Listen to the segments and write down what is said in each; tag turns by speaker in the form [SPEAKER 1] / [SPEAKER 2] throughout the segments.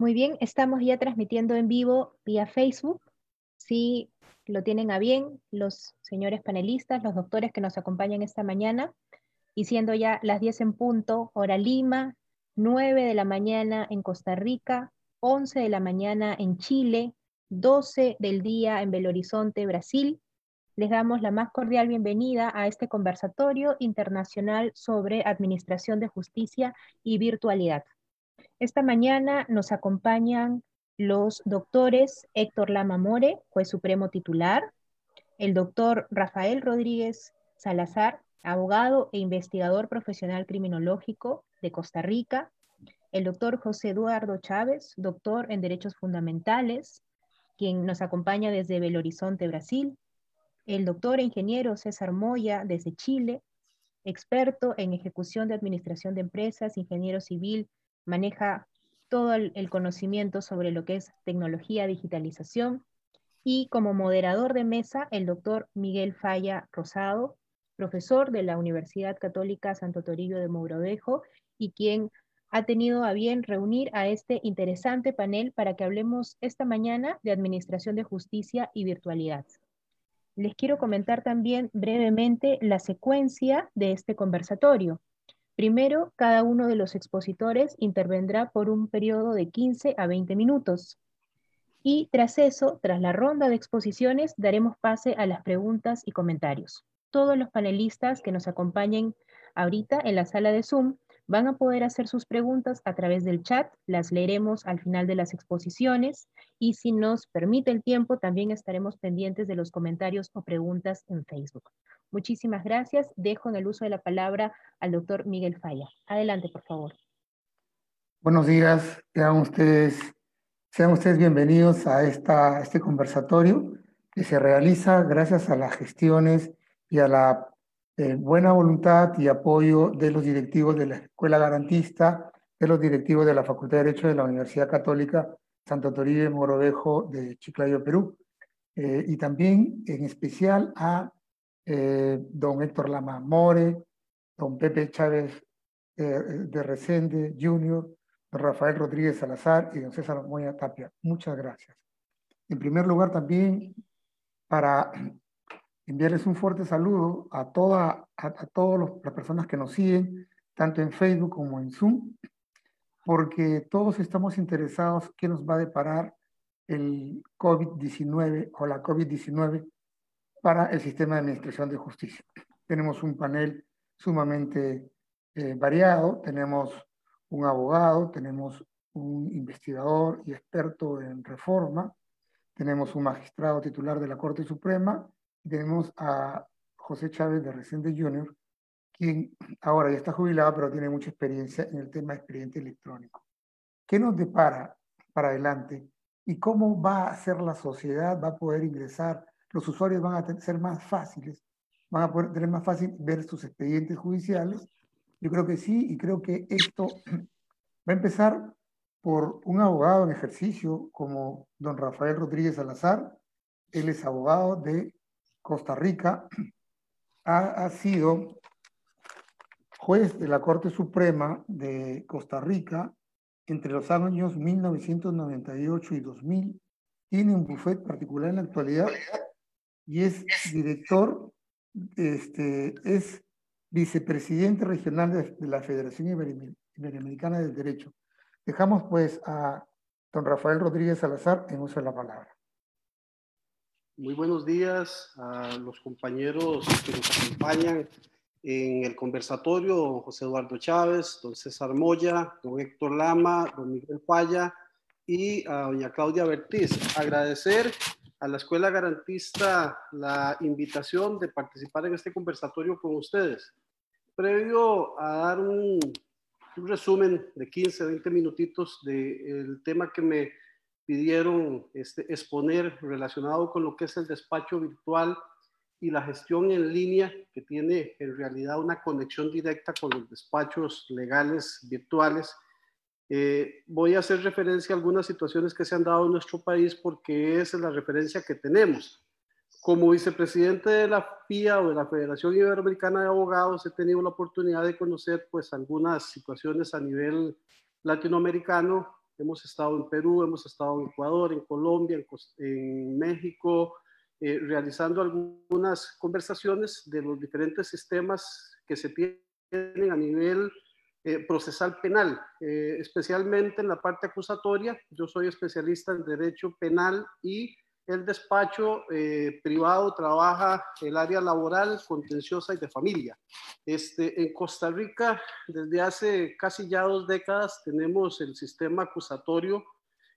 [SPEAKER 1] Muy bien, estamos ya transmitiendo en vivo vía Facebook. Si lo tienen a bien los señores panelistas, los doctores que nos acompañan esta mañana, y siendo ya las 10 en punto, hora Lima, 9 de la mañana en Costa Rica, 11 de la mañana en Chile, 12 del día en Belo Horizonte, Brasil. Les damos la más cordial bienvenida a este conversatorio internacional sobre administración de justicia y virtualidad. Esta mañana nos acompañan los doctores Héctor Lama More, juez supremo titular, el doctor Rafael Rodríguez Salazar, abogado e investigador profesional criminológico de Costa Rica, el doctor José Eduardo Chávez, doctor en Derechos Fundamentales, quien nos acompaña desde Belo Horizonte, Brasil, el doctor e ingeniero César Moya desde Chile, experto en ejecución de administración de empresas, ingeniero civil maneja todo el, conocimiento sobre lo que es tecnología, digitalización, y como moderador de mesa, el doctor Miguel Falla Rosado, profesor de la Universidad Católica Santo Toribio de Mogrovejo y quien ha tenido a bien reunir a este interesante panel para que hablemos esta mañana de Administración de Justicia y Virtualidad. Les quiero comentar también brevemente la secuencia de este conversatorio. Primero, cada uno de los expositores intervendrá por un periodo de 15 a 20 minutos. Y tras eso, tras la ronda de exposiciones, daremos pase a las preguntas y comentarios. Todos los panelistas que nos acompañen ahorita en la sala de Zoom van a poder hacer sus preguntas a través del chat, las leeremos al final de las exposiciones y si nos permite el tiempo, también estaremos pendientes de los comentarios o preguntas en Facebook. Muchísimas gracias. Dejo en el uso de la palabra al doctor Miguel Falla. Adelante, por favor.
[SPEAKER 2] Buenos días. Sean ustedes, sean ustedes bienvenidos a este conversatorio que se realiza gracias a las gestiones y a la eh, buena voluntad y apoyo de los directivos de la Escuela Garantista, de los directivos de la Facultad de Derecho de la Universidad Católica Santo Toribio Morovejo de Chiclayo, Perú, eh, y también en especial a eh, don Héctor Lama More, don Pepe Chávez eh, de Resende Jr., don Rafael Rodríguez Salazar y don César Moya Tapia. Muchas gracias. En primer lugar, también para enviarles un fuerte saludo a, toda, a, todas las personas que nos siguen, tanto en Facebook como en Zoom, porque todos estamos interesados qué nos va a deparar el COVID-19 o la COVID-19 para el sistema de administración de justicia. Tenemos un panel sumamente eh, variado, tenemos un abogado, tenemos un investigador y experto en reforma, tenemos un magistrado titular de la Corte Suprema tenemos a José Chávez de Resende Jr., quien ahora ya está jubilado, pero tiene mucha experiencia en el tema de expediente electrónico. ¿Qué nos depara para adelante? ¿Y cómo va a ser la sociedad? ¿Va a poder ingresar los usuarios van a ser más fáciles, van a poder tener más fácil ver sus expedientes judiciales. Yo creo que sí, y creo que esto va a empezar por un abogado en ejercicio como don Rafael Rodríguez Salazar. Él es abogado de Costa Rica, ha, sido juez de la Corte Suprema de Costa Rica entre los años 1998 y 2000. Tiene un bufete particular en la actualidad y es director, este, es vicepresidente regional de, la Federación Iberoamericana del Derecho. Dejamos pues a don Rafael Rodríguez Salazar en uso de la palabra.
[SPEAKER 3] Muy buenos días a los compañeros que nos acompañan en el conversatorio, don José Eduardo Chávez, don César Moya, don Héctor Lama, don Miguel Falla y a doña Claudia Bertiz. Agradecer a la Escuela Garantista la invitación de participar en este conversatorio con ustedes. Previo a dar un, resumen de 15, 20 minutitos del tema que me pidieron este, exponer relacionado con lo que es el despacho virtual y la gestión en línea, que tiene en realidad una conexión directa con los despachos legales virtuales eh, voy a hacer referencia a algunas situaciones que se han dado en nuestro país porque esa es la referencia que tenemos. Como vicepresidente de la FIA o de la Federación Iberoamericana de Abogados, he tenido la oportunidad de conocer pues algunas situaciones a nivel latinoamericano, Hemos estado en Perú, hemos estado en Ecuador, en Colombia, en, México, eh, realizando algunas conversaciones de los diferentes sistemas que se tienen a nivel eh, procesal penal, eh, especialmente en la parte acusatoria. Yo soy especialista en derecho penal y el despacho privado trabaja el área laboral, contenciosa y de familia. Este, en Costa Rica, desde hace casi ya dos décadas, tenemos el sistema acusatorio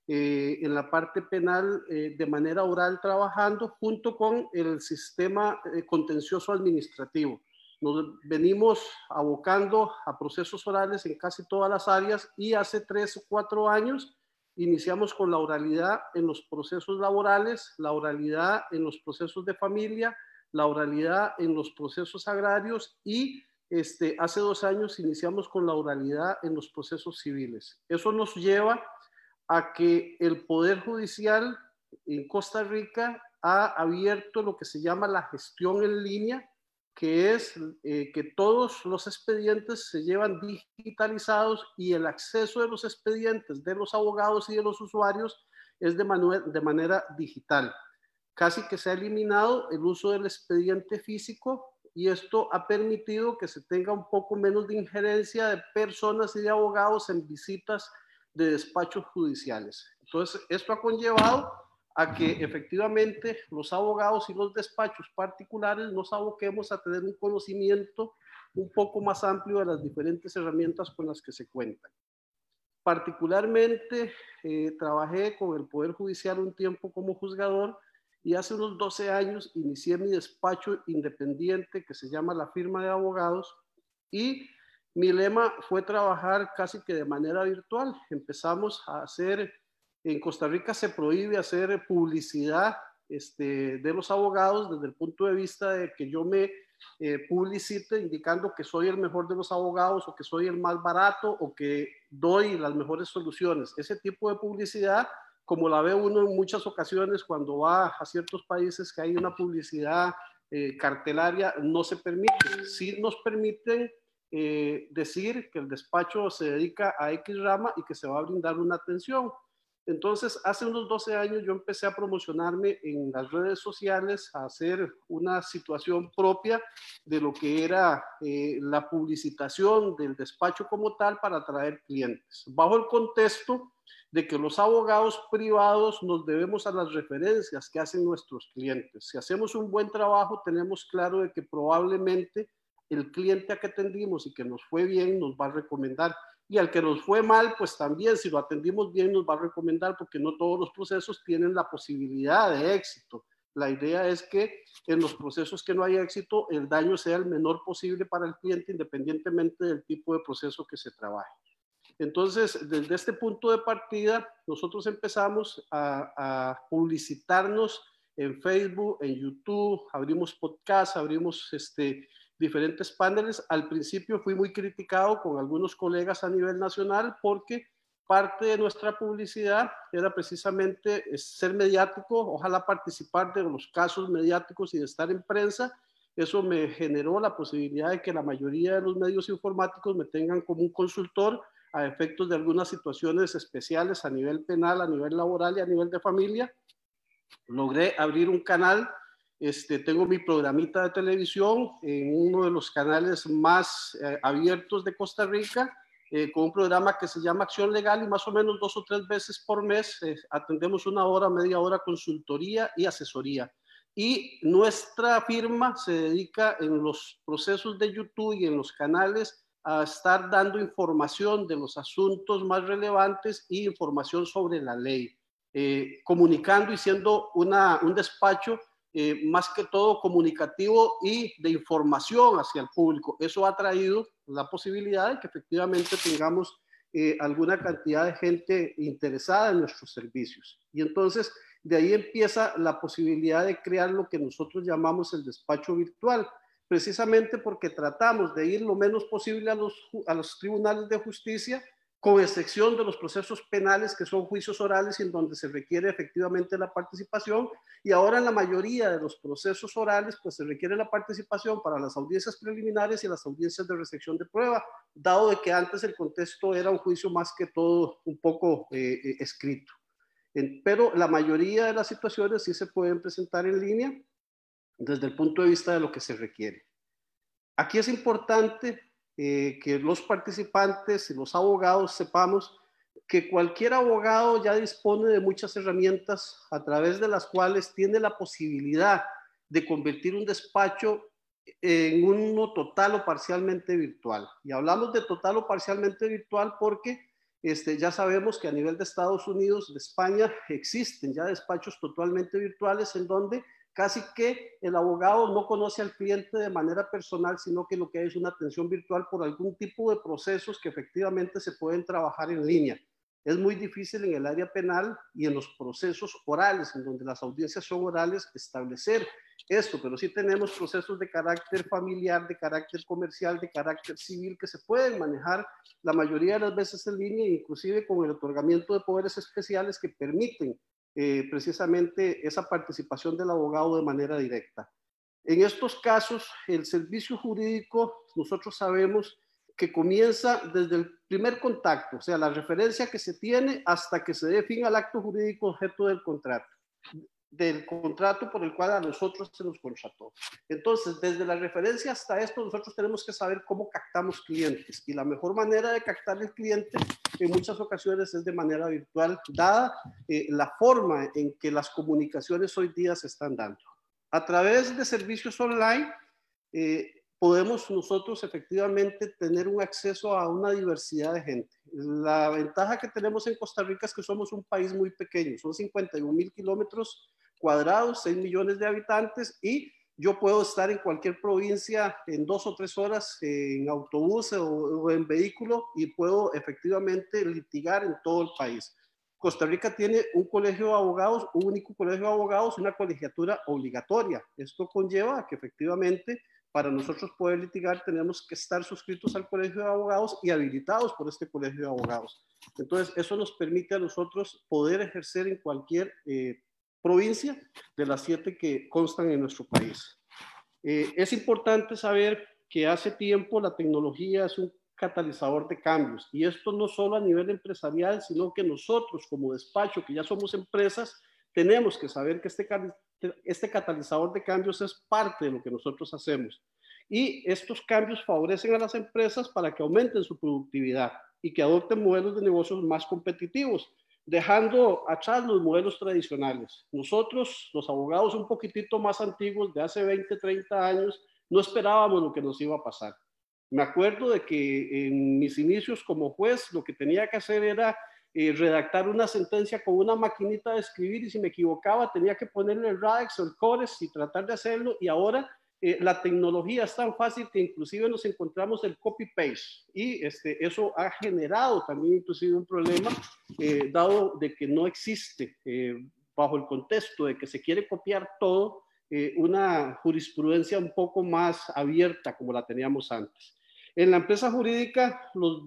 [SPEAKER 3] eh, en la parte penal eh, de manera oral trabajando junto con el sistema eh, contencioso administrativo. Nos venimos abocando a procesos orales en casi todas las áreas y hace tres o cuatro años iniciamos con la oralidad en los procesos laborales, la oralidad en los procesos de familia, la oralidad en los procesos agrarios y este, hace dos años iniciamos con la oralidad en los procesos civiles. Eso nos lleva a que el Poder Judicial en Costa Rica ha abierto lo que se llama la gestión en línea, que es eh, que todos los expedientes se llevan digitalizados y el acceso de los expedientes de los abogados y de los usuarios es de, de manera digital. Casi que se ha eliminado el uso del expediente físico y esto ha permitido que se tenga un poco menos de injerencia de personas y de abogados en visitas de despachos judiciales. Entonces, esto ha conllevado a que efectivamente los abogados y los despachos particulares nos aboquemos a tener un conocimiento un poco más amplio de las diferentes herramientas con las que se cuentan. Particularmente, eh, trabajé con el Poder Judicial un tiempo como juzgador y hace unos 12 años inicié mi despacho independiente que se llama la firma de abogados y mi lema fue trabajar casi que de manera virtual. Empezamos a hacer, en Costa Rica se prohíbe hacer publicidad este, de los abogados desde el punto de vista de que yo me eh, publicite indicando que soy el mejor de los abogados o que soy el más barato o que doy las mejores soluciones. Ese tipo de publicidad, como la ve uno en muchas ocasiones cuando va a ciertos países que hay una publicidad eh, cartelaria, no se permite. Sí nos permiten eh, decir que el despacho se dedica a X rama y que se va a brindar una atención. Entonces, hace unos 12 años yo empecé a promocionarme en las redes sociales, a hacer una situación propia de lo que era eh, la publicitación del despacho como tal para atraer clientes, bajo el contexto de que los abogados privados nos debemos a las referencias que hacen nuestros clientes. Si hacemos un buen trabajo, tenemos claro de que probablemente el cliente a que atendimos y que nos fue bien nos va a recomendar. Y al que nos fue mal, pues también si lo atendimos bien nos va a recomendar porque no todos los procesos tienen la posibilidad de éxito. La idea es que en los procesos que no haya éxito, el daño sea el menor posible para el cliente independientemente del tipo de proceso que se trabaje. Entonces, desde este punto de partida, nosotros empezamos a, a publicitarnos en Facebook, en YouTube, abrimos podcast, abrimos este, diferentes paneles. Al principio fui muy criticado con algunos colegas a nivel nacional porque parte de nuestra publicidad era precisamente ser mediático, ojalá participar de los casos mediáticos y de estar en prensa. Eso me generó la posibilidad de que la mayoría de los medios informáticos me tengan como un consultor a efectos de algunas situaciones especiales a nivel penal, a nivel laboral y a nivel de familia. Logré abrir un canal este, tengo mi programita de televisión en uno de los canales más eh, abiertos de Costa Rica, eh, con un programa que se llama Acción Legal y más o menos dos o tres veces por mes eh, atendemos una hora, media hora consultoría y asesoría. Y nuestra firma se dedica en los procesos de YouTube y en los canales a estar dando información de los asuntos más relevantes y información sobre la ley, comunicando y siendo una, un despacho eh, más que todo comunicativo y de información hacia el público. Eso ha traído la posibilidad de que efectivamente tengamos eh, alguna cantidad de gente interesada en nuestros servicios. Y entonces de ahí empieza la posibilidad de crear lo que nosotros llamamos el despacho virtual, precisamente porque tratamos de ir lo menos posible a los, a los tribunales de justicia con excepción de los procesos penales que son juicios orales en donde se requiere efectivamente la participación y ahora en la mayoría de los procesos orales pues se requiere la participación para las audiencias preliminares y las audiencias de recepción de prueba, dado de que antes el contexto era un juicio más que todo un poco eh, eh, escrito. pero la mayoría de las situaciones sí se pueden presentar en línea desde el punto de vista de lo que se requiere. Aquí es importante eh, que los participantes y los abogados sepamos que cualquier abogado ya dispone de muchas herramientas a través de las cuales tiene la posibilidad de convertir un despacho en uno total o parcialmente virtual. Y hablamos de total o parcialmente virtual porque este, ya sabemos que a nivel de Estados Unidos, de España, existen ya despachos totalmente virtuales en donde casi que el abogado no conoce al cliente de manera personal, sino que lo que hay es una atención virtual por algún tipo de procesos que efectivamente se pueden trabajar en línea. Es muy difícil en el área penal y en los procesos orales, en donde las audiencias son orales, establecer esto, pero sí tenemos procesos de carácter familiar, de carácter comercial, de carácter civil que se pueden manejar la mayoría de las veces en línea, inclusive con el otorgamiento de poderes especiales que permiten eh, precisamente esa participación del abogado de manera directa. En estos casos, el servicio jurídico, nosotros sabemos que comienza desde el primer contacto, o sea, la referencia que se tiene hasta que se dé fin al acto jurídico objeto del contrato del contrato por el cual a nosotros se nos contrató. Entonces, desde la referencia hasta esto, nosotros tenemos que saber cómo captamos clientes. Y la mejor manera de captar el cliente en muchas ocasiones es de manera virtual, dada eh, la forma en que las comunicaciones hoy día se están dando. A través de servicios online, eh, podemos nosotros efectivamente tener un acceso a una diversidad de gente. La ventaja que tenemos en Costa Rica es que somos un país muy pequeño, son 51 mil kilómetros cuadrados, 6 millones de habitantes y yo puedo estar en cualquier provincia en dos o tres horas en autobús o, en vehículo y puedo efectivamente litigar en todo el país. Costa Rica tiene un colegio de abogados, un único colegio de abogados, una colegiatura obligatoria. Esto conlleva que efectivamente para nosotros poder litigar tenemos que estar suscritos al colegio de abogados y habilitados por este colegio de abogados. Entonces, eso nos permite a nosotros poder ejercer en cualquier eh, provincia de las siete que constan en nuestro país. Eh, es importante saber que hace tiempo la tecnología es un catalizador de cambios y esto no solo a nivel empresarial, sino que nosotros como despacho, que ya somos empresas, tenemos que saber que este, este catalizador de cambios es parte de lo que nosotros hacemos. Y estos cambios favorecen a las empresas para que aumenten su productividad y que adopten modelos de negocios más competitivos dejando atrás los modelos tradicionales. Nosotros, los abogados un poquitito más antiguos, de hace 20, 30 años, no esperábamos lo que nos iba a pasar. Me acuerdo de que en mis inicios como juez lo que tenía que hacer era eh, redactar una sentencia con una maquinita de escribir y si me equivocaba tenía que ponerle el RADEX el CORES y tratar de hacerlo y ahora eh, la tecnología es tan fácil que inclusive nos encontramos el copy-paste y este, eso ha generado también inclusive un problema eh, dado de que no existe eh, bajo el contexto de que se quiere copiar todo una jurisprudencia un poco más abierta como la teníamos antes. En la empresa jurídica, los,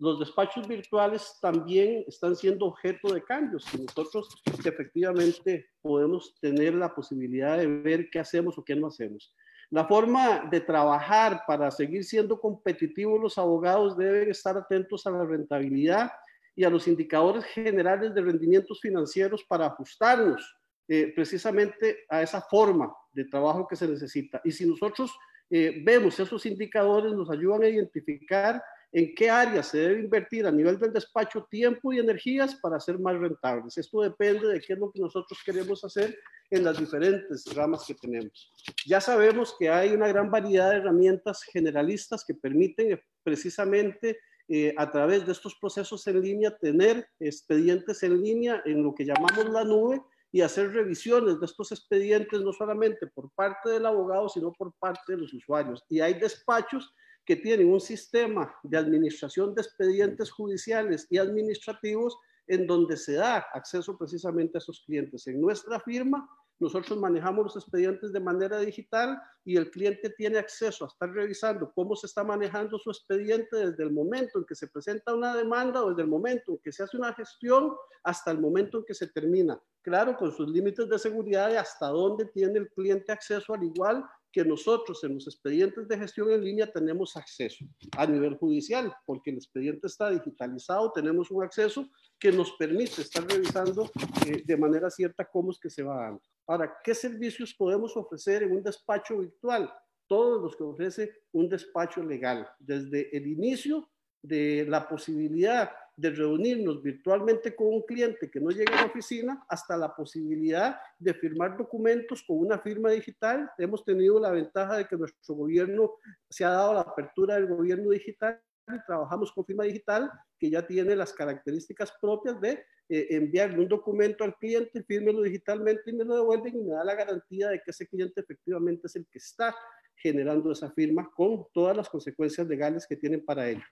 [SPEAKER 3] los despachos virtuales también están siendo objeto de cambios y nosotros efectivamente podemos tener la posibilidad de ver qué hacemos o qué no hacemos. La forma de trabajar para seguir siendo competitivos los abogados deben estar atentos a la rentabilidad y a los indicadores generales de rendimientos financieros para ajustarnos eh, precisamente a esa forma de trabajo que se necesita. Y si nosotros eh, vemos esos indicadores, nos ayudan a identificar en qué áreas se debe invertir a nivel del despacho tiempo y energías para ser más rentables. Esto depende de qué es lo que nosotros queremos hacer en las diferentes ramas que tenemos. Ya sabemos que hay una gran variedad de herramientas generalistas que permiten eh, precisamente eh, a través de estos procesos en línea tener expedientes en línea en lo que llamamos la nube y hacer revisiones de estos expedientes no solamente por parte del abogado, sino por parte de los usuarios. Y hay despachos que tienen un sistema de administración de expedientes judiciales y administrativos en donde se da acceso precisamente a esos clientes. En nuestra firma, nosotros manejamos los expedientes de manera digital y el cliente tiene acceso a estar revisando cómo se está manejando su expediente desde el momento en que se presenta una demanda o desde el momento en que se hace una gestión hasta el momento en que se termina. Claro, con sus límites de seguridad de hasta dónde tiene el cliente acceso, al igual que nosotros en los expedientes de gestión en línea tenemos acceso a nivel judicial, porque el expediente está digitalizado, tenemos un acceso que nos permite estar revisando eh, de manera cierta cómo es que se va dando. Ahora, ¿qué servicios podemos ofrecer en un despacho virtual? Todos los que ofrece un despacho legal, desde el inicio de la posibilidad de reunirnos virtualmente con un cliente que no llega a la oficina hasta la posibilidad de firmar documentos con una firma digital. Hemos tenido la ventaja de que nuestro gobierno se ha dado la apertura del gobierno digital y trabajamos con firma digital que ya tiene las características propias de eh, enviarle un documento al cliente, fírmelo digitalmente y me lo devuelven y me da la garantía de que ese cliente efectivamente es el que está generando esa firma con todas las consecuencias legales que tienen para ello.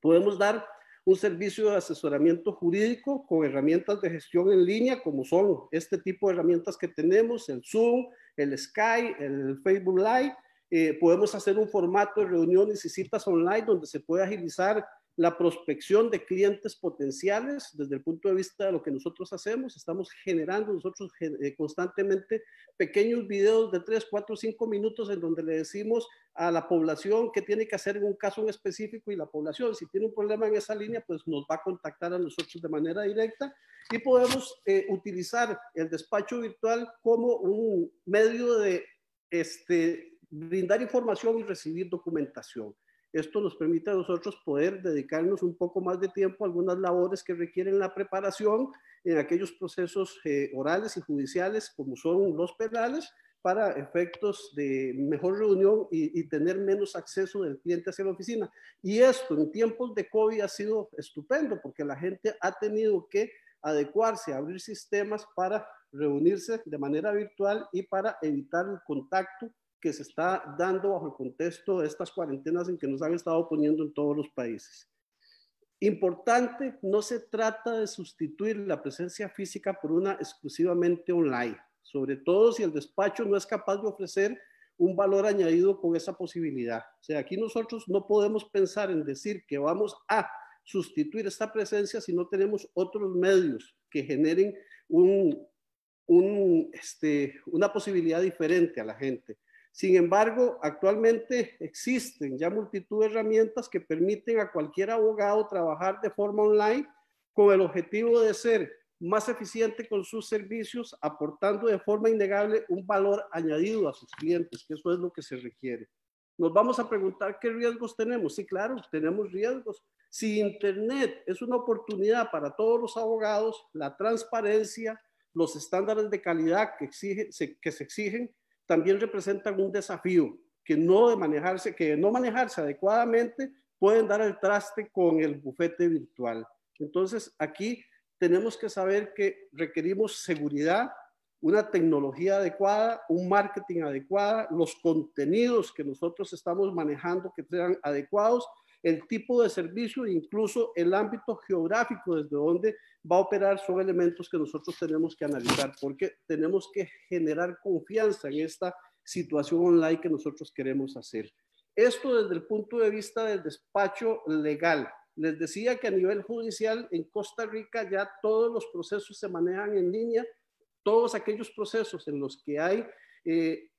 [SPEAKER 3] Podemos dar un servicio de asesoramiento jurídico con herramientas de gestión en línea, como son este tipo de herramientas que tenemos, el Zoom, el Skype, el Facebook Live. Eh, podemos hacer un formato de reuniones y citas online donde se puede agilizar la prospección de clientes potenciales desde el punto de vista de lo que nosotros hacemos. Estamos generando nosotros eh, constantemente pequeños videos de 3, 4, 5 minutos en donde le decimos a la población qué tiene que hacer en un caso en específico y la población, si tiene un problema en esa línea, pues nos va a contactar a nosotros de manera directa y podemos eh, utilizar el despacho virtual como un medio de este, brindar información y recibir documentación. Esto nos permite a nosotros poder dedicarnos un poco más de tiempo a algunas labores que requieren la preparación en aquellos procesos eh, orales y judiciales como son los penales para efectos de mejor reunión y, y, tener menos acceso del cliente hacia la oficina. Y esto en tiempos de COVID ha sido estupendo porque la gente ha tenido que adecuarse, abrir sistemas para reunirse de manera virtual y para evitar el contacto que se está dando bajo el contexto de estas cuarentenas en que nos han estado poniendo en todos los países. Importante, no se trata de sustituir la presencia física por una exclusivamente online, sobre todo si el despacho no es capaz de ofrecer un valor añadido con esa posibilidad. O sea, aquí nosotros no podemos pensar en decir que vamos a sustituir esta presencia si no tenemos otros medios que generen un, un, este, una posibilidad diferente a la gente. Sin embargo, actualmente existen ya multitud de herramientas que permiten a cualquier abogado trabajar de forma online con el objetivo de ser más eficiente con sus servicios, aportando de forma innegable un valor añadido a sus clientes, que eso es lo que se requiere. Nos vamos a preguntar qué riesgos tenemos. Sí, claro, tenemos riesgos. Si Internet es una oportunidad para todos los abogados, la transparencia, los estándares de calidad que, se exigen, también representan un desafío que no de manejarse, que no manejarse adecuadamente pueden dar el traste con el bufete virtual. Entonces, aquí tenemos que saber que requerimos seguridad, una tecnología adecuada, un marketing adecuado, los contenidos que nosotros estamos manejando que sean adecuados el tipo de servicio e incluso el ámbito geográfico desde donde va a operar son elementos que nosotros tenemos que analizar porque tenemos que generar confianza en esta situación online que nosotros queremos hacer. Esto desde el punto de vista del despacho legal. Les decía que a nivel judicial en Costa Rica ya todos los procesos se manejan en línea, todos aquellos procesos en los que hay eh,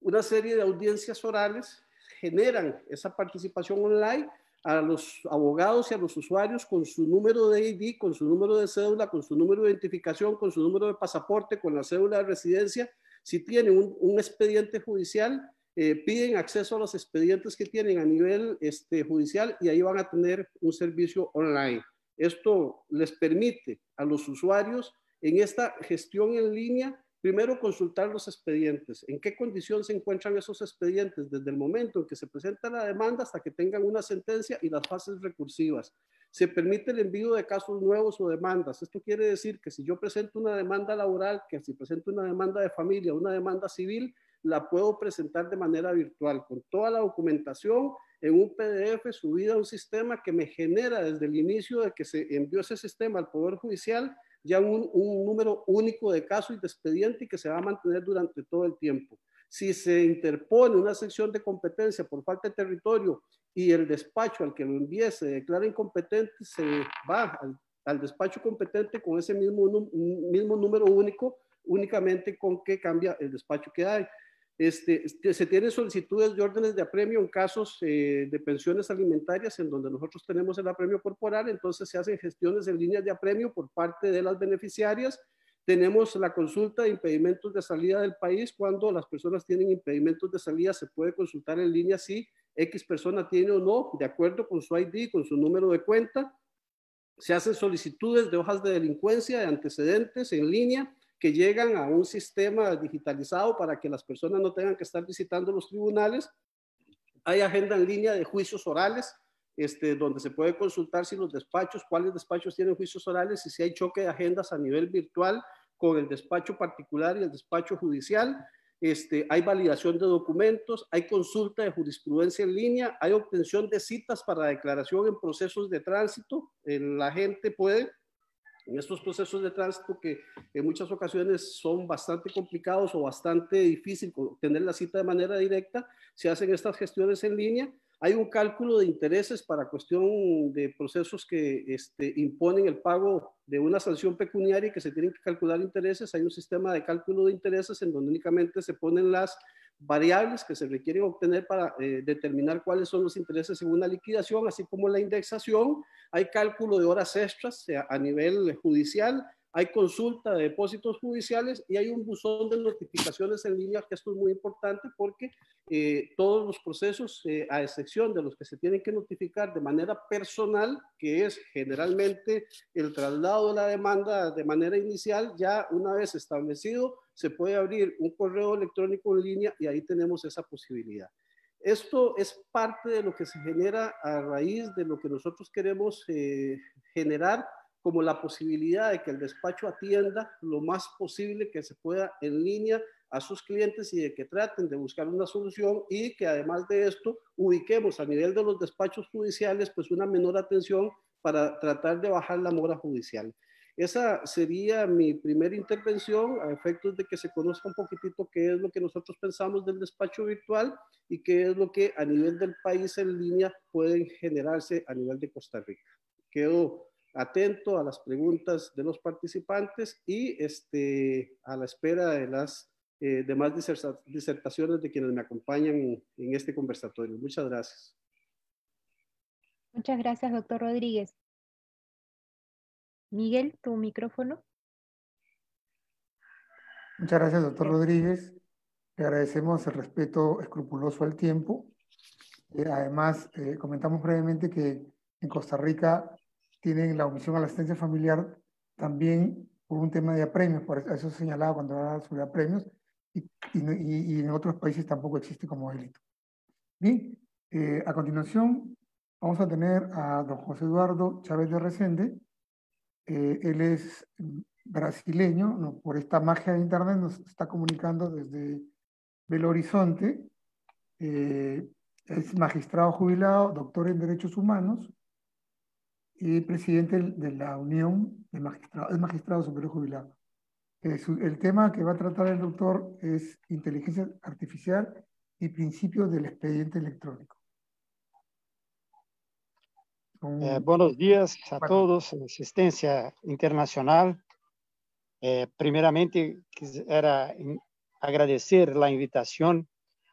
[SPEAKER 3] una serie de audiencias orales generan esa participación online a los abogados y a los usuarios con su número de ID, con su número de cédula, con su número de identificación, con su número de pasaporte, con la cédula de residencia. Si tienen un, expediente judicial, eh, piden acceso a los expedientes que tienen a nivel este, judicial y ahí van a tener un servicio online. Esto les permite a los usuarios en esta gestión en línea Primero, consultar los expedientes. ¿En qué condición se encuentran esos expedientes desde el momento en que se presenta la demanda hasta que tengan una sentencia y las fases recursivas? Se permite el envío de casos nuevos o demandas. Esto quiere decir que si yo presento una demanda laboral, que si presento una demanda de familia, una demanda civil, la puedo presentar de manera virtual con toda la documentación en un PDF subida a un sistema que me genera desde el inicio de que se envió ese sistema al Poder Judicial ya un, número único de casos y de expediente que se va a mantener durante todo el tiempo. Si se interpone una sección de competencia por falta de territorio y el despacho al que lo envíe se declara incompetente, se va al, al despacho competente con ese mismo, mismo número único, únicamente con que cambia el despacho que hay. Este, este, se tienen solicitudes de órdenes de apremio en casos eh, de pensiones alimentarias en donde nosotros tenemos el apremio corporal, entonces se hacen gestiones en líneas de apremio por parte de las beneficiarias. Tenemos la consulta de impedimentos de salida del país. Cuando las personas tienen impedimentos de salida, se puede consultar en línea si X persona tiene o no, de acuerdo con su ID, con su número de cuenta. Se hacen solicitudes de hojas de delincuencia, de antecedentes en línea que llegan a un sistema digitalizado para que las personas no tengan que estar visitando los tribunales. Hay agenda en línea de juicios orales, este, donde se puede consultar si los despachos, cuáles despachos tienen juicios orales y si hay choque de agendas a nivel virtual con el despacho particular y el despacho judicial. Este, hay validación de documentos, hay consulta de jurisprudencia en línea, hay obtención de citas para declaración en procesos de tránsito. La gente puede en estos procesos de tránsito que en muchas ocasiones son bastante complicados o bastante difícil tener la cita de manera directa, se hacen estas gestiones en línea. Hay un cálculo de intereses para cuestión de procesos que este, imponen el pago de una sanción pecuniaria y que se tienen que calcular intereses. Hay un sistema de cálculo de intereses en donde únicamente se ponen las variables que se requieren obtener para eh, determinar cuáles son los intereses en una liquidación, así como la indexación. Hay cálculo de horas extras a nivel judicial, hay consulta de depósitos judiciales y hay un buzón de notificaciones en línea, que esto es muy importante porque eh, todos los procesos, eh, a excepción de los que se tienen que notificar de manera personal, que es generalmente el traslado de la demanda de manera inicial, ya una vez establecido, se puede abrir un correo electrónico en línea y ahí tenemos esa posibilidad. Esto es parte de lo que se genera a raíz de lo que nosotros queremos eh, generar como la posibilidad de que el despacho atienda lo más posible que se pueda en línea a sus clientes y de que traten de buscar una solución y que además de esto ubiquemos a nivel de los despachos judiciales pues una menor atención para tratar de bajar la mora judicial. Esa sería mi primera intervención a efectos de que se conozca un poquitito qué es lo que nosotros pensamos del despacho virtual y qué es lo que a nivel del país en línea pueden generarse a nivel de Costa Rica. Quedo atento a las preguntas de los participantes y este, a la espera de las eh, demás disertaciones de quienes me acompañan en, en este conversatorio. Muchas gracias.
[SPEAKER 1] Muchas gracias, doctor Rodríguez. Miguel, tu micrófono.
[SPEAKER 2] Muchas gracias, doctor Rodríguez. Le agradecemos el respeto escrupuloso al tiempo. Eh, además, eh, comentamos brevemente que en Costa Rica tienen la omisión a la asistencia familiar también por un tema de apremios, por eso se señalaba cuando hablaba sobre apremios, y, y, y, en otros países tampoco existe como delito. Bien, eh, a continuación vamos a tener a don José Eduardo Chávez de Resende. Eh, él es brasileño, por esta magia de Internet nos está comunicando desde Belo Horizonte. Eh, es magistrado jubilado, doctor en Derechos Humanos, y presidente de la Unión de Magistrados, es magistrado superior jubilado. Eh, el tema que va a tratar el doctor es inteligencia artificial y principios del expediente electrónico.
[SPEAKER 4] Eh, buenos días a todos, asistencia internacional. Eh, primeramente, quisiera agradecer la invitación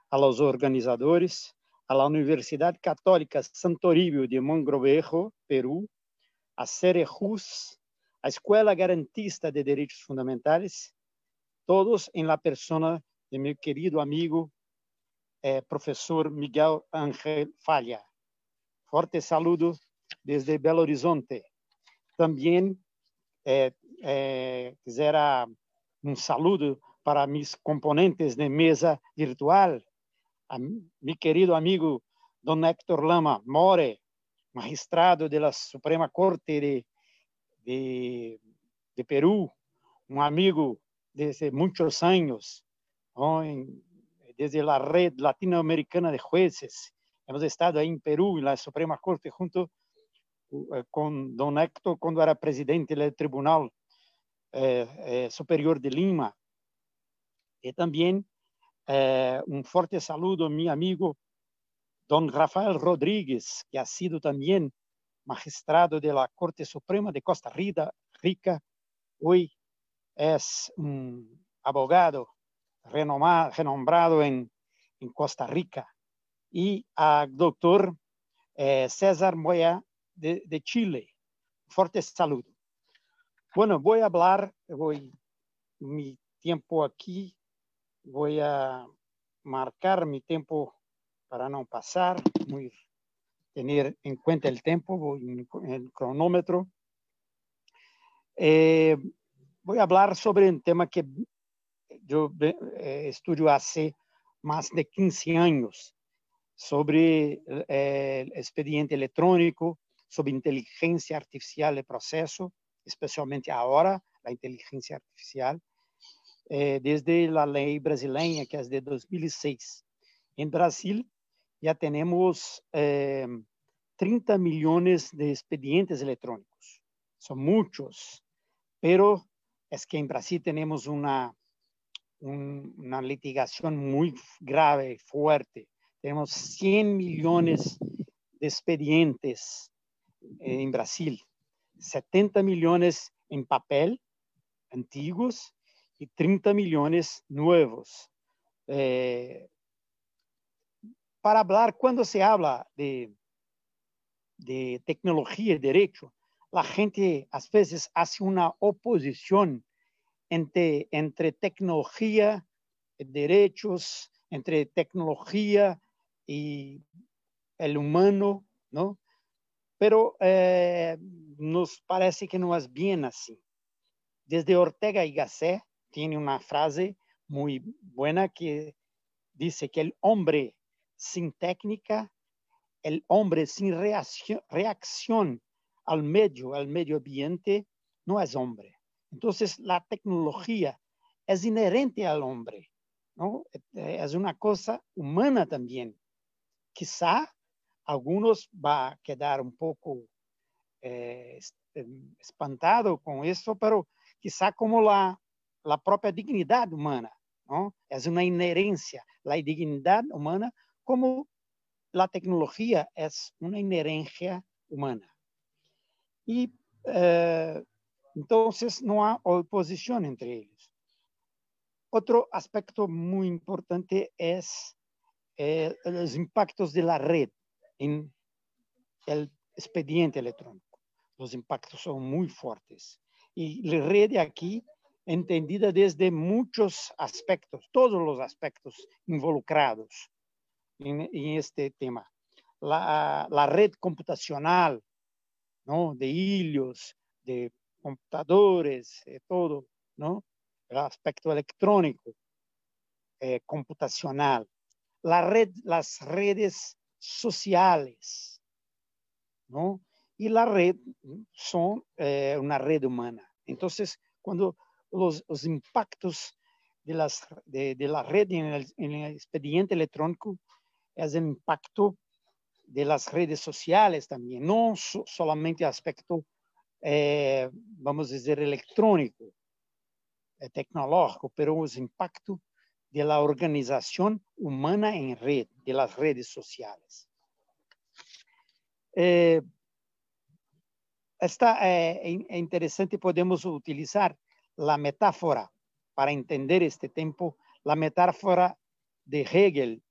[SPEAKER 4] a los organizadores a la Universidad Católica Santoribio de Mongrovejo, Perú, a Cerejus, a Escuela Garantista de Derechos Fundamentales, todos en la persona de mi querido amigo, eh, profesor Miguel Ángel Falla. Fuerte saludo desde Belo Horizonte. También eh, eh, quisiera un saludo para mis componentes de mesa virtual, a mi querido amigo don Héctor Lama More, magistrado de la Suprema Corte de, de, de Perú, un amigo desde ¿no? en, desde la red latinoamericana de jueces. Hemos estado ahí en Perú, en la Suprema Corte, junto uh, con don Héctor cuando era presidente del tribunal Superior de Lima. Y también un fuerte saludo a mi amigo don Rafael Rodríguez, que ha sido también magistrado de la Corte Suprema de Costa Rica. Hoy es un abogado renombrado en, en Costa Rica. Y al doctor eh, César Moya de, Chile. Fuerte saludo. Bueno, voy a hablar, voy mi tiempo aquí, voy a marcar mi tiempo para no pasar, muy, tener en cuenta el tiempo, voy, el cronómetro. Eh, voy a hablar sobre un tema que yo eh, estudio hace más de 15 años, sobre eh, el expediente electrónico, sobre inteligencia artificial de proceso, especialmente ahora la inteligencia artificial, eh, desde la ley brasileña, que es de 2006. En Brasil ya tenemos 30 millones de expedientes electrónicos. Son muchos, pero es que en Brasil tenemos una, una litigación muy grave, fuerte. Tenemos 100 millones de expedientes en Brasil, 70 millones en papel, antiguos, y 30 millones nuevos. Eh, para hablar, cuando se habla de, de tecnología y derecho, la gente a veces hace una oposición entre, entre tecnología, derechos, entre tecnología y el humano, ¿no? Pero eh, nos parece que no es bien así. Desde Ortega y Gasset tiene una frase muy buena que dice que el hombre sin técnica, el hombre sin reacción, reacción al medio, al medio ambiente, no es hombre. Entonces, la tecnología es inherente al hombre, ¿no? Es una cosa humana también. Quizá algunos va a quedar un poco eh, espantado con eso, pero como la, la propia dignidad humana, ¿no? Es una inherencia, la dignidad humana como la tecnología es una inherencia humana. Y eh, no hay oposición entre ellos. Otro aspecto muy importante es eh, impactos de la red en el expediente electrónico. Los impactos son muy fuertes. Y la red aquí entendida desde muchos aspectos, todos los aspectos involucrados en, en este tema. La, la, red computacional, ¿no? De hilos, de computadores, eh, todo, ¿no? El aspecto electrónico, eh, computacional. La red, las redes sociales, ¿no? Y la red son eh, una red humana. Entonces, cuando los, los impactos de, las, de, de la expediente electrónico es el impacto de las redes sociales también, no so, solamente aspecto eh, vamos dizer, electrónico, eh, tecnológico, pero os impacto de la organización humana en red, de las redes sociales. Eh, está é interessante, podemos utilizar a metáfora para entender este tempo, a metáfora de Hegel,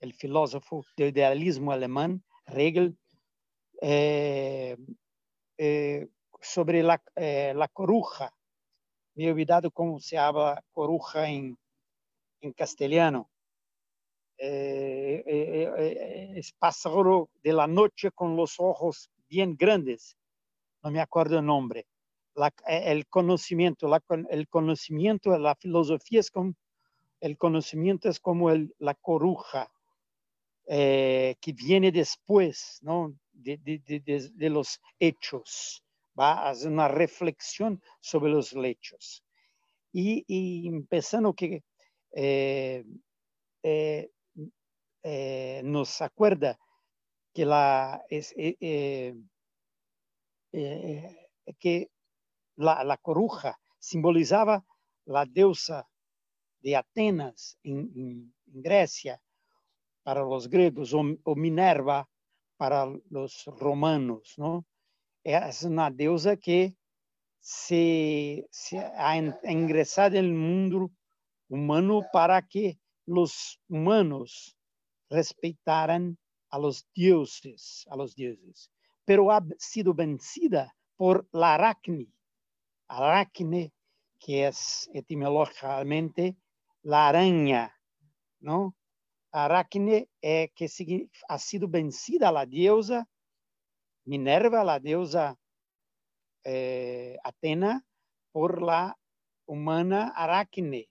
[SPEAKER 4] o filósofo do idealismo alemão, Hegel, eh, eh, sobre la, eh, la coruja. Me he olvidado cómo se habla coruja en, en castellano. Eh, eh, eh, es pájaro de la noche con los ojos bien grandes. No me acuerdo el nombre. El conocimiento, la, el conocimiento, la filosofía es como, el conocimiento es como la coruja que viene después ¿no? de, de, los hechos va a hacer una reflexión sobre los hechos. Y, empezando que nos acuerda que la, es, que la, la, coruja simbolizaba la deusa de Atenas en, Grecia para los griegos o, Minerva para los romanos, ¿no? Es una deusa que se, ha ingresado en el mundo humano para que los humanos respetaran a los dioses, a los dioses, pero ha sido vencida por la aracne. Aracne, que es etimológicamente la araña, ¿no? Aracne é que ha sido vencida la diosa Minerva, la diosa eh, Atena, por la humana Aracne,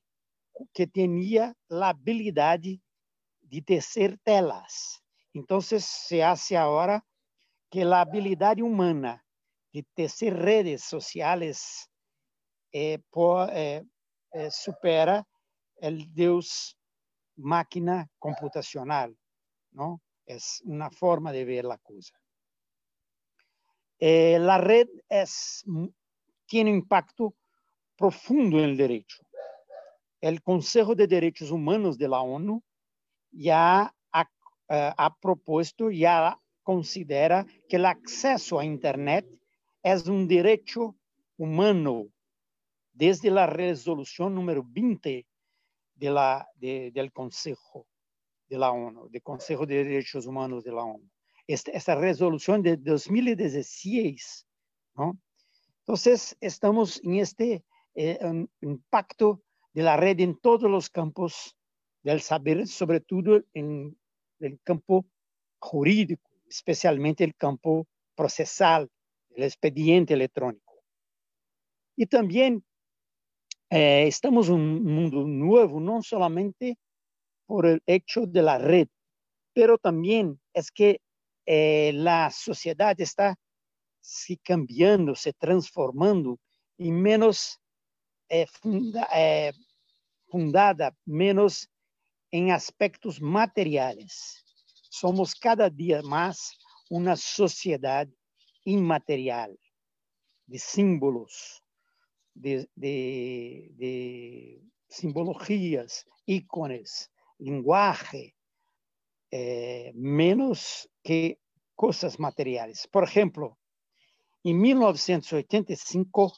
[SPEAKER 4] que tenía la habilidad de tecer telas. Entonces se hace ahora que la habilidad humana de tecer redes sociales eh, por, eh, eh, supera el Deus máquina computacional, ¿no? Es una forma de ver la cosa. Eh, la red es, tiene impacto profundo en el derecho. El Consejo de Derechos Humanos de la ONU ya ha, ha ya considera que el acceso a Internet es un derecho humano desde la resolución número 20 de la, de, del Consejo de la ONU, del Consejo de Derechos Humanos de la ONU. Esta, esta de 2016, ¿no? Entonces, estamos en este eh, impacto de la red en todos los campos del saber, sobre todo en el campo jurídico, especialmente el campo procesal, el expediente electrónico. Y también eh, estamos en un mundo nuevo, no solamente por el hecho de la red, pero también es que eh, la sociedad está se cambiando, se transformando y menos eh, fundada, menos en aspectos materiales. Somos cada día más una sociedad inmaterial, de símbolos, de, de, de simbologías, ícones, lenguaje, eh, menos que cosas materiales. Por ejemplo, en 1985,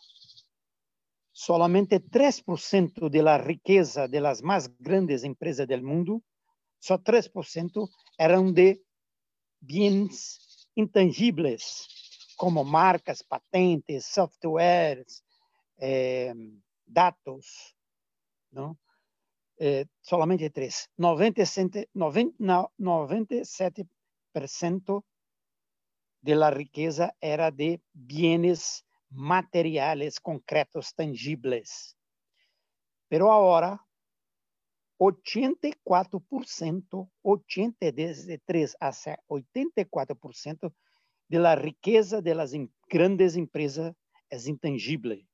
[SPEAKER 4] solamente 3% de la riqueza de las más grandes empresas del mundo, só 3% eran de bienes intangibles, como marcas, patentes, softwares, eh, datos, ¿no? Eh, solamente tres. 97, 97% de la riqueza era de bienes materiales concretos, tangibles. Pero ahora, 84%, 80, desde 3 a 84% de la riqueza de las grandes empresas es intangible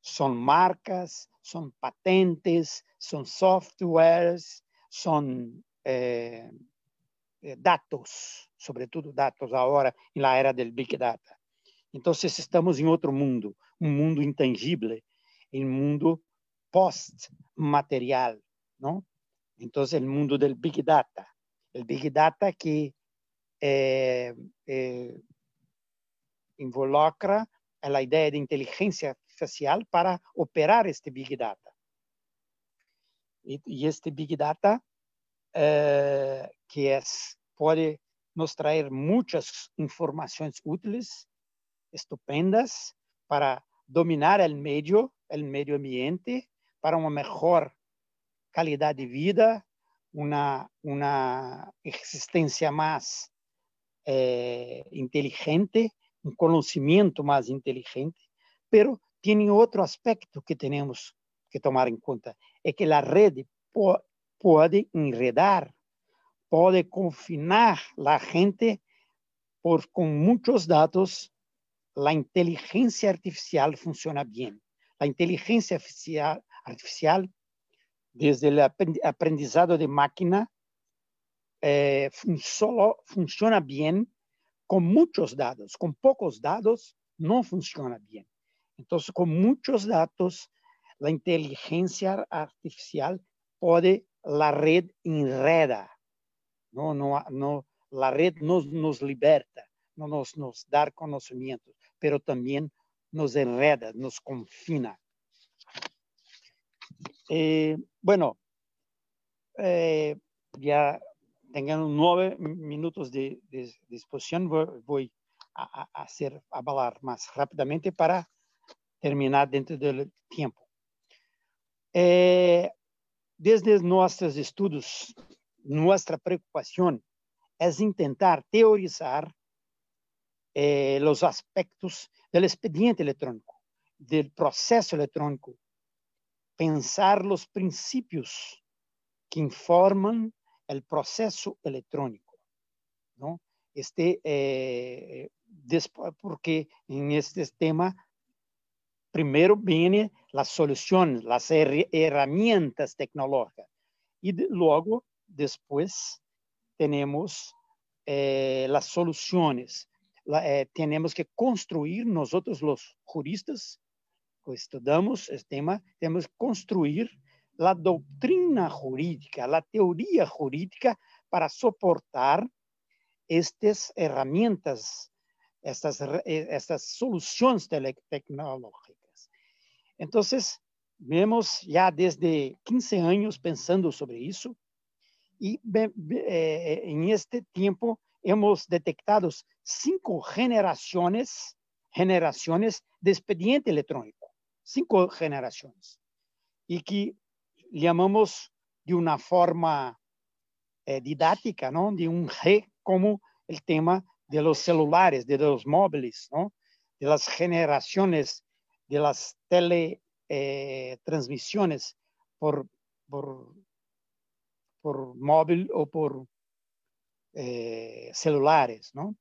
[SPEAKER 4] son marcas, son patentes, son softwares, son eh, eh, datos, sobre todo datos ahora en la era del Big Data. Entonces estamos en otro mundo, un mundo intangible, un mundo post-material, ¿no? Entonces el mundo del Big Data, el Big Data que eh, involucra la idea de inteligencia especial para operar este Big Data. Y, y este Big Data, eh, que es, puede nos traer muchas informaciones útiles, estupendas, para dominar el medio, el medio ambiente, para una mejor calidad de vida, una, una existencia más eh, inteligente, un conocimiento más inteligente, pero tiene otro aspecto que tenemos que tomar en cuenta, es que la red puede enredar, puede confinar la gente por con muchos datos. La inteligencia artificial funciona bien. La inteligencia artificial, desde el aprendizado de máquina, eh, solo funciona bien con muchos datos. Con pocos datos no funciona bien. Entonces, con muchos datos, la inteligencia artificial puede, la red enreda, no, no, no, la red nos, nos liberta, nos, nos da conocimientos, pero también nos enreda, nos confina. Eh, bueno, eh, ya tengan nueve minutos de, disposición, voy, a, hacer hablar más rápidamente para terminar dentro del tiempo. Eh, desde nuestros estudios, nuestra preocupación es intentar teorizar eh, los aspectos del expediente electrónico, del proceso electrónico, pensar los principios que informan el proceso electrónico, ¿no? Este, eh, porque en este tema, primero viene la solución, las herramientas tecnológicas, y luego, después, tenemos eh, las soluciones. Eh, tenemos que construir nosotros los juristas, que estudamos este tema, tenemos que construir la doctrina jurídica, la teoría jurídica para soportar estas herramientas, estas, eh, estas soluciones tecnológicas. Entonces, vemos ya desde 15 años pensando sobre eso y eh, en este tiempo hemos detectado cinco generaciones, generaciones de expediente electrónico, cinco generaciones, y que llamamos de una forma eh, didáctica, ¿no? De un G como el tema de los celulares, de los móviles, ¿no? De las generaciones, de las teletransmisiones eh, por, por, por móvil o por eh, celulares, ¿no?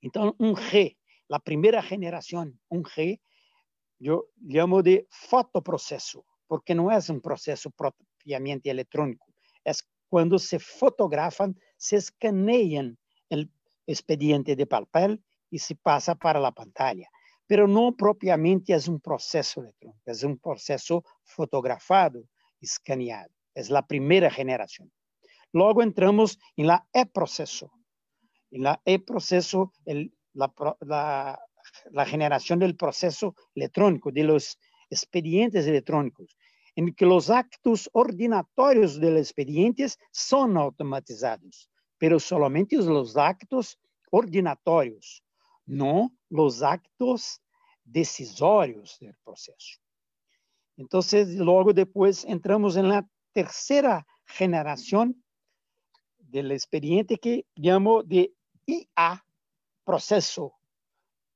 [SPEAKER 4] Entonces, un G, la primera generación, un G, yo llamo de fotoproceso porque no es un proceso propiamente electrónico, es cuando se fotografan, se escanean el expediente de papel y se pasa para la pantalla. Pero no propiamente es un proceso electrónico, es un proceso fotografado, escaneado. Es la primera generación. Luego entramos en la e-proceso. En la e-proceso, la, la generación del proceso electrónico, de los expedientes electrónicos en que los actos ordinatorios del expediente son automatizados, pero solamente los actos ordinatorios, no los actos decisorios del proceso. Entonces, luego después entramos en la tercera generación del expediente que llamo de IA, proceso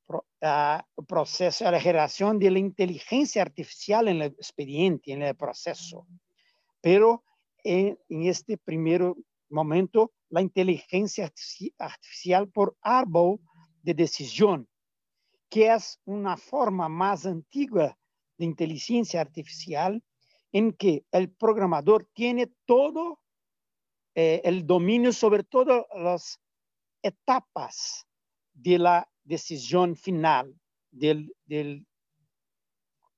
[SPEAKER 4] uh, proceso, la generación de la inteligencia artificial en el expediente, en el proceso. Pero en, en este primer momento, la inteligencia artificial por árbol de decisión, que es una forma más antigua de inteligencia artificial en que el programador tiene todo eh, el dominio sobre todas las etapas de la decisión final del,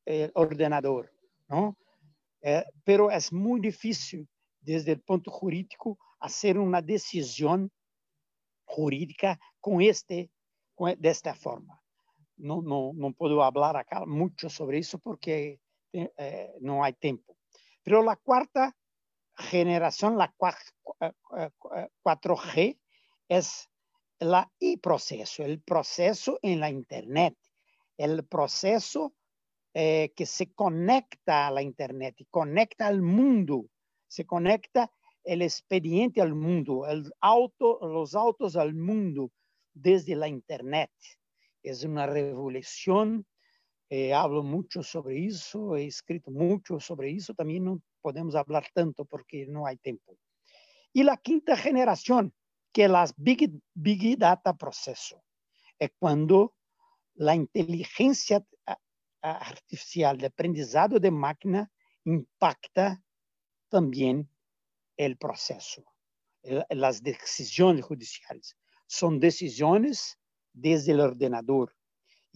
[SPEAKER 4] eh, ordenador, ¿no? Eh, pero es muy difícil desde el punto jurídico hacer una decisión jurídica con este, con, de esta forma. No, no, no puedo hablar acá mucho sobre eso porque no hay tiempo. Pero la cuarta generación, la 4G, es la e-proceso, el proceso en la Internet, el proceso eh, que se conecta a la Internet conecta al mundo, se conecta el expediente al mundo, el auto, los autos al mundo desde la Internet. Es una revolución. Eh, hablo mucho sobre eso, he escrito mucho sobre eso, también no podemos hablar tanto porque no hay tiempo. Y la quinta generación, que las big, big data proceso. Es cuando la inteligencia artificial de aprendizado de máquina impacta también el proceso, las decisiones judiciales. Son decisiones desde el ordenador.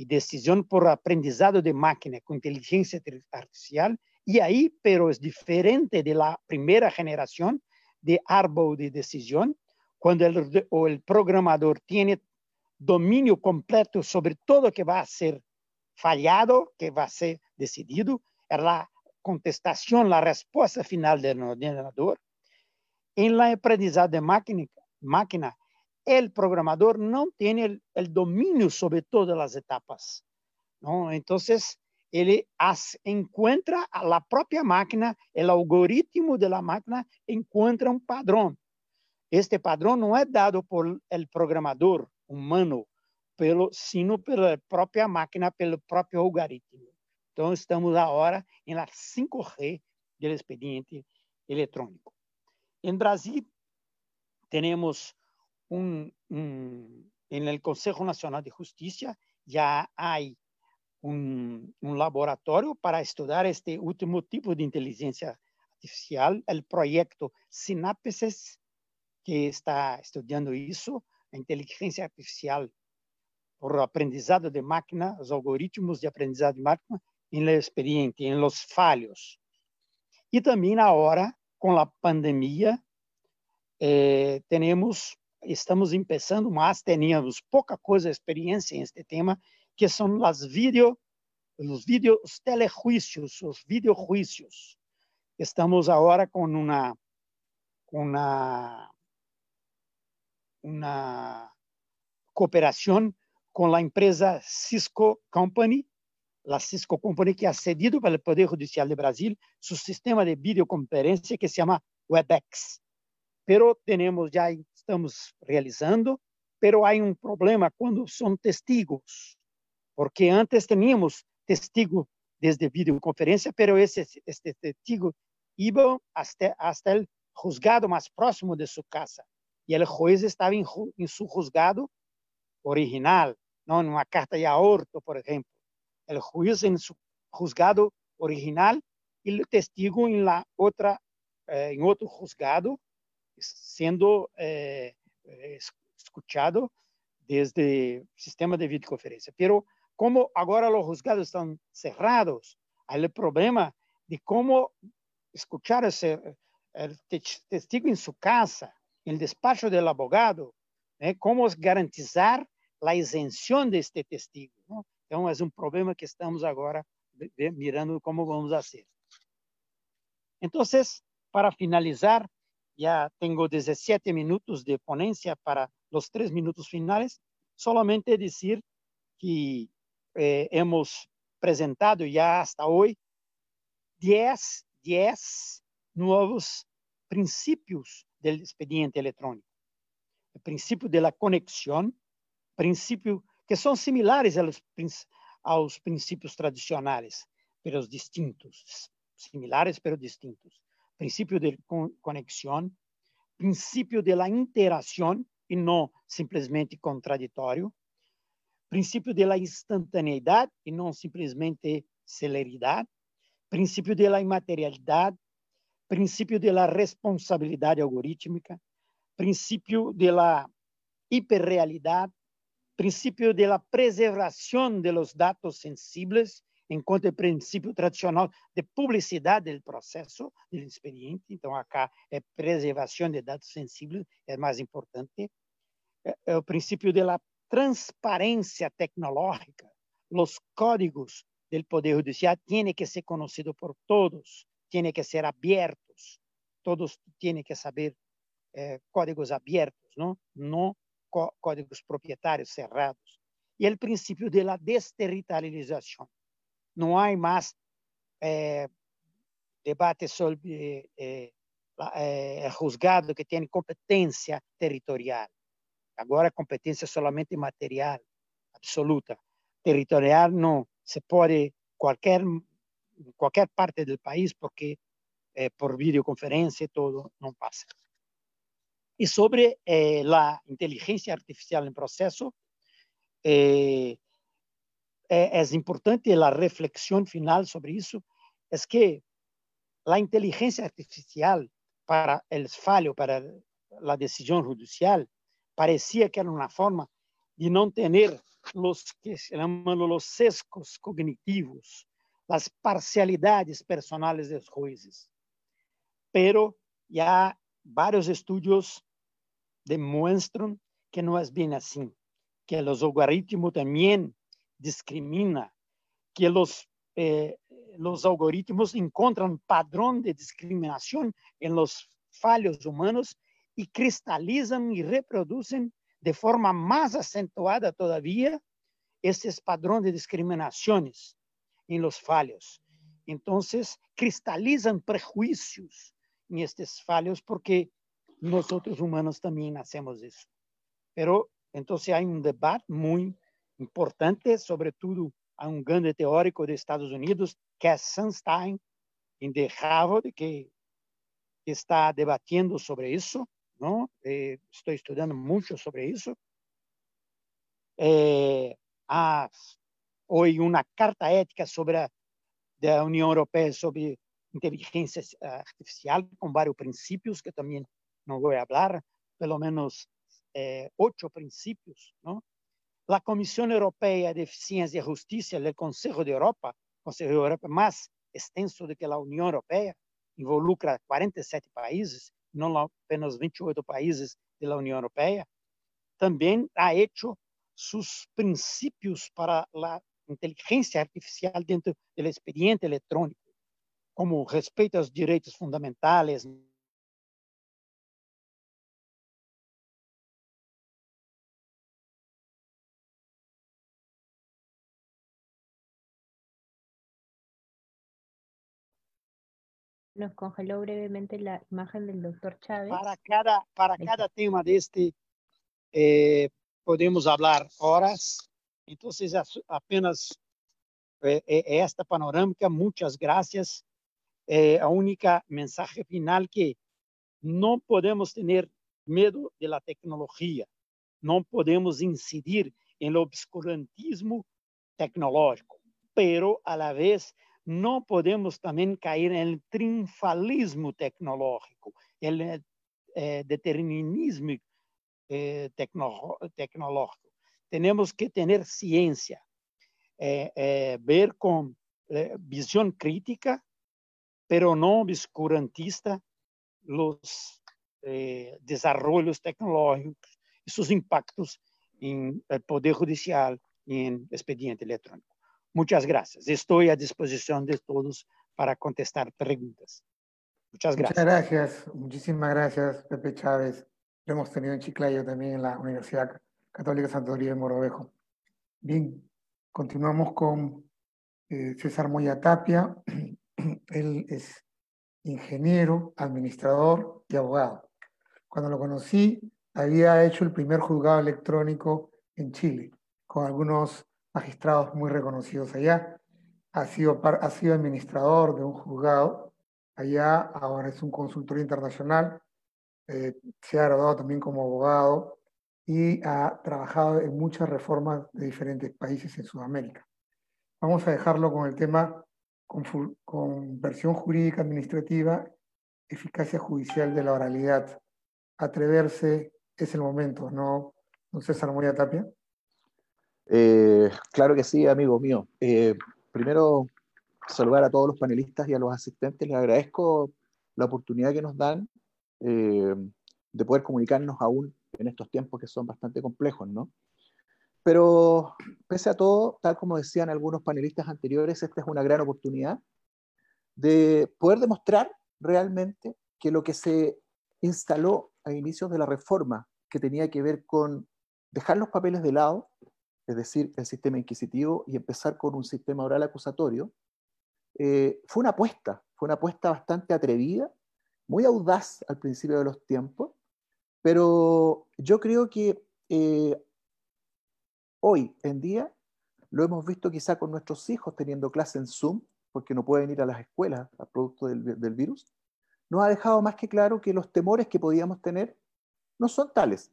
[SPEAKER 4] Y decisión por aprendizado de máquina con inteligencia artificial. Y ahí, pero es diferente de la primera generación de árbol de decisión, cuando el, o el programador tiene dominio completo sobre todo que va a ser fallado, que va a ser decidido, la contestación, la respuesta final del ordenador. En la aprendizado de máquina, máquina el programador no tiene el, el, dominio sobre todas las etapas. ¿no? Entonces, él encuentra a la propia máquina, el algoritmo de la máquina encuentra un padrón. Este padrón no es dado por el programador humano, pelo, sino pela própria máquina, pelo próprio algoritmo. Então, estamos agora em la 5G do expediente eletrônico. Em Brasil, temos um, um, el Consejo Nacional de Justiça, já há um, um laboratório para estudar este último tipo de inteligência artificial, o projeto Sinapses, que está estudando isso, a inteligência artificial por aprendizado de máquina, os algoritmos de aprendizado de máquina em el expediente, em los falhos. E também agora, com a pandemia, eh, temos, estamos começando, mas tínhamos pouca coisa experiência em este tema, que são as vídeo, os vídeos, os telejuízos, os videojuízos. Estamos agora com uma, com uma una cooperación con la empresa Cisco Company, la Cisco Company que ha cedido para el Poder Judicial de Brasil su sistema de videoconferencia que se llama WebEx. Pero tenemos ya, estamos realizando, pero hay un problema cuando son testigos, porque antes teníamos testigo desde videoconferencia, pero ese, este testigo iba hasta, hasta el juzgado más próximo de su casa e o juiz estava em, em seu juzgado original, não numa carta de aorto, por exemplo. O juiz em seu juzgado original e o testigo em la outra eh, em outro juzgado, sendo eh, escutado desde o sistema de videoconferência. Pero como agora os juzgados estão cerrados, há o problema de como escuchar esse testigo em sua casa, el despacho del abogado, ¿eh? cómo garantizar la isención de este testigo. ¿no? Entonces, es un problema que estamos ahora mirando cómo vamos a hacer. Entonces, para finalizar, ya tengo 17 minutos de ponencia para los tres minutos finales. Solamente decir que eh, hemos presentado ya hasta hoy 10, 10 nuevos principios del expediente electrónico. El principio de la conexión, principio que son similares a los, a los pero distintos, similares pero distintos. Principio de conexión, principio de la interacción y no simplesmente contradictorio, princípio de la instantaneidad y no simplesmente celeridad, princípio de la inmaterialidad princípio da responsabilidade algorítmica, princípio da hiperrealidade, princípio da preservação de los dados sensíveis, enquanto o princípio tradicional de publicidade do processo, do expediente. Então, acá é preservação de dados sensíveis, é mais importante. É, é o princípio da transparência tecnológica. Os códigos do Poder Judicial têm que ser conhecidos por todos tiene que ser abiertos, todos tienen que saber eh, códigos abiertos, ¿no? No códigos propietarios cerrados. Y el principio de la desterritorialización. No hay más eh, debate sobre eh, el juzgado que tiene competencia territorial. Ahora competencia solamente material, absoluta. Territorial no. Se puede cualquier en cualquier parte del país porque eh, por videoconferencia todo no pasa. Y sobre eh, la inteligencia artificial en proceso, eh, es importante la reflexión final sobre eso, es que la inteligencia artificial para el fallo, para la decisión judicial, parecía que era una forma de no tener los que se llaman los sesgos cognitivos, las parcialidades personales de los jueces. Pero ya varios estudios demuestran que no es bien así, que los algoritmos también discriminan, que los, eh, los algoritmos encuentran padrón de discriminación en los fallos humanos y cristalizan y reproducen de forma más acentuada todavía esses padrões de discriminações em los falhos. Então, cristalizam prejuízos em estes falhos porque nós outros humanos também nascemos isso. Pero então há um debate muito importante, sobretudo a um grande teórico dos Estados Unidos, que é Sunstein, de Harvard, que está debatendo sobre isso, não? Eh, estou estudando muito sobre isso. Eh, há hoje uma carta ética sobre a da União Europeia sobre inteligência artificial com vários princípios que também não vou falar, pelo menos eh, oito princípios, não? A Comissão Europeia de Eficiência e Justiça do Conselho de Europa, Conselho de Europa mais extenso do que a União Europeia, involucra 47 países, não apenas 28 países da União Europeia, também ha hecho sus principios para la inteligencia artificial dentro del expediente electrónico, como respeto a los derechos
[SPEAKER 1] Nos congeló brevemente la imagen del doctor Chávez.
[SPEAKER 4] Para cada, para cada tema de este eh, podemos falar horas. Então, apenas é, é esta panorâmica. Muitas graças. É a única mensagem final que não podemos ter medo da tecnologia. Não podemos incidir em obscurantismo tecnológico, pero a la vez não podemos também cair em triunfalismo tecnológico, el eh, determinismo eh, tecnológico. Tenemos que tener ciencia, eh, eh, ver con visión crítica, pero no obscurantista, los desarrollos tecnológicos y sus impactos en el Poder Judicial y en expediente electrónico. Muchas gracias. Estoy a disposición de todos para contestar preguntas. Muchas gracias.
[SPEAKER 2] Muchas gracias. Muchísimas gracias, Pepe Chávez hemos tenido en Chiclayo también en la Universidad Católica Santo Toribio de Morovejo. Bien, continuamos con eh, César Moya Tapia. Él es ingeniero, administrador y abogado. Cuando lo conocí, había hecho el primer juzgado electrónico en Chile, con algunos magistrados muy reconocidos allá. Ha sido, ha sido administrador de un juzgado allá, ahora es un consultor internacional eh, se ha graduado también como abogado y ha trabajado en muchas reformas de diferentes países en Sudamérica. Vamos a dejarlo con el tema con, versión jurídica administrativa, eficacia judicial de la oralidad. Atreverse es el momento, ¿no, don César Moria Tapia?
[SPEAKER 5] Eh, claro que sí, amigo mío. Eh, primero, saludar a todos los panelistas y a los asistentes. Les agradezco la oportunidad que nos dan eh, de poder comunicarnos aún en estos tiempos que son bastante complejos, ¿no? Pero pese a todo, tal como decían algunos panelistas anteriores, esta es una gran oportunidad de poder demostrar realmente que lo que se instaló a inicios de la reforma, que tenía que ver con dejar los papeles de lado, es decir, el sistema inquisitivo, y empezar con un sistema oral acusatorio, eh, fue una apuesta, fue una apuesta bastante atrevida muy audaz al principio de los tiempos, pero yo creo que eh, hoy en día lo hemos visto quizá con nuestros hijos teniendo clase en Zoom, porque no pueden ir a las escuelas a producto del, del virus, nos ha dejado más que claro que los temores que podíamos tener no son tales.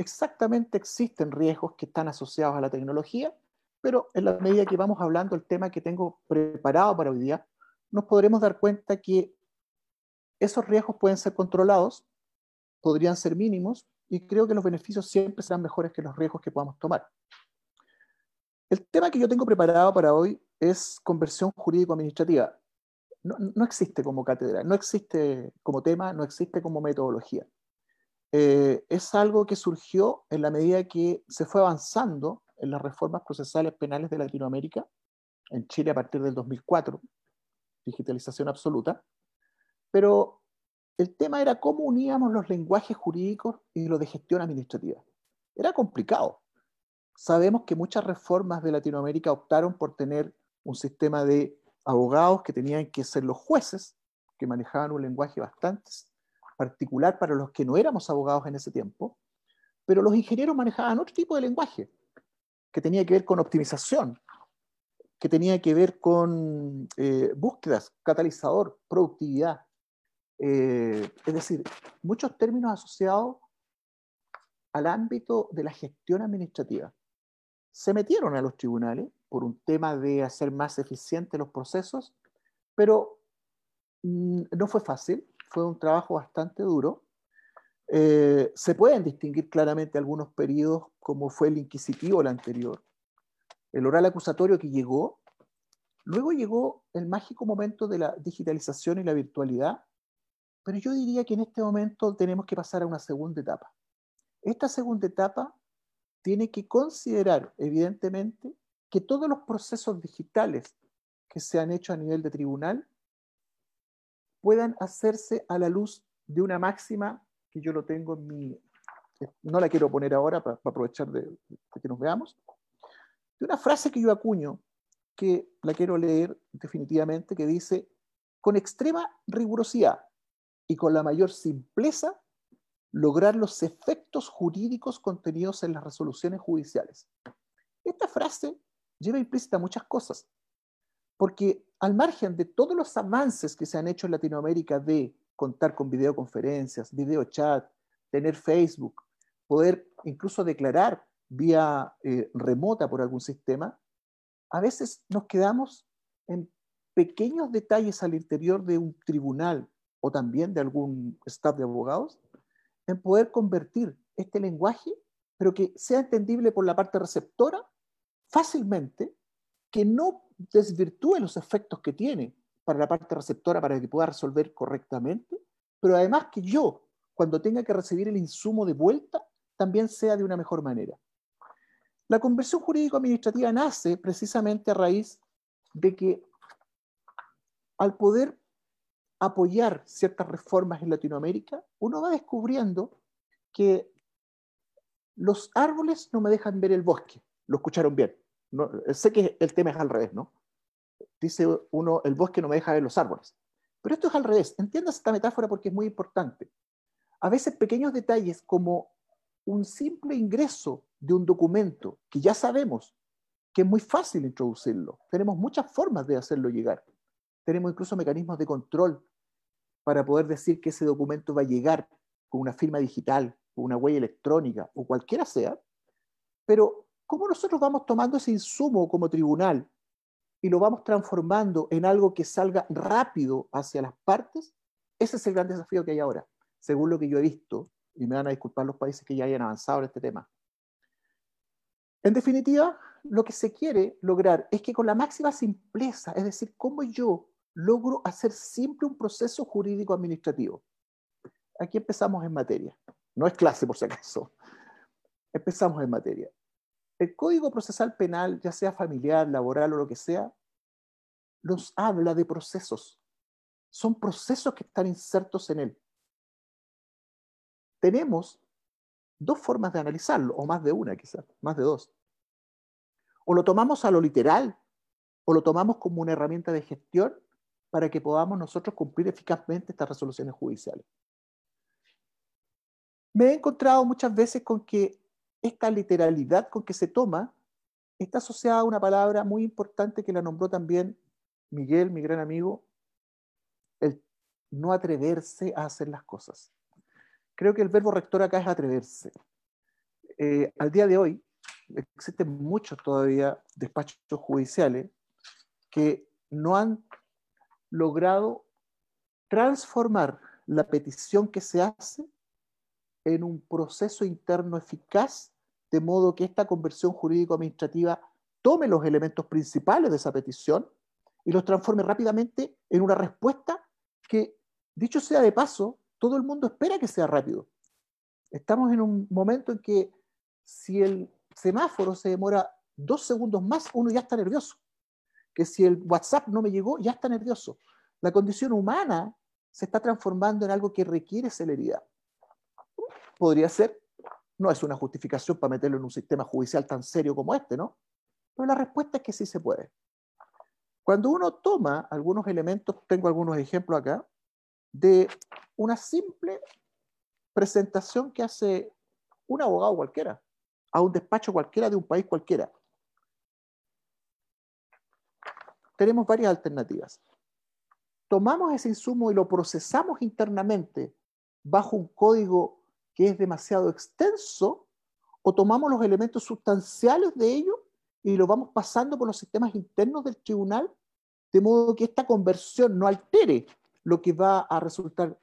[SPEAKER 5] Exactamente existen riesgos que están asociados a la tecnología, pero en la medida que vamos hablando el tema que tengo preparado para hoy día, nos podremos dar cuenta que esos riesgos pueden ser controlados, podrían ser mínimos y creo que los beneficios siempre serán mejores que los riesgos que podamos tomar. El tema que yo tengo preparado para hoy es conversión jurídico-administrativa. No, no, existe como cátedra, no existe como tema, no existe como metodología. Eh, es algo que surgió en la medida que se fue avanzando en las reformas procesales penales de Latinoamérica, en Chile a partir del 2004, digitalización absoluta, pero el tema era cómo uníamos los lenguajes jurídicos y los de gestión administrativa. Era complicado. Sabemos que muchas reformas de Latinoamérica optaron por tener un sistema de abogados que tenían que ser los jueces, que manejaban un lenguaje bastante particular para los que no éramos abogados en ese tiempo, pero los ingenieros manejaban otro tipo de lenguaje, que tenía que ver con optimización, que tenía que ver con eh, búsquedas, catalizador, productividad. Eh, es decir, muchos términos asociados al ámbito de la gestión administrativa. Se metieron a los tribunales por un tema de hacer más eficientes los procesos, pero mm, no fue fácil fue un trabajo bastante duro. Eh, se pueden distinguir claramente algunos periodos, como fue el inquisitivo, el anterior, el oral acusatorio que llegó, luego llegó el mágico momento de la digitalización y la virtualidad, pero yo diría que en este momento tenemos que pasar a una segunda etapa. Esta segunda etapa tiene que considerar, evidentemente, que todos los procesos digitales que se han hecho a nivel de tribunal puedan hacerse a la luz de una máxima que yo lo tengo en mi... No la quiero poner ahora para, aprovechar de, que nos veamos. De una frase que yo acuño, que la quiero leer definitivamente, que dice, con extrema rigurosidad y con la mayor simpleza, lograr los efectos jurídicos contenidos en las resoluciones judiciales. Esta frase lleva implícita muchas cosas, porque al margen de todos los avances que se han hecho en Latinoamérica de contar con videoconferencias, videochat, tener Facebook, poder incluso declarar vía eh, remota por algún sistema, a veces nos quedamos en pequeños detalles al interior de un tribunal o también de algún staff de abogados, en poder convertir este lenguaje, pero que sea entendible por la parte receptora fácilmente, que no desvirtúe los efectos que tiene para la parte receptora para que pueda resolver correctamente, pero además que yo, cuando tenga que recibir el insumo de vuelta, también sea de una mejor manera. La conversión jurídico-administrativa nace precisamente a raíz de que al poder apoyar ciertas reformas en Latinoamérica, uno va descubriendo que los árboles no me dejan ver el bosque. Lo escucharon bien. No, sé que el tema es al revés, ¿no? Dice uno, el bosque no me deja ver los árboles. Pero esto es al revés. Entiendas esta metáfora porque es muy importante. A veces pequeños detalles como un simple ingreso de un documento que ya sabemos que es muy fácil introducirlo. Tenemos muchas formas de hacerlo llegar. Tenemos incluso mecanismos de control para poder decir que ese documento va a llegar con una firma digital, con una huella electrónica o cualquiera sea. Pero ¿cómo nosotros vamos tomando ese insumo como tribunal y lo vamos transformando en algo que salga rápido hacia las partes? Ese es el gran desafío que hay ahora, según lo que yo he visto, y me van a disculpar los países que ya hayan avanzado en este tema. En definitiva, lo que se quiere lograr es que con la máxima simpleza, es decir, cómo yo logro hacer simple un proceso jurídico administrativo. Aquí empezamos en materia. No es clase, por si acaso. Empezamos en materia. El Código Procesal Penal, ya sea familiar, laboral o lo que sea, nos habla de procesos. Son procesos que están insertos en él. Tenemos dos formas de analizarlo, o más de una quizás, más de dos. O lo tomamos a lo literal, o lo tomamos como una herramienta de gestión para que podamos nosotros cumplir eficazmente estas resoluciones judiciales. Me he encontrado muchas veces con que esta literalidad con que se toma está asociada a una palabra muy importante que la nombró también Miguel, mi gran amigo, el no atreverse a hacer las cosas. Creo que el verbo rector acá es atreverse. Eh, al día de hoy existen muchos todavía despachos judiciales que no han logrado transformar la petición que se hace en un proceso interno eficaz, de modo que esta conversión jurídico-administrativa tome los elementos principales de esa petición y los transforme rápidamente en una respuesta que, dicho sea de paso, todo el mundo espera que sea rápido. Estamos en un momento en que si el semáforo se demora dos segundos más, uno ya está nervioso. Que si el WhatsApp no me llegó, ya está nervioso. La condición humana se está transformando en algo que requiere celeridad. Podría ser, no es una justificación para meterlo en un sistema judicial tan serio como este, ¿no? Pero la respuesta es que sí se puede. Cuando uno toma algunos elementos, tengo algunos ejemplos acá, de una simple presentación que hace un abogado cualquiera, a un despacho cualquiera de un país cualquiera. Tenemos varias alternativas. Tomamos ese insumo y lo procesamos internamente bajo un código que es demasiado extenso o tomamos los elementos sustanciales de ello y lo vamos pasando por los sistemas internos del tribunal de modo que esta conversión no altere lo que va a resultar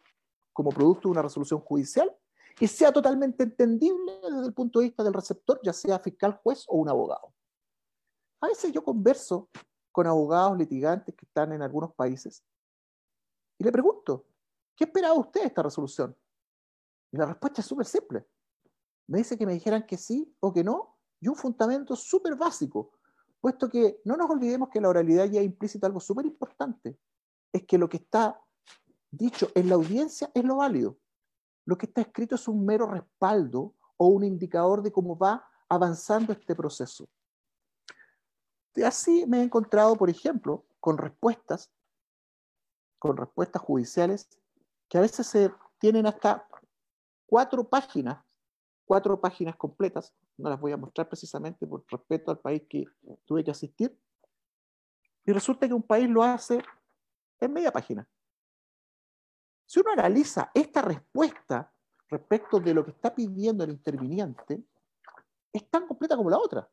[SPEAKER 5] como producto de una resolución judicial y sea totalmente entendible desde el punto de vista del receptor, ya sea fiscal, juez o un abogado. A veces yo converso con abogados litigantes que están en algunos países y le pregunto, ¿qué esperaba usted de esta resolución? Y la respuesta es súper simple. Me dice que me dijeran que sí o que no y un fundamento súper básico, puesto que no nos olvidemos que la oralidad ya implícita algo súper importante, es que lo que está dicho en la audiencia es lo válido. Lo que está escrito es un mero respaldo o un indicador de cómo va avanzando este proceso. Así me he encontrado, por ejemplo, con respuestas, con respuestas judiciales que a veces se tienen hasta cuatro páginas, cuatro páginas completas, no las voy a mostrar precisamente por respeto al país que tuve que asistir, y resulta que un país lo hace en media página. Si uno analiza esta respuesta respecto de lo que está pidiendo el interviniente, es tan completa como la otra.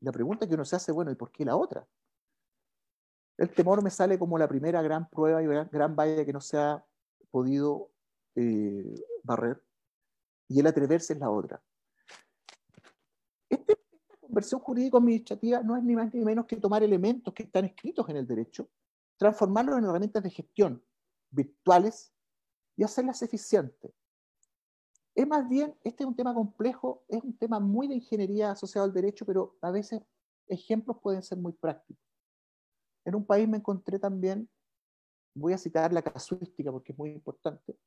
[SPEAKER 5] La pregunta que uno se hace, bueno, ¿y por qué la otra? El temor me sale como la primera gran prueba y gran, valla que no se ha podido eh, barrer, y el atreverse es la otra. Este, esta conversión jurídico-administrativa no es ni más ni menos que tomar elementos que están escritos en el derecho, transformarlos en herramientas de gestión virtuales y hacerlas eficientes. Es más bien, este es un tema complejo, es un tema muy de ingeniería asociado al derecho, pero a veces ejemplos pueden ser muy prácticos. En un país me encontré también, voy a citar la casuística porque es muy importante,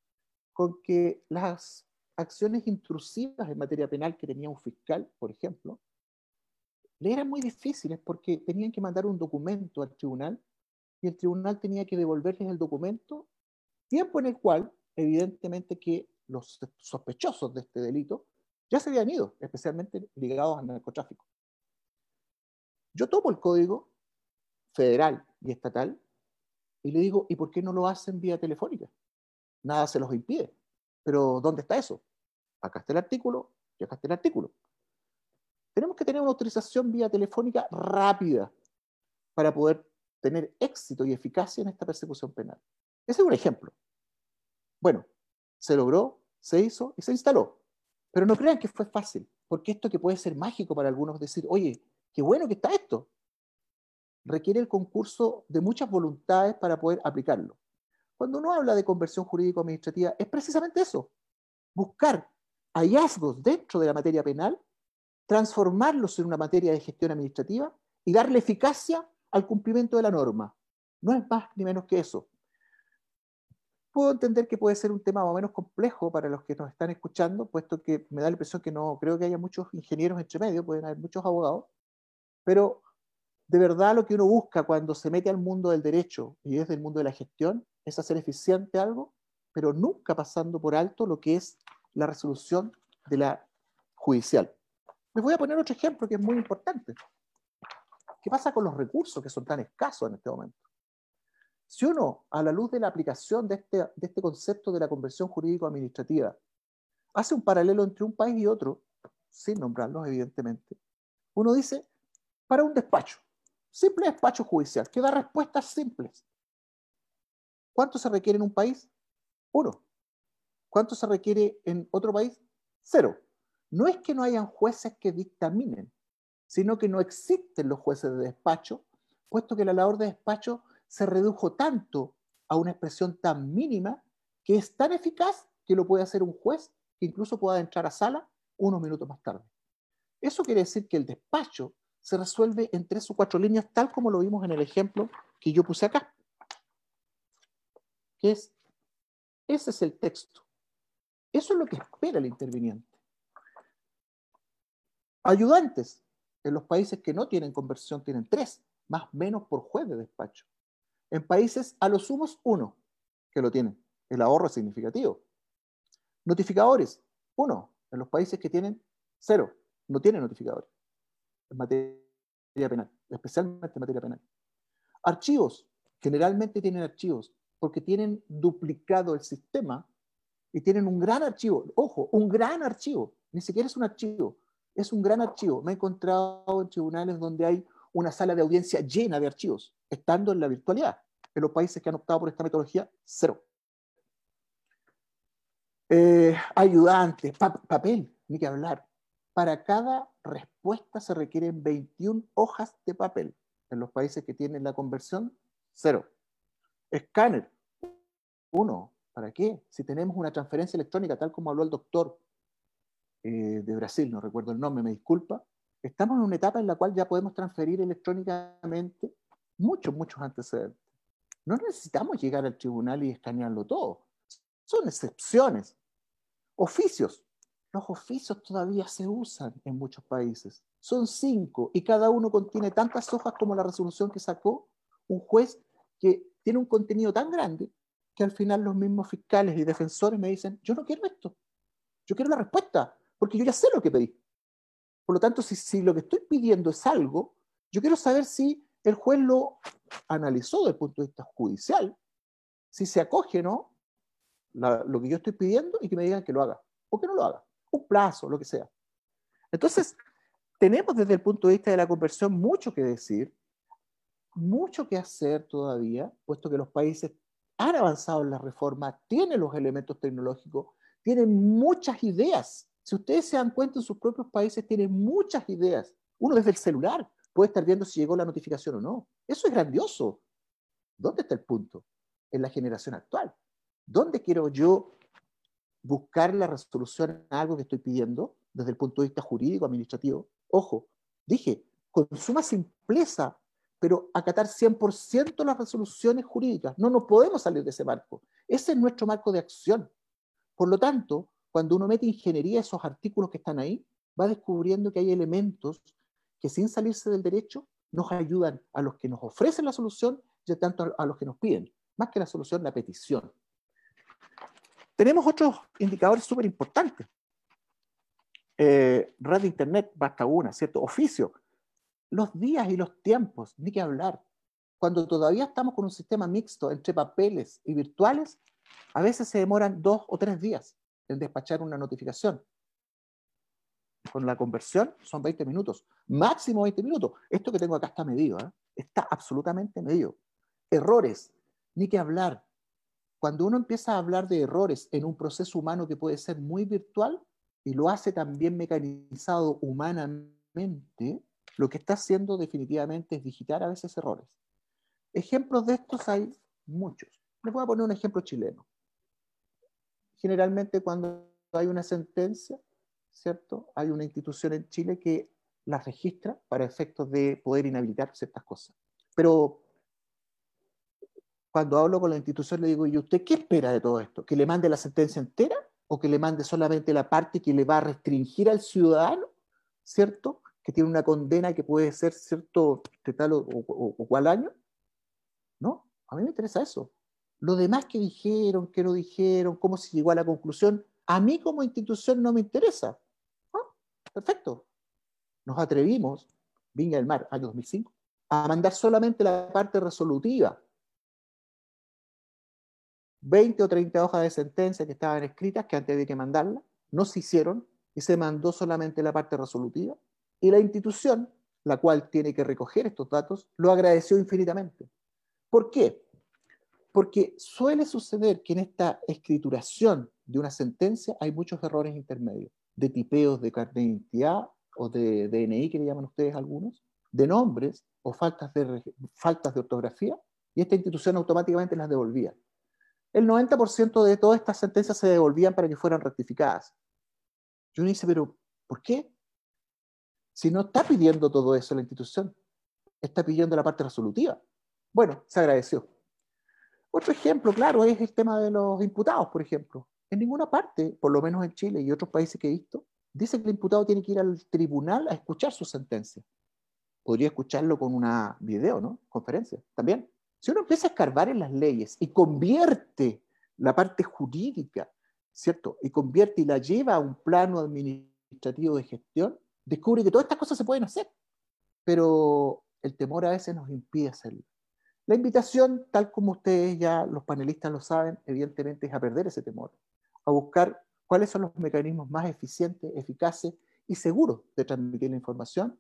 [SPEAKER 5] con que las acciones intrusivas en materia penal que tenía un fiscal, por ejemplo, le eran muy difíciles porque tenían que mandar un documento al tribunal y el tribunal tenía que devolverles el documento tiempo en el cual, evidentemente, que los sospechosos de este delito ya se habían ido, especialmente ligados al narcotráfico. Yo tomo el código federal y estatal y le digo, ¿y por qué no lo hacen vía telefónica? Nada se los impide. Pero ¿dónde está eso? Acá está el artículo y acá está el artículo. Tenemos que tener una autorización vía telefónica rápida para poder tener éxito y eficacia en esta persecución penal. Ese es un ejemplo. Bueno, se logró, se hizo y se instaló. Pero no crean que fue fácil, porque esto que puede ser mágico para algunos, decir, oye, qué bueno que está esto, requiere el concurso de muchas voluntades para poder aplicarlo. Cuando uno habla de conversión jurídico-administrativa, es precisamente eso, buscar hallazgos dentro de la materia penal, transformarlos en una materia de gestión administrativa y darle eficacia al cumplimiento de la norma. No es más ni menos que eso puedo entender que puede ser un tema más o menos complejo para los que nos están escuchando, puesto que me da la impresión que no creo que haya muchos ingenieros entre medio, pueden haber muchos abogados, pero de verdad lo que uno busca cuando se mete al mundo del derecho y desde el mundo de la gestión es hacer eficiente algo, pero nunca pasando por alto lo que es la resolución de la judicial. Les voy a poner otro ejemplo que es muy importante. ¿Qué pasa con los recursos que son tan escasos en este momento? Si uno, a la luz de la aplicación de este, de este concepto de la conversión jurídico-administrativa, hace un paralelo entre un país y otro, sin nombrarlos evidentemente, uno dice, para un despacho, simple despacho judicial, que da respuestas simples. ¿Cuánto se requiere en un país? Uno. ¿Cuánto se requiere en otro país? Cero. No es que no hayan jueces que dictaminen, sino que no existen los jueces de despacho, puesto que la labor de despacho se redujo tanto a una expresión tan mínima que es tan eficaz que lo puede hacer un juez que incluso pueda entrar a sala unos minutos más tarde. Eso quiere decir que el despacho se resuelve en tres o cuatro líneas, tal como lo vimos en el ejemplo que yo puse acá. Que es, ese es el texto. Eso es lo que espera el interviniente. Ayudantes. En los países que no tienen conversión tienen tres, más o menos por juez de despacho. En países a lo sumos uno que lo tienen. El ahorro es significativo. Notificadores, uno. En los países que tienen cero, no tienen notificadores. En materia penal, especialmente en materia penal. Archivos, generalmente tienen archivos porque tienen duplicado el sistema y tienen un gran archivo. Ojo, un gran archivo. Ni siquiera es un archivo es un gran archivo. Me he encontrado en tribunales donde hay una sala de audiencia llena de archivos, estando en la virtualidad. En los países que han optado por esta metodología, cero. Eh, ayudantes, papel, ni que hablar. Para cada respuesta se requieren 21 hojas de papel. En los países que tienen la conversión, cero. Escáner, uno. ¿Para qué? Si tenemos una transferencia electrónica, tal como habló el doctor, eh, de Brasil, no recuerdo el nombre, me disculpa, estamos en una etapa en la cual ya podemos transferir electrónicamente muchos, muchos antecedentes. No necesitamos llegar al tribunal y escanearlo todo. Son excepciones. Oficios. Los oficios todavía se usan en muchos países. Son cinco y cada uno contiene tantas hojas como la resolución que sacó un juez que tiene un contenido tan grande que al final los mismos fiscales y defensores me dicen, yo no quiero esto, yo quiero la respuesta, porque yo ya sé lo que pedí. Por lo tanto, si, lo que estoy pidiendo es algo, yo quiero saber si el juez lo analizó desde el punto de vista judicial, si se acoge no lo que yo estoy pidiendo y que me digan que lo haga o que no lo haga, un plazo, lo que sea. Entonces, tenemos desde el punto de vista de la conversión mucho que decir, mucho que hacer todavía, puesto que los países han avanzado en la reforma, tienen los elementos tecnológicos, tienen muchas ideas si ustedes se dan cuenta, en sus propios países tienen muchas ideas. Uno desde el celular puede estar viendo si llegó la notificación o no. Eso es grandioso. ¿Dónde está el punto? En la generación actual. ¿Dónde quiero yo buscar la resolución a algo que estoy pidiendo desde el punto de vista jurídico, administrativo? Ojo, dije, con suma simpleza, pero acatar 100% las resoluciones jurídicas. No nos podemos salir de ese marco. Ese es nuestro marco de acción. Por lo tanto, cuando uno mete ingeniería, esos artículos que están ahí, va descubriendo que hay elementos que sin salirse del derecho nos ayudan a los que nos ofrecen la solución y tanto a los que nos piden, más que la solución, la petición. Tenemos otros indicadores súper importantes. Eh, red de Internet, basta una, ¿cierto? Oficio. Los días y los tiempos, ni que hablar. Cuando todavía estamos con un sistema mixto entre papeles y virtuales, a veces se demoran dos o tres días en despachar una notificación. Con la conversión son 20 minutos, máximo 20 minutos. Esto que tengo acá está medido, ¿eh? está absolutamente medido. Errores, ni que hablar. Cuando uno empieza a hablar de errores en un proceso humano que puede ser muy virtual y lo hace también mecanizado humanamente, lo que está haciendo definitivamente es digitar a veces errores. Ejemplos de estos hay muchos. Les voy a poner un ejemplo chileno generalmente cuando hay una sentencia, ¿cierto? Hay una institución en Chile que la registra para efectos de poder inhabilitar ciertas cosas. Pero cuando hablo con la institución le digo, ¿y usted qué espera de todo esto? ¿Que le mande la sentencia entera o que le mande solamente la parte que le va a restringir al ciudadano, ¿cierto? Que tiene una condena que puede ser, ¿cierto?, de tal o, o cual año. ¿No? A mí me interesa eso. Lo demás que dijeron, que no dijeron, cómo se llegó a la conclusión, a mí como institución no me interesa. Perfecto. Nos atrevimos, Viña del Mar, año 2005, a mandar solamente la parte resolutiva. 20 o 30 hojas de sentencia que estaban escritas, que antes de que mandarla, no se hicieron y se mandó solamente la parte resolutiva. Y la institución, la cual tiene que recoger estos datos, lo agradeció infinitamente. ¿Por qué? Porque suele suceder que en esta escrituración de una sentencia hay muchos errores intermedios, de tipeos de carnet de identidad o de DNI, que le llaman ustedes algunos, de nombres o faltas de, faltas de ortografía, y esta institución automáticamente las devolvía. El 90% de todas estas sentencias se devolvían para que fueran rectificadas. Yo me dice, pero ¿por qué? Si no está pidiendo todo eso la institución, está pidiendo la parte resolutiva. Bueno, se agradeció. Otro ejemplo, claro, es el tema de los imputados, por ejemplo. En ninguna parte, por lo menos en Chile y otros países que he visto, dice que el imputado tiene que ir al tribunal a escuchar su sentencia. Podría escucharlo con una video, ¿no? Conferencia, también. Si uno empieza a escarbar en las leyes y convierte la parte jurídica, ¿cierto? Y convierte y la lleva a un plano administrativo de gestión, descubre que todas estas cosas se pueden hacer. Pero el temor a veces nos impide hacerlo. La invitación, tal como ustedes ya, los panelistas lo saben, evidentemente es a perder ese temor, a buscar cuáles son los mecanismos más eficientes, eficaces y seguros de transmitir la información,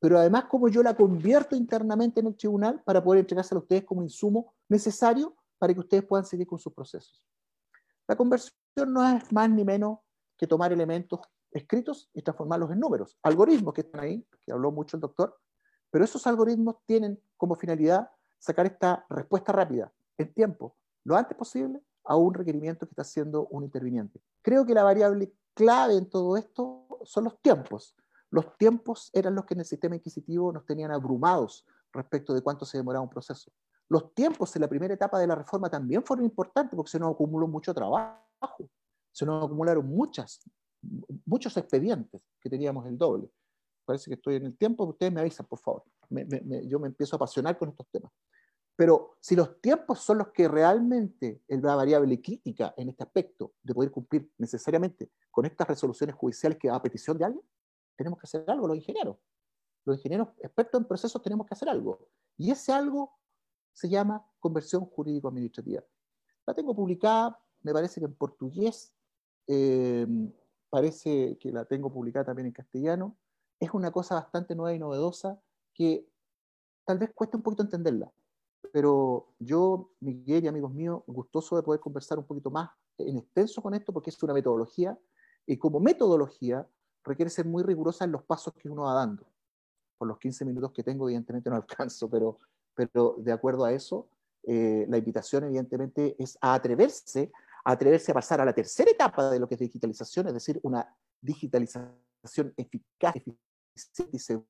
[SPEAKER 5] pero además cómo yo la convierto internamente en el tribunal para poder entregársela a ustedes como insumo necesario para que ustedes puedan seguir con sus procesos. La conversión no es más ni menos que tomar elementos escritos y transformarlos en números, algoritmos que están ahí, que habló mucho el doctor, pero esos algoritmos tienen como finalidad sacar esta respuesta rápida, en tiempo, lo antes posible, a un requerimiento que está haciendo un interviniente. Creo que la variable clave en todo esto son los tiempos. Los tiempos eran los que en el sistema inquisitivo nos tenían abrumados respecto de cuánto se demoraba un proceso. Los tiempos en la primera etapa de la reforma también fueron importantes porque se nos acumuló mucho trabajo, se nos acumularon muchas, muchos expedientes que teníamos el doble. Parece que estoy en el tiempo, ustedes me avisan, por favor. yo me empiezo a apasionar con estos temas. Pero si los tiempos son los que realmente es la variable crítica en este aspecto de poder cumplir necesariamente con estas resoluciones judiciales que a petición de alguien, tenemos que hacer algo los ingenieros. Los ingenieros expertos en procesos tenemos que hacer algo. Y ese algo se llama conversión jurídico-administrativa. La tengo publicada, me parece que en portugués, eh, parece que la tengo publicada también en castellano. Es una cosa bastante nueva y novedosa que tal vez cuesta un poquito entenderla pero yo, Miguel y amigos míos, gustoso de poder conversar un poquito más en extenso con esto, porque es una metodología, y como metodología requiere ser muy rigurosa en los pasos que uno va dando. Por los 15 minutos que tengo, evidentemente no alcanzo, pero, pero de acuerdo a eso, eh, la invitación evidentemente es a atreverse, atreverse a pasar a la tercera etapa de lo que es digitalización, es decir, una digitalización eficaz, y segura,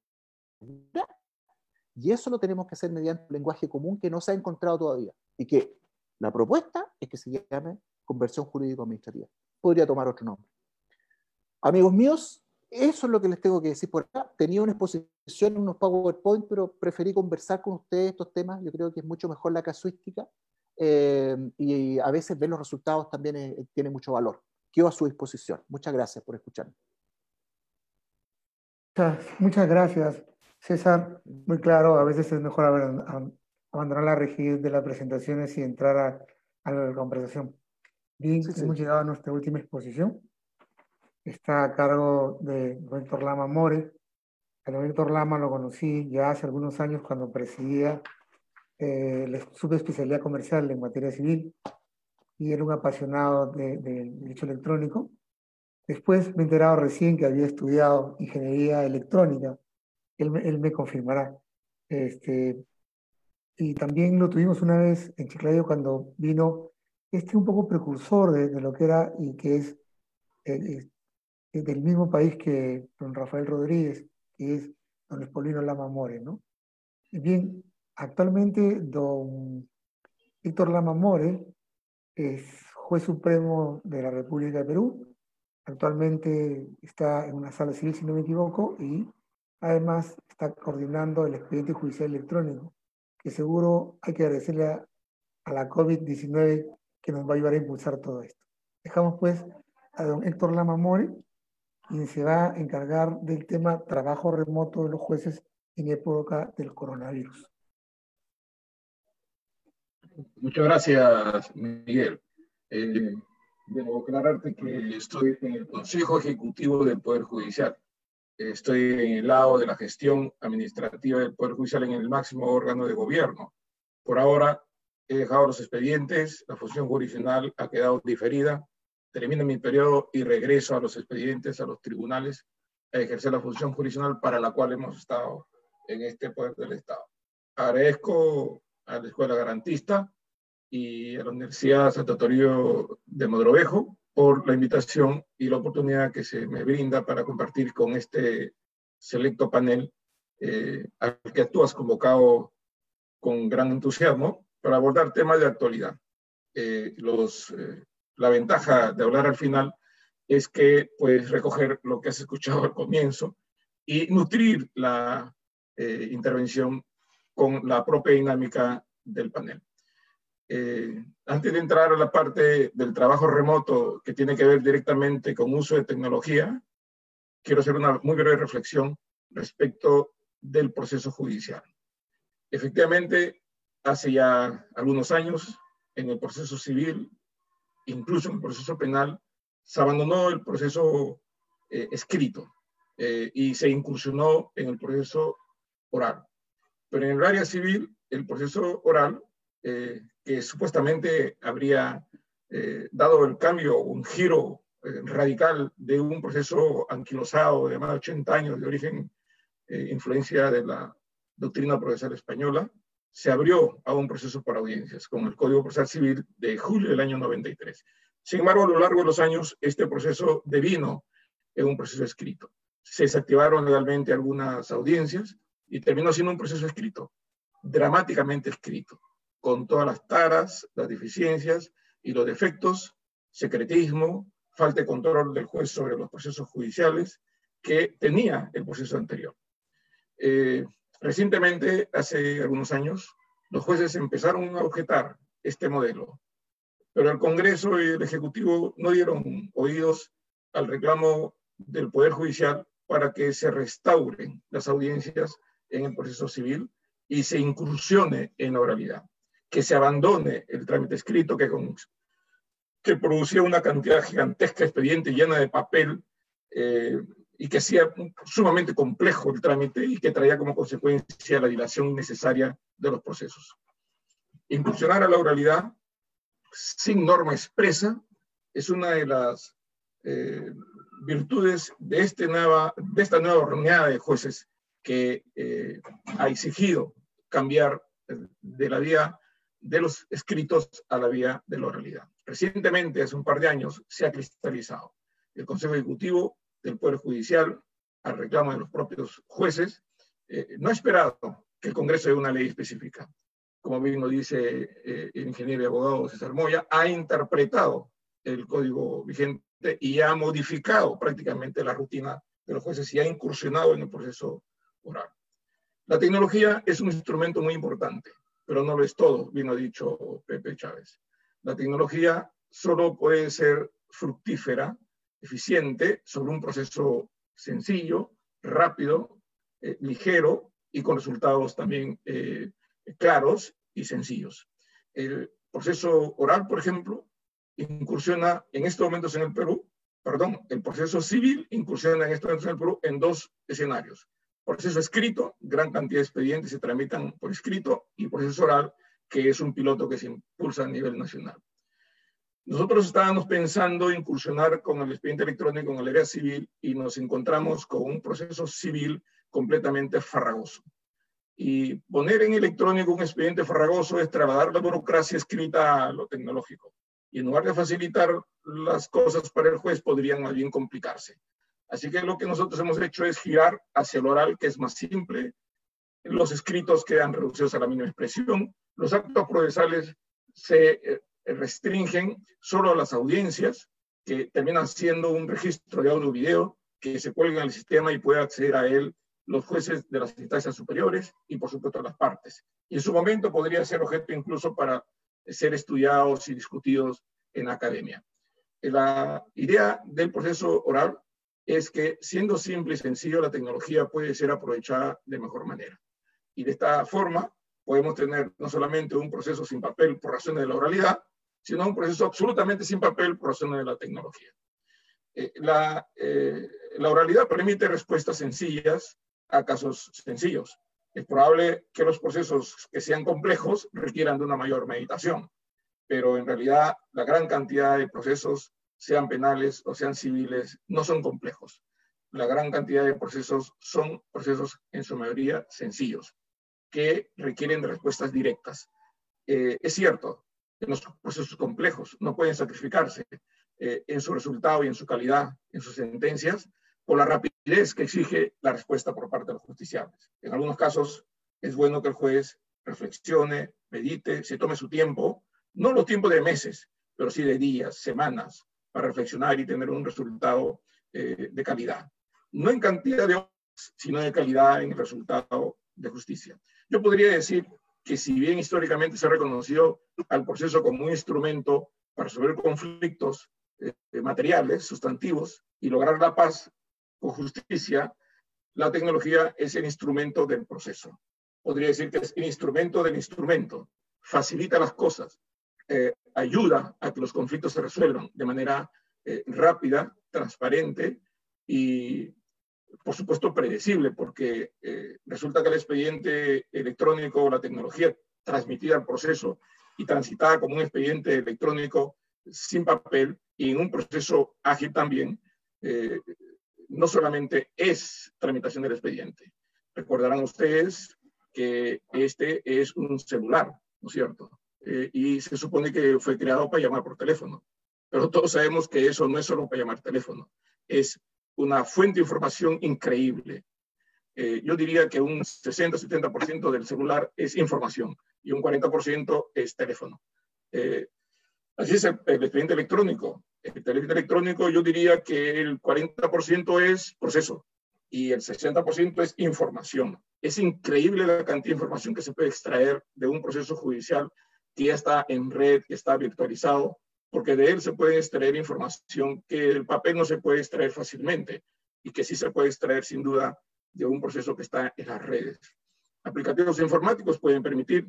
[SPEAKER 5] y eso lo tenemos que hacer mediante un lenguaje común que no se ha encontrado todavía. Y que la propuesta es que se llame conversión jurídico-administrativa. Podría tomar otro nombre. Amigos míos, eso es lo que les tengo que decir por acá. Tenía una exposición, unos PowerPoint, pero preferí conversar con ustedes estos temas. Yo creo que es mucho mejor la casuística eh, y a veces ver los resultados también eh, tiene mucho valor. Quedo a su disposición. Muchas gracias por escucharme.
[SPEAKER 2] muchas gracias. César, muy claro, a veces es mejor abandonar la rigidez de las presentaciones y entrar a, la conversación. Bien, hemos llegado a nuestra última exposición. Está a cargo de Víctor Lama More. A Víctor Lama lo conocí ya hace algunos años cuando presidía eh, la subespecialidad comercial en materia civil y era un apasionado del de derecho electrónico. Después me he enterado recién que había estudiado ingeniería electrónica él, me confirmará. Este, y también lo tuvimos una vez en Chiclayo cuando vino este un poco precursor de, lo que era y que es eh, del mismo país que don Rafael Rodríguez, que es don Espolino Lama More, ¿no? Bien, actualmente don Víctor Lama More es juez supremo de la República de Perú, actualmente está en una sala civil, si no me equivoco, y Además, está coordinando el expediente judicial electrónico, que seguro hay que agradecerle a, la COVID-19 que nos va a ayudar a impulsar todo esto. Dejamos pues a don Héctor Lama More, quien se va a encargar del tema trabajo remoto de los jueces en época del coronavirus.
[SPEAKER 6] Muchas gracias, Miguel. Eh, debo aclararte que estoy en el Consejo Ejecutivo del Poder Judicial estoy en el lado de la gestión administrativa del Poder Judicial en el máximo órgano de gobierno. Por ahora he dejado los expedientes, la función jurisdiccional ha quedado diferida, termino mi periodo y regreso a los expedientes, a los tribunales, a ejercer la función jurisdiccional para la cual hemos estado en este poder del Estado. Agradezco a la Escuela Garantista y a la Universidad Santo Toribio de Modrovejo por la invitación y la oportunidad que se me brinda para compartir con este selecto panel eh, al que tú has convocado con gran entusiasmo para abordar temas de actualidad. Eh, los, eh, la ventaja de hablar al final es que puedes recoger lo que has escuchado al comienzo y nutrir la eh, intervención con la propia dinámica del panel. Eh, antes de entrar a la parte del trabajo remoto que tiene que ver directamente con uso de tecnología, quiero hacer una muy breve reflexión respecto del proceso judicial. Efectivamente, hace ya algunos años, en el proceso civil, incluso en el proceso penal, se abandonó el proceso eh, escrito eh, y se incursionó en el proceso oral. Pero en el área civil, el proceso oral, eh, que supuestamente habría dado el cambio, un giro radical de un proceso anquilosado de más de 80 años de origen, influencia de la doctrina procesal española, se abrió a un proceso por audiencias con el Código Procesal Civil de julio del año 93. Sin embargo, a lo largo de los años, este proceso devino en un proceso escrito. Se desactivaron legalmente algunas audiencias y terminó siendo un proceso escrito, dramáticamente escrito, con todas las taras, las deficiencias y los defectos, secretismo, falta de control del juez sobre los procesos judiciales que tenía el proceso anterior. Eh, recientemente, hace algunos años, los jueces empezaron a objetar este modelo pero el Congreso y el Ejecutivo no dieron oídos al reclamo del Poder Judicial para que se restauren las audiencias en el proceso civil y se incursione en la oralidad, que se abandone el trámite escrito que, que producía una cantidad gigantesca de expediente llena de papel eh, y que hacía sumamente complejo el trámite y que traía como consecuencia la dilación innecesaria de los procesos. Incursionar a la oralidad sin norma expresa es una de las eh, virtudes de, este de esta nueva reunión de jueces que eh, ha exigido cambiar de la vía de los escritos a la vía de la oralidad. Recientemente, hace un par de años, se ha cristalizado. El Consejo Ejecutivo del Poder Judicial, al reclamo de los propios jueces, eh, no ha esperado que el Congreso dé una ley específica como bien lo dice eh, el ingeniero y abogado César Moya, ha interpretado el código vigente y ha modificado prácticamente la rutina de los jueces y ha incursionado en el proceso La tecnología es un instrumento muy importante, pero no lo es todo, bien ha dicho Pepe Chávez. La tecnología solo puede ser fructífera, eficiente, sobre un proceso sencillo, rápido, eh, ligero y con resultados también eh, claros y sencillos. El proceso oral, por ejemplo, incursiona en estos momentos en el Perú, perdón, el proceso civil incursiona en estos momentos en el Perú en dos escenarios. Proceso escrito, gran cantidad de expedientes se tramitan por escrito, y proceso oral, que es un piloto que se impulsa a nivel nacional. Nosotros estábamos pensando incursionar con el expediente electrónico en el área civil y nos encontramos con un proceso civil completamente farragoso. Y poner en electrónico un expediente farragoso es trasladar la burocracia escrita a lo tecnológico. Y en lugar de facilitar las cosas para el juez, podrían más bien complicarse. Así que lo que nosotros hemos hecho es girar hacia el oral, que es más simple. Los escritos quedan reducidos a la mínima expresión. Los actos procesales se eh, restringen solo a las audiencias, que terminan siendo un registro de audio-video que se cuelga en el sistema y puede acceder a él los jueces de las instancias superiores y por supuesto las partes. Y en su momento podría ser objeto incluso para ser estudiados y discutidos en academia. La idea del proceso oral es que siendo simple y sencillo, la tecnología puede ser aprovechada de mejor manera. Y de esta forma podemos tener no solamente un proceso sin papel por razones de la oralidad, sino un proceso absolutamente sin papel por razones de la tecnología. Eh, la, eh, la oralidad permite respuestas sencillas a casos sencillos. Es probable que los procesos que sean complejos requieran de una mayor meditación, pero en realidad la gran cantidad de procesos, sean penales o sean civiles, no son complejos. la gran cantidad de procesos son procesos en su mayoría sencillos, que requieren respuestas directas. Eh, es cierto, en los procesos complejos no pueden sacrificarse eh, en su resultado y en su calidad, en sus sentencias, por la rapidez que exige la respuesta por parte de los justiciables. En algunos casos es bueno que el juez reflexione, medite, se tome su tiempo, no los tiempos de meses, pero sí de días, semanas, para reflexionar y tener un resultado eh, de calidad. No en cantidad de horas, sino de calidad en el resultado de justicia. Yo podría decir que si bien históricamente se ha reconocido al proceso como un instrumento para resolver conflictos eh, materiales, sustantivos, y lograr la paz con justicia, la tecnología es el instrumento del proceso. Podría decir que es el instrumento del instrumento. Facilita las cosas, eh, ayuda a que los conflictos se resuelvan de manera eh, rápida, transparente y, por supuesto, predecible, porque eh, resulta que el expediente electrónico o la tecnología transmitida al proceso y transitada como un expediente electrónico sin papel y en un proceso ágil también, no solamente es tramitación del expediente. Recordarán ustedes que este es un celular, ¿no es cierto? Eh, y se supone que fue creado para llamar por teléfono. Pero todos sabemos que eso no es solo para llamar teléfono, es una fuente de información increíble. Eh, yo diría que un 60-70% del celular es información y un 40% es teléfono. Eh, así es el, el, expediente electrónico. El expediente electrónico yo diría que el 40% es proceso y el 60% es información. Es increíble la cantidad de información que se puede extraer de un proceso judicial que está en red, que está virtualizado, porque de él se puede extraer información que el papel no se puede extraer fácilmente y que sí se puede extraer sin duda de un proceso que está en las redes. Aplicativos informáticos pueden permitir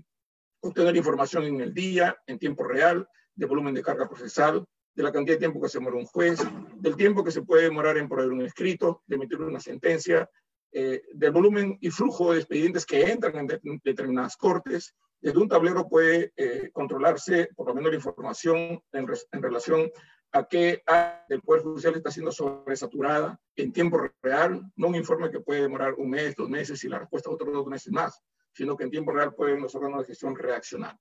[SPEAKER 6] obtener información en el día, en tiempo real, de volumen de carga procesal, de la cantidad de tiempo que se demora un juez, del tiempo que se puede demorar en proveer un escrito, de emitir una sentencia, eh, del volumen y flujo de expedientes que entran en determinadas cortes, desde un tablero puede eh, controlarse por lo menos la información en, relación a qué el Poder Judicial está siendo sobresaturada en tiempo real, no un informe que puede demorar un mes, dos meses y la respuesta otros dos meses más, sino que en tiempo real pueden los órganos de gestión reaccionar.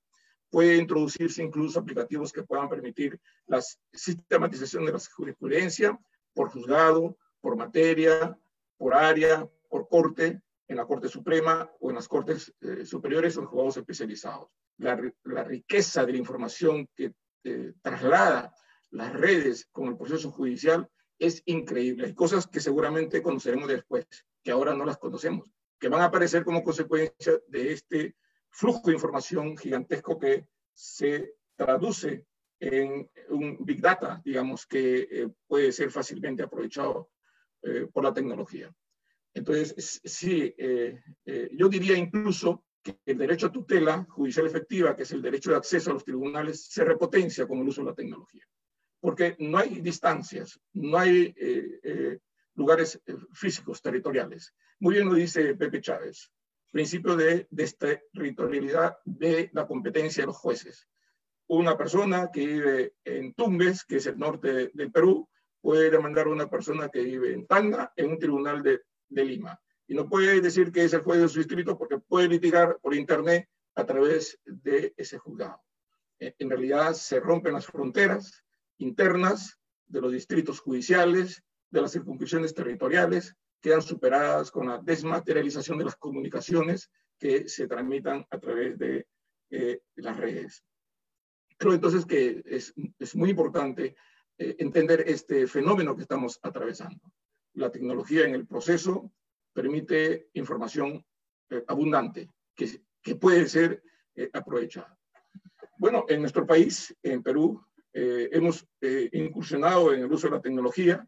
[SPEAKER 6] Puede introducirse incluso aplicativos que puedan permitir la sistematización de la jurisprudencia por juzgado, por materia, por área, por corte, en la Corte Suprema o en las Cortes eh, Superiores o en juzgados especializados. La, riqueza de la información que eh, traslada las redes con el proceso judicial es increíble. Hay cosas que seguramente conoceremos después, que ahora no las conocemos, que van a aparecer como consecuencia de este flujo de información gigantesco que se traduce en un big data, digamos, que eh, puede ser fácilmente aprovechado por la tecnología. Entonces, sí, eh, eh, yo diría incluso que el derecho a tutela judicial efectiva, que es el derecho de acceso a los tribunales, se repotencia con el uso de la tecnología. Porque no hay distancias, no hay eh, lugares físicos, territoriales. Muy bien lo dice Pepe Chávez, principio de territorialidad de la competencia de los jueces. Una persona que vive en Tumbes, que es el norte del Perú, puede demandar a una persona que vive en Tanga en un tribunal de de Lima. Y no puede decir que es el juez de su distrito porque puede litigar por Internet a través de ese juzgado. Eh, en realidad se rompen las fronteras internas de los distritos judiciales, de las circunscripciones territoriales, quedan superadas con la desmaterialización de las comunicaciones que se tramitan a través de eh, las redes. Creo entonces que es, es muy importante eh, entender este fenómeno que estamos atravesando la tecnología en el proceso permite información eh, abundante que, que, puede ser eh, aprovechada. Bueno, en nuestro país, en Perú, eh, hemos incursionado en el uso de la tecnología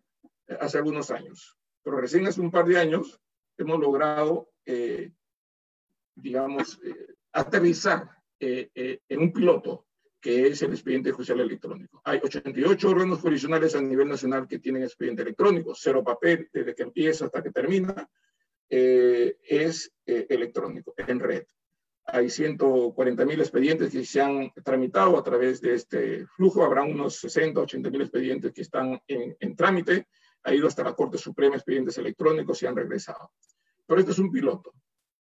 [SPEAKER 6] hace algunos años, pero recién hace un par de años hemos logrado, digamos, aterrizar en un piloto que es el expediente judicial electrónico. Hay 88 órganos jurisdiccionales a nivel nacional que tienen expediente electrónico, cero papel desde que empieza hasta que termina, eh, es eh, electrónico, en red. Hay 140 mil expedientes que se han tramitado a través de este flujo, habrá unos 60, 80 mil expedientes que están en, en trámite, ha ido hasta la Corte Suprema, expedientes electrónicos y han regresado. Pero este es un piloto.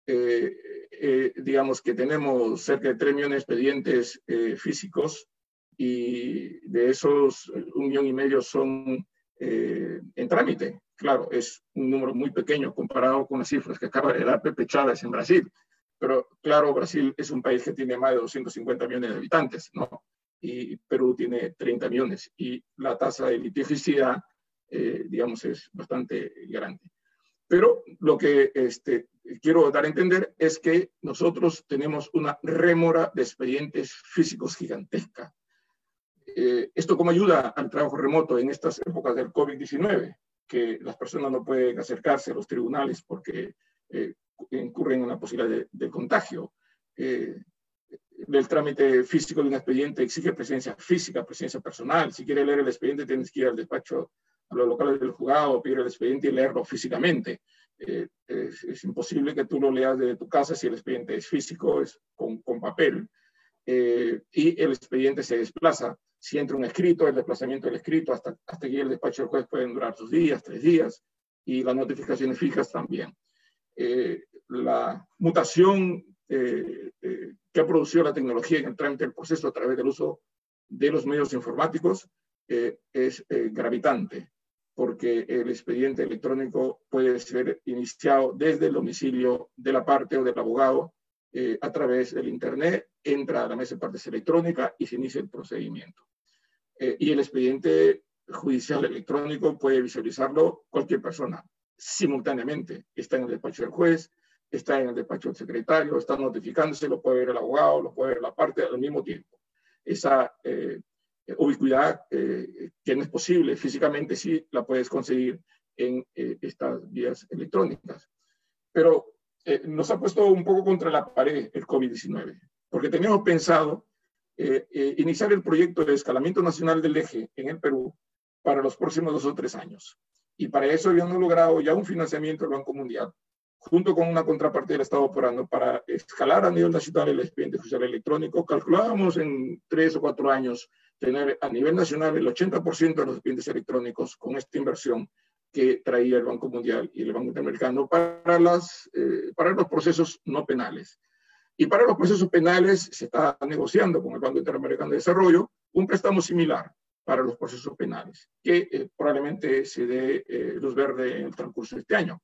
[SPEAKER 6] Eh, eh, digamos que tenemos cerca de 3 millones de expedientes eh, físicos y de esos un millón y medio son en trámite. Claro, es un número muy pequeño comparado con las cifras que acaba de dar Pepe Chávez en Brasil. Pero claro, Brasil es un país que tiene más de 250 millones de habitantes, ¿no? Y Perú tiene 30 millones y la tasa de litigiosidad, digamos, es bastante grande. Pero lo que este, quiero dar a entender es que nosotros tenemos una rémora de expedientes físicos gigantesca. Eh, ¿Esto cómo ayuda al trabajo remoto en estas épocas del COVID-19? Que las personas no pueden acercarse a los tribunales porque eh, incurren en la posibilidad de, contagio. Eh, el trámite físico de un expediente exige presencia física, presencia personal. Si quiere leer el expediente, tienes que ir al despacho los locales del juzgado, pedir el expediente y leerlo físicamente. Eh, es, imposible que tú lo leas desde tu casa si el expediente es físico, es con, con papel, eh, y el expediente se desplaza. Si entra un escrito, el desplazamiento del escrito hasta, hasta que el despacho del juez pueden durar dos días, tres días, y las notificaciones fijas también. Eh, la mutación que ha producido la tecnología en el trámite del proceso a través del uso de los medios informáticos es gravitante porque el expediente electrónico puede ser iniciado desde el domicilio de la parte o del abogado eh, a través del Internet, entra a la mesa de partes electrónica y se inicia el procedimiento. Eh, y el expediente judicial electrónico puede visualizarlo cualquier persona simultáneamente. Está en el despacho del juez, está en el despacho del secretario, está notificándose, lo puede ver el abogado, lo puede ver la parte al mismo tiempo. Esa eh, ubicuidad eh, que es posible físicamente, sí la puedes conseguir en eh, estas vías electrónicas. Pero eh, nos ha puesto un poco contra la pared el COVID-19, porque teníamos pensado iniciar el proyecto de escalamiento nacional del eje en el Perú para los próximos dos o tres años. Y para eso habíamos logrado ya un financiamiento del Banco Mundial, junto con una contraparte del Estado operando para escalar a nivel nacional el expediente judicial electrónico. Calculábamos en tres o cuatro años tener a nivel nacional el 80% de los expedientes electrónicos con esta inversión que traía el Banco Mundial y el Banco Interamericano para, las, eh, para los procesos no penales. Y para los procesos penales se está negociando con el Banco Interamericano de Desarrollo un préstamo similar para los procesos penales, que eh, probablemente se dé eh, luz verde en el transcurso de este año.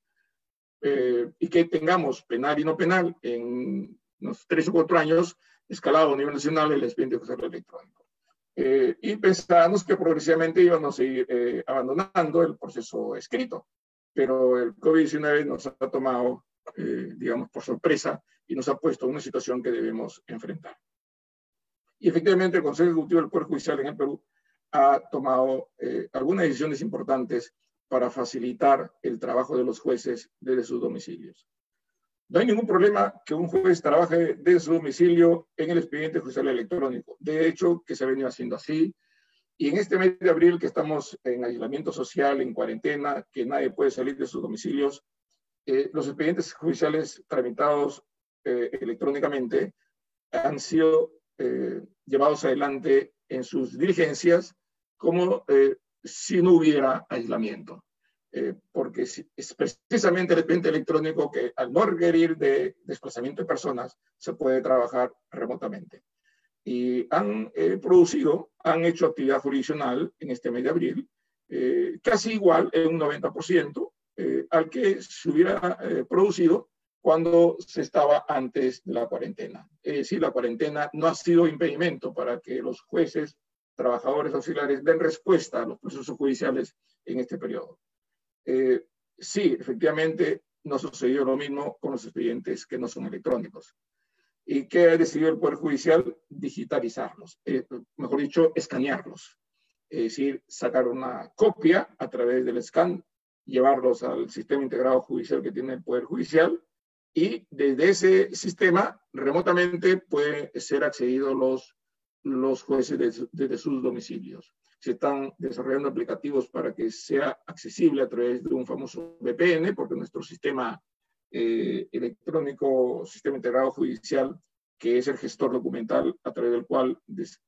[SPEAKER 6] y que tengamos penal y no penal en unos tres o cuatro años escalado a nivel nacional el expediente judicial electrónico. Eh, y pensábamos que progresivamente íbamos a ir eh, abandonando el proceso escrito, pero el COVID-19 nos ha tomado, eh, digamos, por sorpresa y nos ha puesto en una situación que debemos enfrentar. Y efectivamente el Consejo Ejecutivo del Poder Judicial en el Perú ha tomado algunas decisiones importantes para facilitar el trabajo de los jueces desde sus domicilios. No hay ningún problema que un juez trabaje desde su domicilio en el expediente judicial electrónico. De hecho, que se ha venido haciendo así. Y en este mes de abril, que estamos en aislamiento social, en cuarentena, que nadie puede salir de sus domicilios, eh, los expedientes judiciales tramitados eh, electrónicamente han sido eh, llevados adelante en sus diligencias como si no hubiera aislamiento. Eh, porque es precisamente el expediente electrónico que al no requerir de desplazamiento de personas se puede trabajar remotamente. Y han eh, producido, han hecho actividad jurisdiccional en este mes de abril, eh, casi igual en un 90% al que se hubiera producido cuando se estaba antes de la cuarentena. Es decir, la cuarentena no ha sido impedimento para que los jueces, trabajadores auxiliares den respuesta a los procesos judiciales en este periodo. Eh, sí, efectivamente, no sucedió lo mismo con los expedientes que no son electrónicos. ¿Y qué ha decidido el Poder Judicial? Digitalizarlos, eh, mejor dicho, escanearlos. Es decir, sacar una copia a través del scan, llevarlos al sistema integrado judicial que tiene el Poder Judicial y desde ese sistema remotamente pueden ser accedidos los, los jueces desde sus domicilios se están desarrollando aplicativos para que sea accesible a través de un famoso VPN, porque nuestro sistema eh, electrónico, sistema integrado judicial, que es el gestor documental a través del cual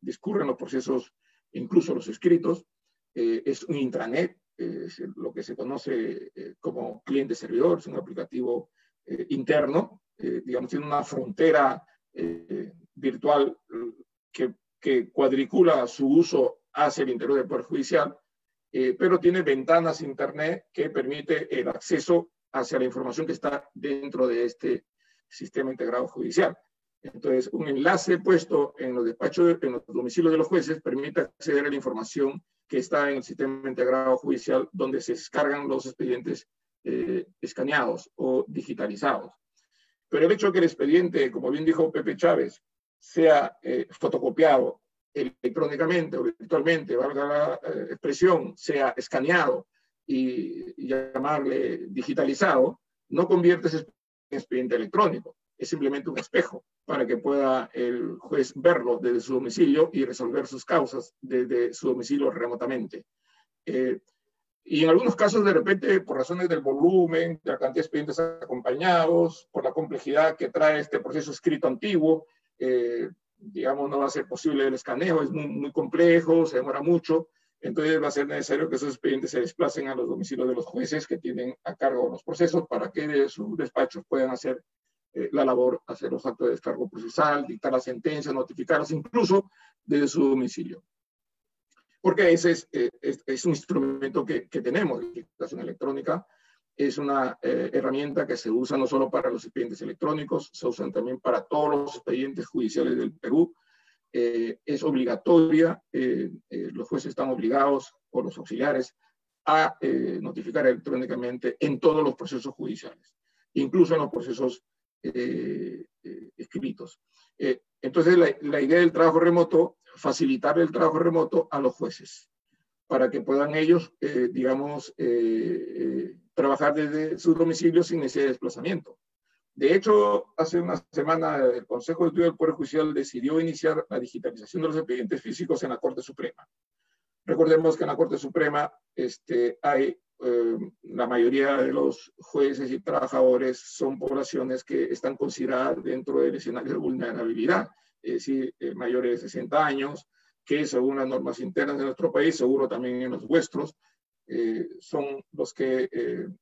[SPEAKER 6] discurren los procesos, incluso los escritos, eh, es un intranet es lo que se conoce eh, como cliente-servidor, es un aplicativo eh, interno, digamos, tiene una frontera virtual que, que, cuadricula su uso hacia el interior del Poder Judicial, pero tiene ventanas Internet que permite el acceso hacia la información que está dentro de este sistema integrado judicial. Entonces, un enlace puesto en los despachos, en los domicilios de los jueces, permite acceder a la información que está en el sistema integrado judicial, donde se descargan los expedientes eh, escaneados o digitalizados. Pero el hecho de que el expediente, como bien dijo Pepe Chávez, sea eh, fotocopiado electrónicamente o virtualmente, valga la eh, expresión, sea escaneado y, y, llamarle digitalizado, no convierte ese expediente electrónico es simplemente un espejo para que pueda el juez verlo desde su domicilio y resolver sus causas desde su domicilio remotamente. Eh, y en algunos casos, de repente, por razones del volumen, de la cantidad de expedientes acompañados, por la complejidad que trae este proceso escrito antiguo, eh, digamos, no va a ser posible el escaneo, es muy, muy complejo, se demora mucho, entonces va a ser necesario que esos expedientes se desplacen a los domicilios de los jueces que tienen a cargo los procesos para que de sus despachos puedan hacer eh, la labor, hacer los actos de descargo procesal, dictar las sentencias, notificarlas, incluso desde su domicilio. Porque ese es, eh, es, un instrumento que, que tenemos, la digitación electrónica, es una eh, herramienta que se usa no solo para los expedientes electrónicos, se usan también para todos los expedientes judiciales del Perú. es obligatoria, los jueces están obligados, o los auxiliares, a notificar electrónicamente en todos los procesos judiciales, incluso en los procesos eh, eh, escritos. Eh, entonces, la, idea del trabajo remoto, facilitar el trabajo remoto a los jueces, para que puedan ellos, digamos, trabajar desde su domicilio sin necesidad de desplazamiento. De hecho, hace una semana el Consejo de Estudio del Poder Judicial decidió iniciar la digitalización de los expedientes físicos en la Corte Suprema. Recordemos que en la Corte Suprema este, hay eh, la mayoría de los jueces y trabajadores son poblaciones que están consideradas dentro del escenario de vulnerabilidad, es decir, eh, mayores de 60 años, que según las normas internas de nuestro país, seguro también en los vuestros, eh, son los que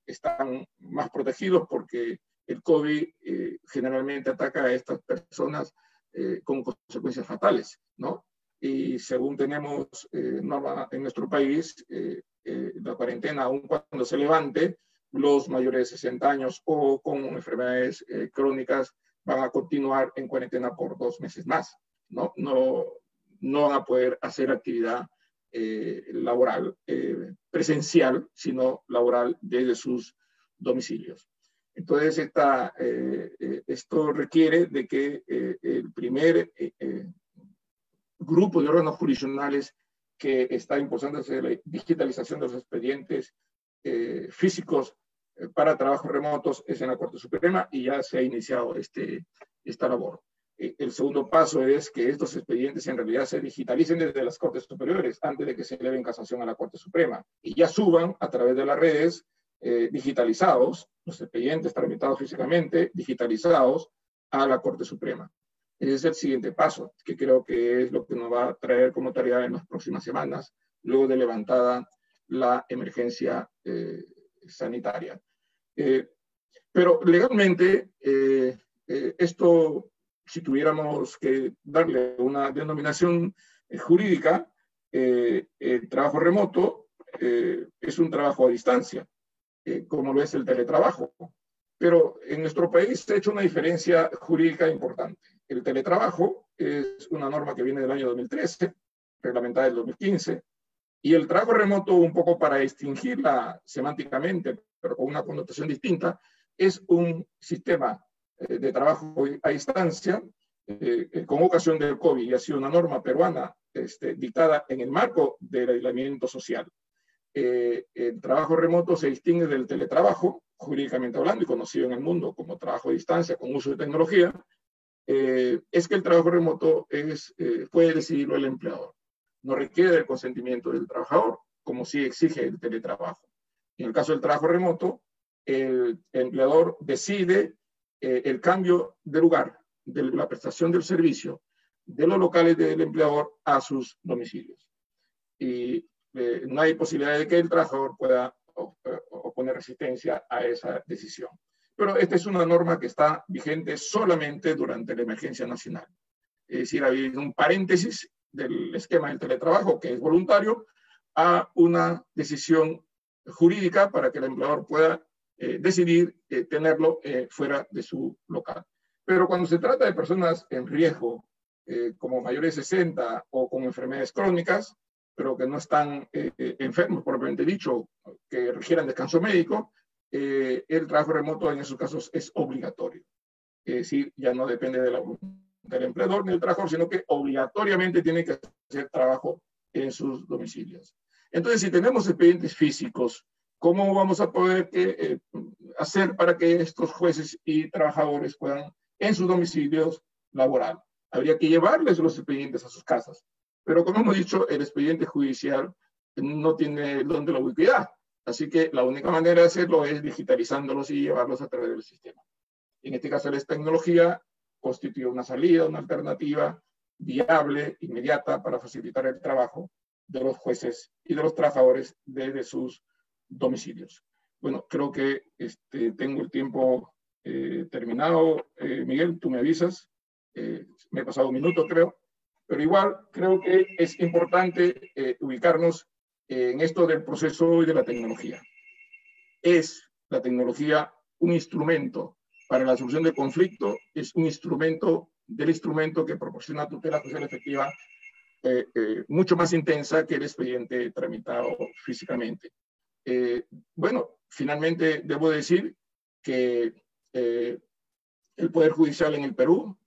[SPEAKER 6] están más protegidos porque el COVID generalmente ataca a estas personas con consecuencias fatales, ¿no? Y según tenemos norma en nuestro país, eh, la cuarentena, aun cuando se levante, los mayores de 60 años o con enfermedades eh, crónicas van a continuar en cuarentena por dos meses más. No, no, no van a poder hacer actividad eh, laboral presencial, sino laboral desde sus domicilios. Entonces, esta, esto requiere de que el primer grupo de órganos jurisdiccionales que está impulsando la digitalización de los expedientes eh, físicos eh, para trabajos remotos es en la Corte Suprema y ya se ha iniciado este, esta labor. Eh, el segundo paso es que estos expedientes en realidad se digitalicen desde las Cortes Superiores antes de que se eleven casación a la Corte Suprema y ya suban a través de las redes digitalizados, los expedientes tramitados físicamente, digitalizados a la Corte Suprema. Ese es el siguiente paso, que creo que es lo que nos va a traer como tarea en las próximas semanas, luego de levantada la emergencia eh, sanitaria. Eh, pero legalmente, eh, esto, si tuviéramos que darle una denominación jurídica, el trabajo remoto es un trabajo a distancia, como lo es el teletrabajo. Pero en nuestro país se ha hecho una diferencia jurídica importante. El teletrabajo es una norma que viene del año 2013, reglamentada del 2015, y el trabajo remoto, un poco para extinguirla semánticamente, pero con una connotación distinta, es un sistema eh, de trabajo a distancia eh, eh, con ocasión del COVID y ha sido una norma peruana este, dictada en el marco del aislamiento social. el trabajo remoto se distingue del teletrabajo, jurídicamente hablando y conocido en el mundo como trabajo a distancia con uso de tecnología, eh, es que el trabajo remoto es, eh, puede decidirlo el empleador. No requiere del consentimiento del trabajador, como sí exige el teletrabajo. En el caso del trabajo remoto, el, empleador decide eh, el cambio de lugar de la prestación del servicio de los locales del empleador a sus domicilios. Y eh, no hay posibilidad de que el trabajador pueda oponer resistencia a esa decisión. Pero esta es una norma que está vigente solamente durante la emergencia nacional. Es decir, hay un paréntesis del esquema del teletrabajo, que es voluntario, a una decisión jurídica para que el empleador pueda eh, decidir eh, tenerlo fuera de su local. Pero cuando se trata de personas en riesgo, como mayores de 60 o con enfermedades crónicas, pero que no están eh, eh, enfermos, propiamente dicho, que requieran descanso médico, eh, el trabajo remoto en esos casos es obligatorio. Es decir, ya no depende de la, del empleador ni del trabajador, sino que obligatoriamente tiene que hacer trabajo en sus domicilios. Entonces, si tenemos expedientes físicos, ¿cómo vamos a poder hacer para que estos jueces y trabajadores puedan en sus domicilios laborar? Habría que llevarles los expedientes a sus casas. Pero como hemos dicho, el expediente judicial no tiene donde la ubicuidad. Así que la única manera de hacerlo es digitalizándolos y llevarlos a través del sistema. En este caso, la tecnología constituye una salida, una alternativa viable, inmediata, para facilitar el trabajo de los jueces y de los trabajadores desde sus domicilios. Bueno, creo que este, tengo el tiempo eh, terminado. Eh, Miguel, tú me avisas. Eh, me he pasado un minuto, creo. Pero igual creo que es importante ubicarnos en esto del proceso y de la tecnología. ¿Es la tecnología un instrumento para la solución del conflicto? ¿Es un instrumento del instrumento que proporciona tutela social efectiva mucho más intensa que el expediente tramitado físicamente? Bueno, finalmente debo decir que el Poder Judicial en el Perú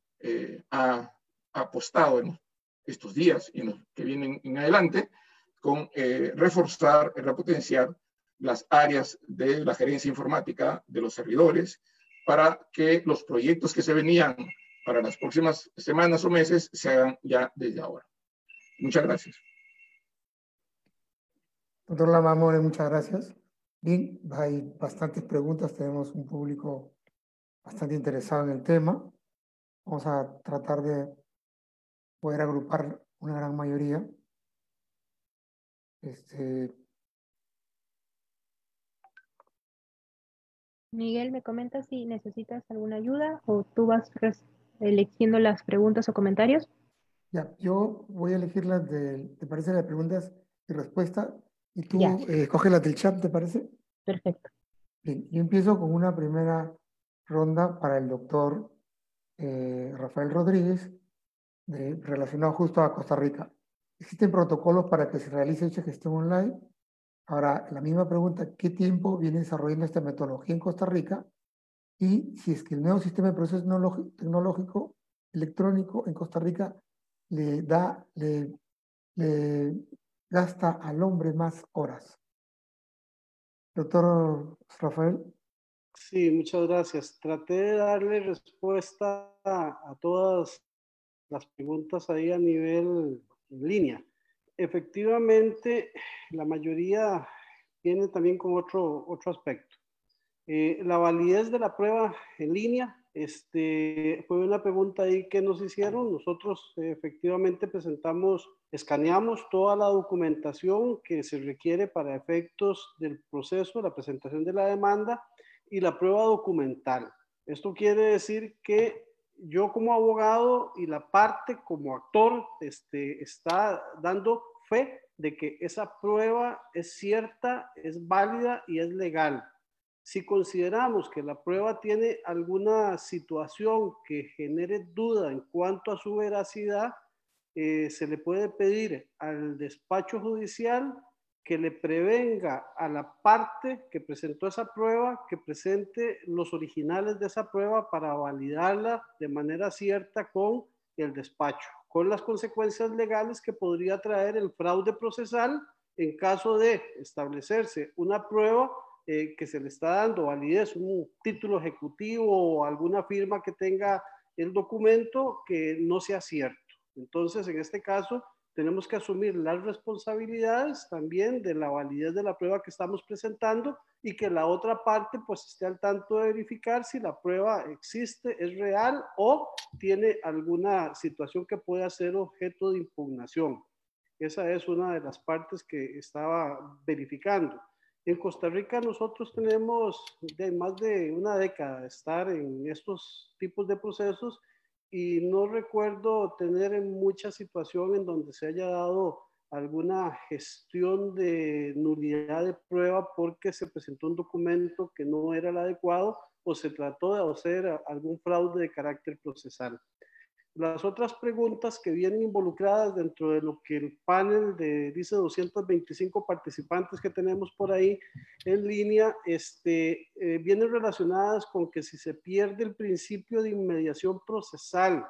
[SPEAKER 6] ha apostado en estos días y los que vienen en adelante, con eh, reforzar y repotenciar las áreas de la gerencia informática de los servidores para que los proyectos que se venían para las próximas semanas o meses se hagan ya desde ahora. Muchas gracias.
[SPEAKER 2] Doctor Lamamore, muchas gracias. Bien, hay bastantes preguntas, tenemos un público bastante interesado en el tema. Vamos a tratar de poder agrupar una gran mayoría. Este...
[SPEAKER 1] Miguel, ¿me comentas si necesitas alguna ayuda o tú vas eligiendo las preguntas o comentarios?
[SPEAKER 2] Ya, yo voy a elegir las de, ¿te parece las preguntas y respuestas? Y tú eh, las del chat, ¿te parece?
[SPEAKER 1] Perfecto.
[SPEAKER 2] Bien, yo empiezo con una primera ronda para el doctor eh, Rafael Rodríguez relacionado justo a Costa Rica. ¿Existen protocolos para que se realice dicha gestión online? Ahora, la misma pregunta, ¿qué tiempo viene desarrollando esta metodología en Costa Rica? Y si es que el nuevo sistema de proceso tecnológico electrónico en Costa Rica le da, le, le gasta al hombre más horas. Doctor Rafael.
[SPEAKER 3] Sí, muchas gracias. Traté de darle respuesta a todas las preguntas ahí a nivel en línea. Efectivamente, la mayoría tiene también con otro, otro aspecto. Eh, la validez de la prueba en línea, este, fue una pregunta ahí que nos hicieron. Nosotros efectivamente presentamos, escaneamos toda la documentación que se requiere para efectos del proceso, la presentación de la demanda y la prueba documental. Esto quiere decir que yo como abogado y la parte como actor este, está dando fe de que esa prueba es cierta, es válida y es legal. Si consideramos que la prueba tiene alguna situación que genere duda en cuanto a su veracidad, eh, se le puede pedir al despacho judicial que le prevenga a la parte que presentó esa prueba que presente los originales de esa prueba para validarla de manera cierta con el despacho, con las consecuencias legales que podría traer el fraude procesal en caso de establecerse una prueba eh, que se le está dando validez, un título ejecutivo o alguna firma que tenga el documento que no sea cierto. Entonces, en este caso, tenemos que asumir las responsabilidades también de la validez de la prueba que estamos presentando y que la otra parte pues esté al tanto de verificar si la prueba existe, es real o tiene alguna situación que pueda ser objeto de impugnación. Esa es una de las partes que estaba verificando. En Costa Rica nosotros tenemos más de una década de estar en estos tipos de procesos y no recuerdo tener en mucha situación en donde se haya dado alguna gestión de nulidad de prueba porque se presentó un documento que no era el adecuado o se trató de hacer algún fraude de carácter procesal. Las otras preguntas que vienen involucradas dentro de lo que el panel de, dice 225 participantes que tenemos por ahí en línea, este, eh, vienen relacionadas con que si se pierde el principio de inmediación procesal,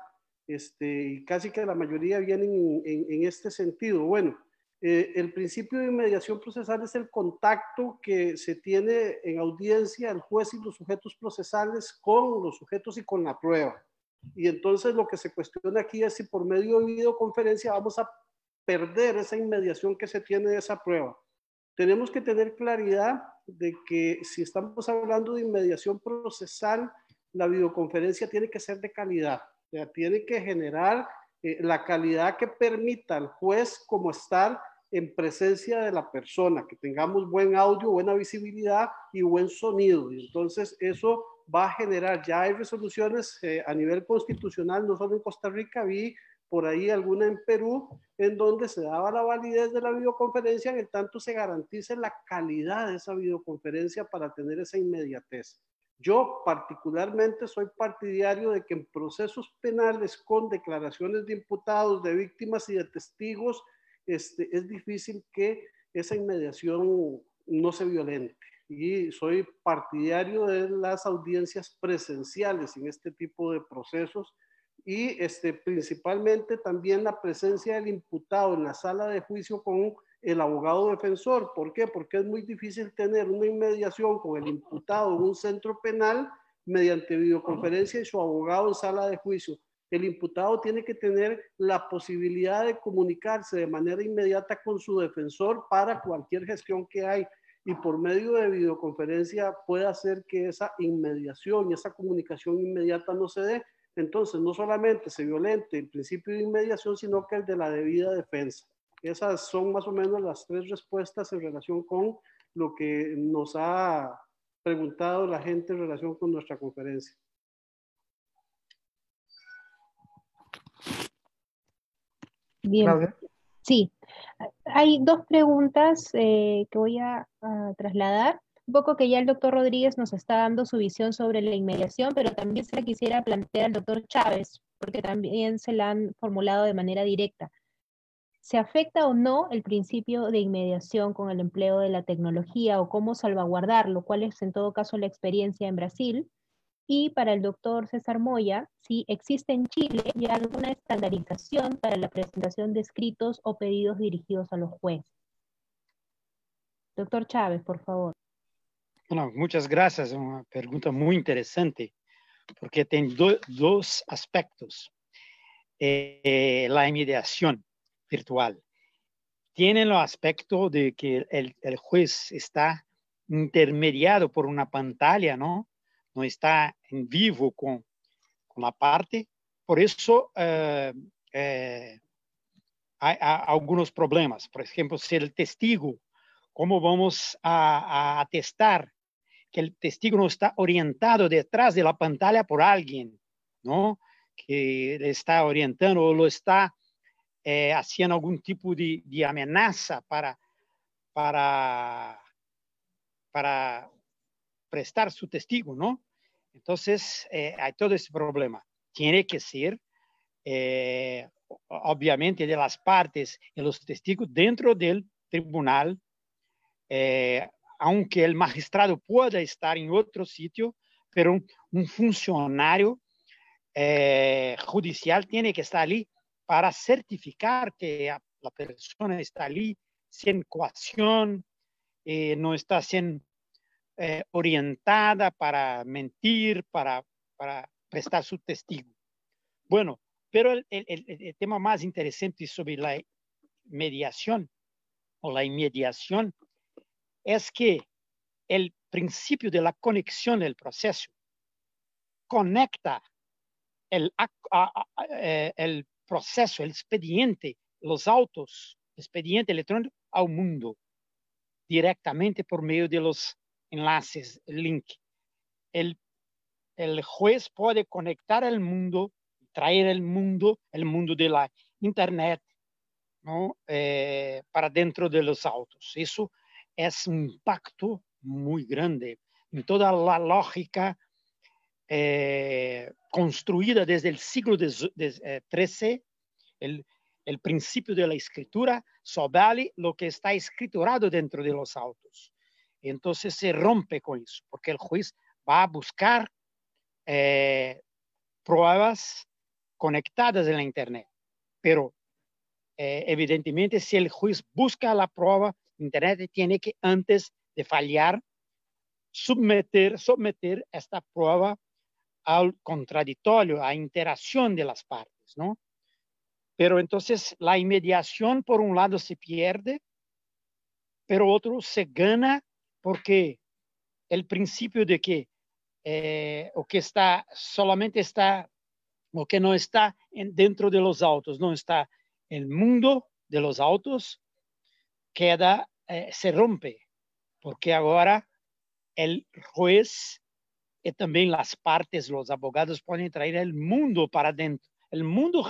[SPEAKER 3] este, y casi que la mayoría vienen en, este sentido. Bueno, eh, el principio de inmediación procesal es el contacto que se tiene en audiencia el juez y los sujetos procesales con los sujetos y con la prueba. Y entonces lo que se cuestiona aquí es si por medio de videoconferencia vamos a perder esa inmediación que se tiene de esa prueba. Tenemos que tener claridad de que si estamos hablando de inmediación procesal, la videoconferencia tiene que ser de calidad, o sea, tiene que generar eh, la calidad que permita al juez como estar en presencia de la persona, que tengamos buen audio, buena visibilidad y buen sonido. Y entonces eso va a generar, ya hay resoluciones eh, a nivel constitucional, no solo en Costa Rica, vi por ahí alguna en Perú, en donde se daba la validez de la videoconferencia, en el tanto se garantice la calidad de esa videoconferencia para tener esa inmediatez. Yo particularmente soy partidario de que en procesos penales con declaraciones de imputados, de víctimas y de testigos, este, es difícil que esa inmediación no se violente y soy partidario de las audiencias presenciales en este tipo de procesos y este, principalmente también la presencia del imputado en la sala de juicio con el abogado defensor. ¿Por qué? Porque es muy difícil tener una inmediación con el imputado en un centro penal mediante videoconferencia y su abogado en sala de juicio. El imputado tiene que tener la posibilidad de comunicarse de manera inmediata con su defensor para cualquier gestión que hay y por medio de videoconferencia puede hacer que esa inmediación y esa comunicación inmediata no se dé. Entonces, no solamente se violente el principio de inmediación, sino que el de la debida defensa. Esas son más o menos las tres respuestas en relación con lo que nos ha preguntado la gente en relación con nuestra conferencia.
[SPEAKER 1] Bien. Sí, hay dos preguntas eh, que voy a, trasladar. Un poco que ya el doctor Rodríguez nos está dando su visión sobre la inmediación, pero también se la quisiera plantear al doctor Chávez, porque también se la han formulado de manera directa. ¿Se afecta o no el principio de inmediación con el empleo de la tecnología o cómo salvaguardarlo? ¿Cuál es en todo caso la experiencia en Brasil? Y para el doctor César Moya, si existe en Chile ya alguna estandarización para la presentación de escritos o pedidos dirigidos a los jueces. Doctor Chávez, por favor.
[SPEAKER 4] Muchas gracias. Una pregunta muy interesante porque tiene dos aspectos. Eh, la mediación virtual. Tiene el aspecto de que el, el juez está intermediado por una pantalla, ¿no? No está en vivo con, con la parte. Por eso eh, eh, hay, hay, algunos problemas. Por ejemplo, si el testigo, ¿cómo vamos a, a atestar que el testigo no está orientado detrás de la pantalla por alguien, ¿no? Que le está orientando o lo está eh, haciendo algún tipo de, de amenaza para, para, para prestar su testigo, ¿no? Entonces, eh, hay todo ese problema. Tiene que ser, eh, obviamente, de las partes y los testigos dentro del tribunal, eh, aunque el magistrado pueda estar en otro sitio, pero un, un funcionario judicial tiene que estar allí para certificar que la persona está allí sin coacción, no está sin eh, orientada para mentir, para, para prestar su testigo. Bueno, pero el, el, el, tema más interesante sobre la mediación o la inmediación es que el principio de la conexión del proceso conecta el, eh, el proceso, el expediente, los autos expediente electrónico al mundo directamente por medio de los enlaces, link. El, el juez puede conectar el mundo, traer el mundo, el mundo de la Internet, ¿no? Eh, para dentro de los autos. Eso es un impacto muy grande en toda la lógica eh, construida desde el siglo XIII, eh, el, el principio de la escritura sobre lo que está escriturado dentro de los autos. Entonces se rompe con eso, porque el juez va a buscar eh, pruebas conectadas en la Internet. Pero eh, evidentemente, si el juez busca la prueba, Internet tiene que antes de fallar, someter, someter esta prueba al contradictorio, a interacción de las partes, ¿no? Pero entonces la inmediación por un lado se pierde, pero otro se gana porque el principio de que eh, o que está solamente está o que no está en, dentro de los autos, no está el mundo de los autos, queda, eh, se rompe, porque ahora el juez y también las partes, los abogados pueden traer el mundo para dentro el mundo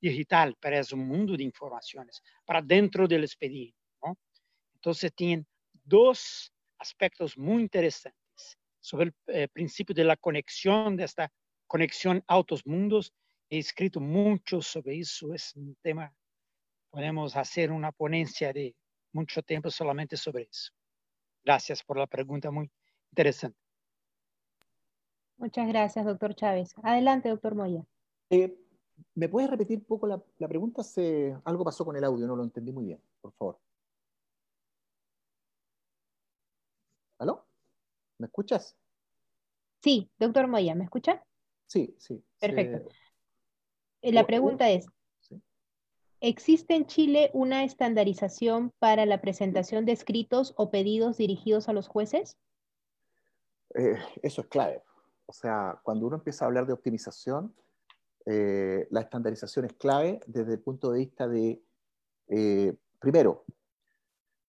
[SPEAKER 4] digital, pero es un mundo de informaciones para dentro del expediente. Entonces, tienen dos aspectos muy interesantes sobre el eh, principio de la conexión, de esta conexión autos-mundos. He escrito mucho sobre eso, es un tema, podemos hacer una ponencia de mucho tiempo solamente sobre eso. Gracias por la pregunta muy interesante.
[SPEAKER 1] Muchas gracias, doctor Chávez. Adelante, doctor Moya.
[SPEAKER 5] Eh, ¿Me puedes repetir un poco la, pregunta? Se, algo pasó con el audio, no lo entendí muy bien, por favor. ¿Aló? ¿Me escuchas?
[SPEAKER 1] Sí, doctor Moya, ¿me escucha?
[SPEAKER 5] Sí, sí.
[SPEAKER 1] Perfecto. Eh, la pregunta es, ¿existe en Chile una estandarización para la presentación de escritos o pedidos dirigidos a los jueces?
[SPEAKER 5] Eh, eso es clave. O sea, cuando uno empieza a hablar de optimización, eh, la estandarización es clave desde el punto de vista de, eh, primero,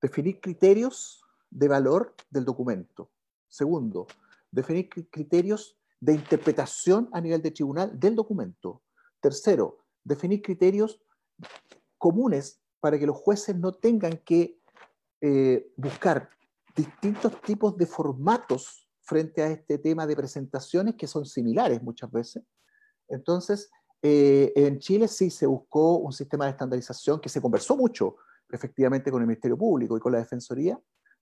[SPEAKER 5] definir criterios de valor del documento. Segundo, definir criterios de interpretación a nivel de tribunal del documento. Tercero, definir criterios comunes para que los jueces no tengan que eh, buscar distintos tipos de formatos frente a este tema de presentaciones que son similares muchas veces entonces, eh, en Chile sí se buscó un sistema de estandarización que se conversó mucho efectivamente con el Ministerio Público y con la Defensoría,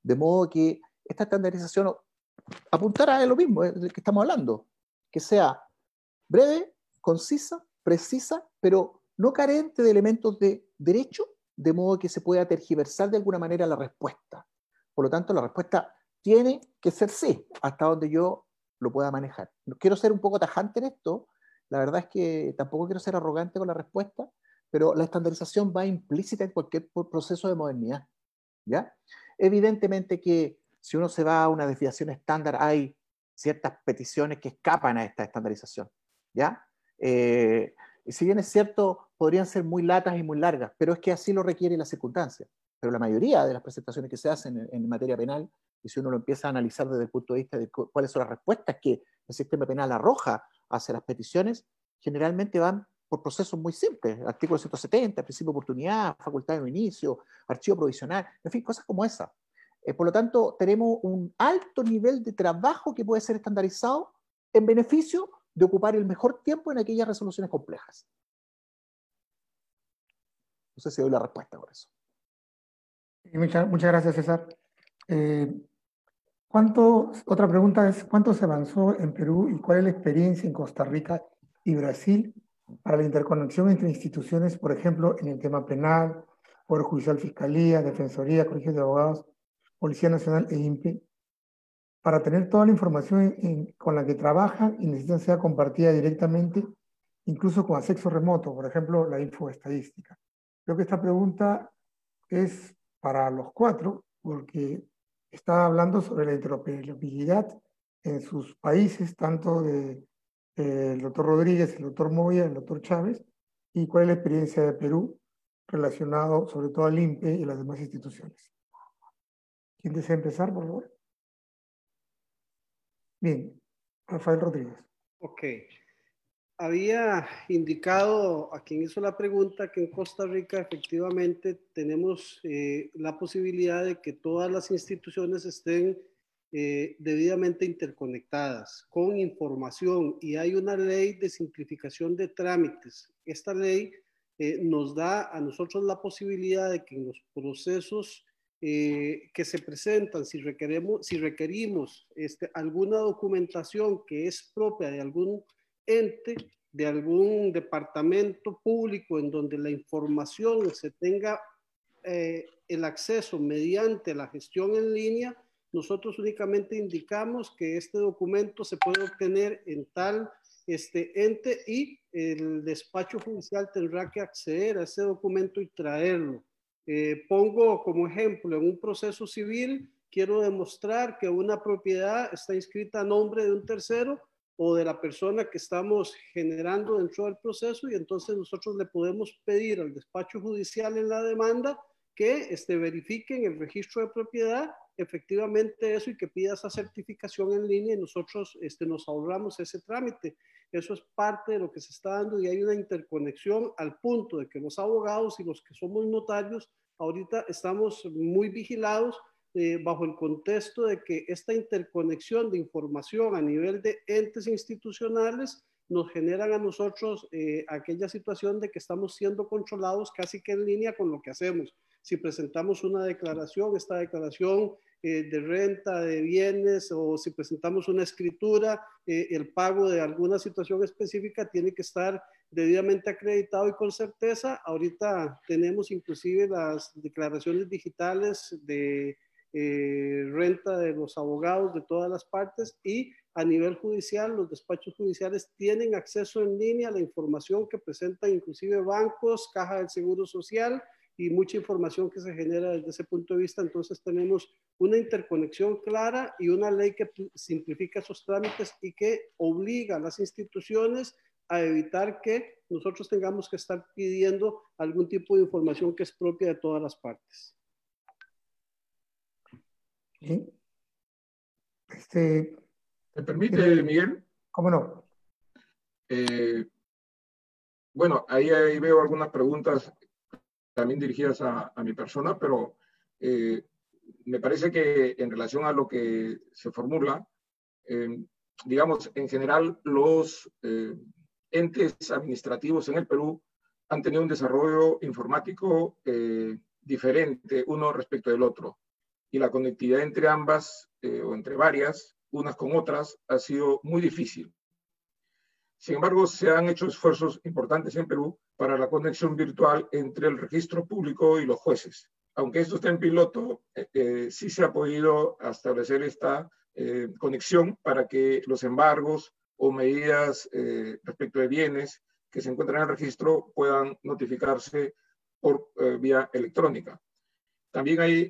[SPEAKER 5] de modo que esta estandarización apuntara a lo mismo de que estamos hablando, que sea breve, concisa, precisa, pero no carente de elementos de derecho, de modo que se pueda tergiversar de alguna manera la respuesta. Por lo tanto, la respuesta tiene que ser sí, hasta donde yo lo pueda manejar. Quiero ser un poco tajante en esto, la verdad es que tampoco quiero ser arrogante con la respuesta, pero la estandarización va implícita en cualquier proceso de modernidad. ¿ya? Evidentemente que si uno se va a una desviación estándar, hay ciertas peticiones que escapan a esta estandarización. ¿ya? Eh, si bien es cierto, podrían ser muy latas y muy largas, pero es que así lo requiere la circunstancia. Pero la mayoría de las presentaciones que se hacen en, en materia penal, y si uno lo empieza a analizar desde el punto de vista de cuáles son las respuestas que el sistema penal arroja hacia las peticiones, generalmente van procesos muy simples, artículo 170, principio de oportunidad, facultad de inicio, archivo provisional, en fin, cosas como esa. Eh, por lo tanto, tenemos un alto nivel de trabajo que puede ser estandarizado en beneficio de ocupar el mejor tiempo en aquellas resoluciones complejas. No sé si doy la respuesta por eso.
[SPEAKER 2] Muchas, muchas gracias, César. Eh, ¿Cuánto, otra pregunta es, ¿cuánto se avanzó en Perú y cuál es la experiencia en Costa Rica y Brasil para la interconexión entre instituciones, por ejemplo, en el tema penal, Poder Judicial, Fiscalía, Defensoría, Colegio de Abogados, Policía Nacional e INPE, para tener toda la información con la que trabajan y necesitan ser compartida directamente, incluso con acceso remoto, por ejemplo, la info estadística? Creo que esta pregunta es para los cuatro, porque está hablando sobre la interoperabilidad en sus países, tanto de el doctor Rodríguez, el doctor Moya, el doctor Chávez, y cuál es la experiencia de Perú. relacionado sobre todo al INPE y las demás instituciones. ¿Quién desea empezar, por favor? Bien, Rafael Rodríguez.
[SPEAKER 3] Ok. Había indicado a quien hizo la pregunta que en Costa Rica efectivamente tenemos eh, la posibilidad de que todas las instituciones estén eh, debidamente interconectadas con información y hay una ley de simplificación de trámites. Esta ley eh, nos da a nosotros la posibilidad de que en los procesos eh, que se presentan, si requerimos, si requerimos este, alguna documentación que es propia de algún ente, de algún departamento público en donde la información se tenga el acceso mediante la gestión en línea, nosotros únicamente indicamos que este documento se puede obtener en tal este ente y el despacho judicial tendrá que acceder a ese documento y traerlo. Eh, pongo como ejemplo, en un proceso civil, quiero demostrar que una propiedad está inscrita a nombre de un tercero o de la persona que estamos generando dentro del proceso y entonces nosotros le podemos pedir al despacho judicial en la demanda que este, verifiquen el registro de propiedad efectivamente eso y que pida esa certificación en línea y nosotros este, nos ahorramos ese trámite. Eso es parte de lo que se está dando y hay una interconexión al punto de que los abogados y los que somos notarios ahorita estamos muy vigilados eh, bajo el contexto de que esta interconexión de información a nivel de entes institucionales nos generan a nosotros eh, aquella situación de que estamos siendo controlados casi que en línea con lo que hacemos. Si presentamos una declaración, esta declaración eh, de renta de bienes o si presentamos una escritura, eh, el pago de alguna situación específica tiene que estar debidamente acreditado y con certeza. Ahorita tenemos inclusive las declaraciones digitales de eh, renta de los abogados de todas las partes y a nivel judicial, los despachos judiciales tienen acceso en línea a la información que presentan inclusive bancos, caja del seguro social y mucha información que se genera desde ese punto de vista. Entonces tenemos una interconexión clara y una ley que simplifica esos trámites y que obliga a las instituciones a evitar que nosotros tengamos que estar pidiendo algún tipo de información que es propia de todas las partes.
[SPEAKER 6] Este, ¿Me permite, Miguel?
[SPEAKER 2] ¿Cómo no?
[SPEAKER 6] Eh, bueno, ahí, ahí, veo algunas preguntas también dirigidas a, mi persona, pero eh, me parece que en relación a lo que se formula, eh, digamos, en general los eh, entes administrativos en el Perú han tenido un desarrollo informático diferente uno respecto del otro. Y la conectividad entre ambas o entre varias, unas con otras, ha sido muy difícil. Sin embargo, se han hecho esfuerzos importantes en Perú para la conexión virtual entre el registro público y los jueces. Aunque esto está en piloto, eh, eh, sí se ha podido establecer esta eh, conexión para que los embargos o medidas respecto de bienes que se encuentran en el registro puedan notificarse por vía electrónica. También hay,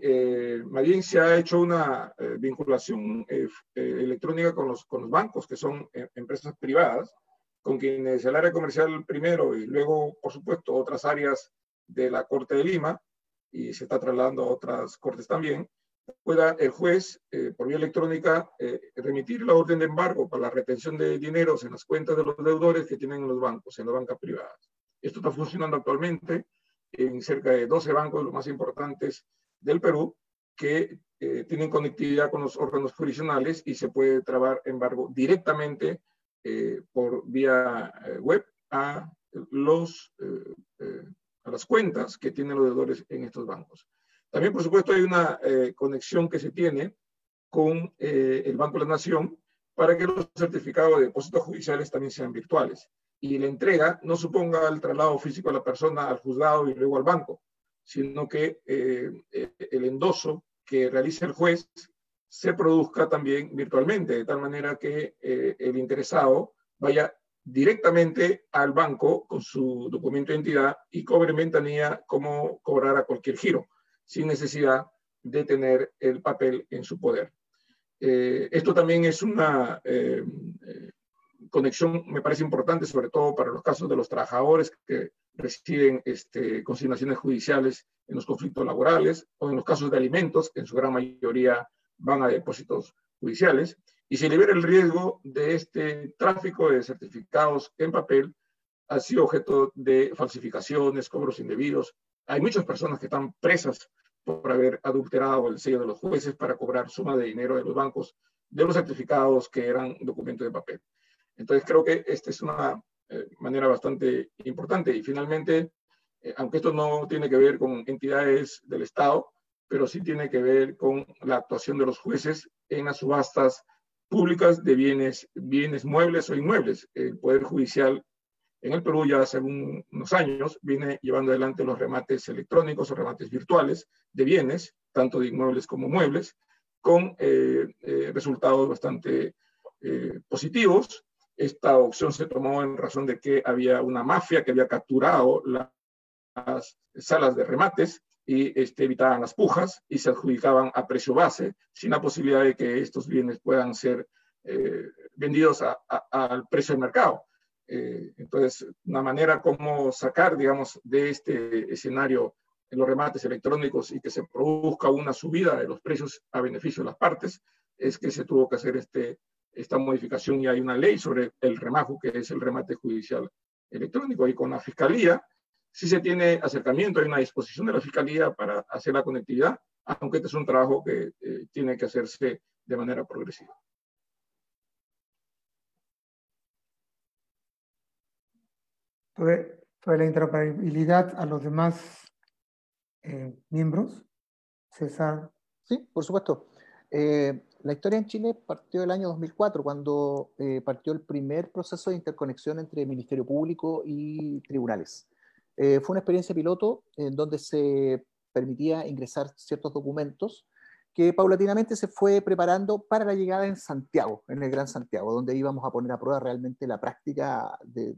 [SPEAKER 6] bien se ha hecho una vinculación electrónica con los, con los bancos, que son empresas privadas, con quienes el área comercial primero y luego, por supuesto, otras áreas de la Corte de Lima, y se está trasladando a otras cortes también, pueda el juez, eh, por vía electrónica, eh, remitir la orden de embargo para la retención de dineros en las cuentas de los deudores que tienen los bancos, en las bancas privadas. Esto está funcionando actualmente en cerca de 12 bancos, los más importantes del Perú, que eh, tienen conectividad con los órganos jurisdiccionales y se puede trabar embargo directamente eh, por vía eh, web a, los, eh, a las cuentas que tienen los deudores en estos bancos. También, por supuesto, hay una conexión que se tiene con el Banco de la Nación para que los certificados de depósitos judiciales también sean virtuales y la entrega no suponga el traslado físico de la persona al juzgado y luego al banco, sino que el endoso que realiza el juez se produzca también virtualmente, de tal manera que eh, el interesado vaya directamente al banco con su documento de identidad y cobre en ventanilla como cobrar a cualquier giro, sin necesidad de tener el papel en su poder. Eh, esto también es una eh, conexión, me parece importante, sobre todo para los casos de los trabajadores que reciben este, consignaciones judiciales en los conflictos laborales o en los casos de alimentos, que en su gran mayoría van a depósitos judiciales, y se libera el riesgo de este tráfico de certificados en papel, ha sido objeto de falsificaciones, cobros indebidos. Hay muchas personas que están presas por haber adulterado el sello de los jueces para cobrar suma de dinero de los bancos de los certificados que eran documentos de papel. Entonces creo que esta es una eh, manera bastante importante. Y finalmente, eh, aunque esto no tiene que ver con entidades del Estado, pero sí tiene que ver con la actuación de los jueces en las subastas públicas de bienes, bienes muebles o inmuebles. El Poder Judicial en el Perú ya hace unos años viene llevando adelante los remates electrónicos o remates virtuales de bienes, tanto de inmuebles como muebles, con eh, resultados bastante positivos esta opción se tomó en razón de que había una mafia que había capturado las salas de remates y este, evitaban las pujas y se adjudicaban a precio base, sin la posibilidad de que estos bienes puedan ser eh, vendidos al precio del mercado. Eh, entonces, una manera como sacar, digamos, de este escenario en los remates electrónicos y que se produzca una subida de los precios a beneficio de las partes, es que se tuvo que hacer este, esta modificación y hay una ley sobre el remajo, que es el remate judicial electrónico. Y con la Fiscalía, si se tiene acercamiento, hay una disposición de la Fiscalía para hacer la conectividad, aunque este es un trabajo que eh, tiene que hacerse de manera progresiva.
[SPEAKER 2] Sobre, la interoperabilidad a los demás eh, miembros, César.
[SPEAKER 5] Sí, por supuesto. Eh, la historia en Chile partió el año 2004, cuando eh, partió el primer proceso de interconexión entre Ministerio Público y tribunales. Eh, fue una experiencia piloto en donde se permitía ingresar ciertos documentos que paulatinamente se fue preparando para la llegada en Santiago, en el Gran Santiago, donde íbamos a poner a prueba realmente la práctica de,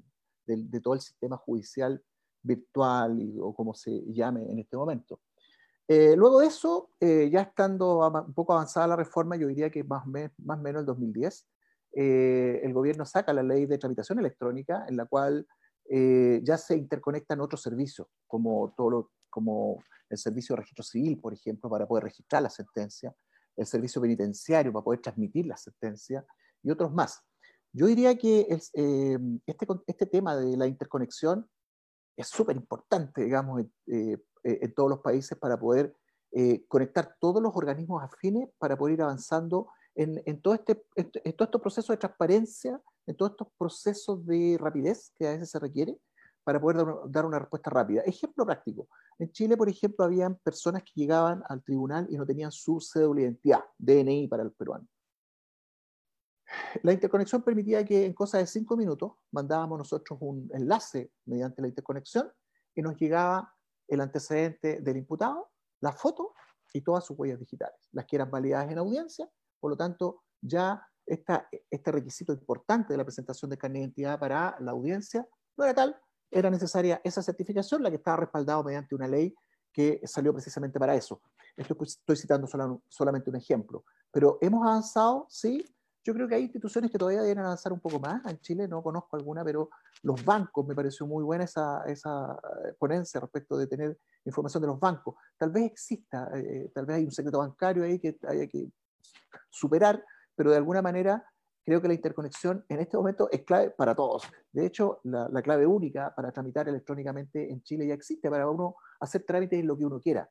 [SPEAKER 5] todo el sistema judicial virtual o como se llame en este momento. Eh, luego de eso, eh, ya estando un poco avanzada la reforma, yo diría que más, o menos el 2010, eh, el gobierno saca la ley de tramitación electrónica en la cual ya se interconectan otros servicios, como, todo como el servicio de registro civil, por ejemplo, para poder registrar la sentencia, el servicio penitenciario para poder transmitir la sentencia y otros más. Yo diría que este, este tema de la interconexión es súper importante, digamos, eh, en todos los países para poder eh, conectar todos los organismos afines para poder ir avanzando en, en, todo este, en todos estos procesos de transparencia, en todos estos procesos de rapidez que a veces se requiere para poder dar, una respuesta rápida. Ejemplo práctico. En Chile, por ejemplo, habían personas que llegaban al tribunal y no tenían su cédula de identidad, DNI para el peruano. La interconexión permitía que en cosa de cinco minutos mandábamos nosotros un enlace mediante la interconexión y nos llegaba el antecedente del imputado, la foto y todas sus huellas digitales, las que eran validadas en audiencia, por lo tanto, ya esta, este requisito importante de la presentación de carnet de identidad para la audiencia no era tal, era necesaria esa certificación, la que estaba respaldada mediante una ley que salió precisamente para eso. Esto estoy citando solamente un ejemplo, pero hemos avanzado, sí, yo creo que hay instituciones que todavía deben avanzar un poco más. En Chile no conozco alguna, pero los bancos, me pareció muy buena esa, esa eh, ponencia respecto de tener información de los bancos. Tal vez exista, eh, tal vez hay un secreto bancario ahí que haya que superar, pero de alguna manera creo que la interconexión en este momento es clave para todos. De hecho, la, la, clave única para tramitar electrónicamente en Chile ya existe para uno hacer trámites en lo que uno quiera.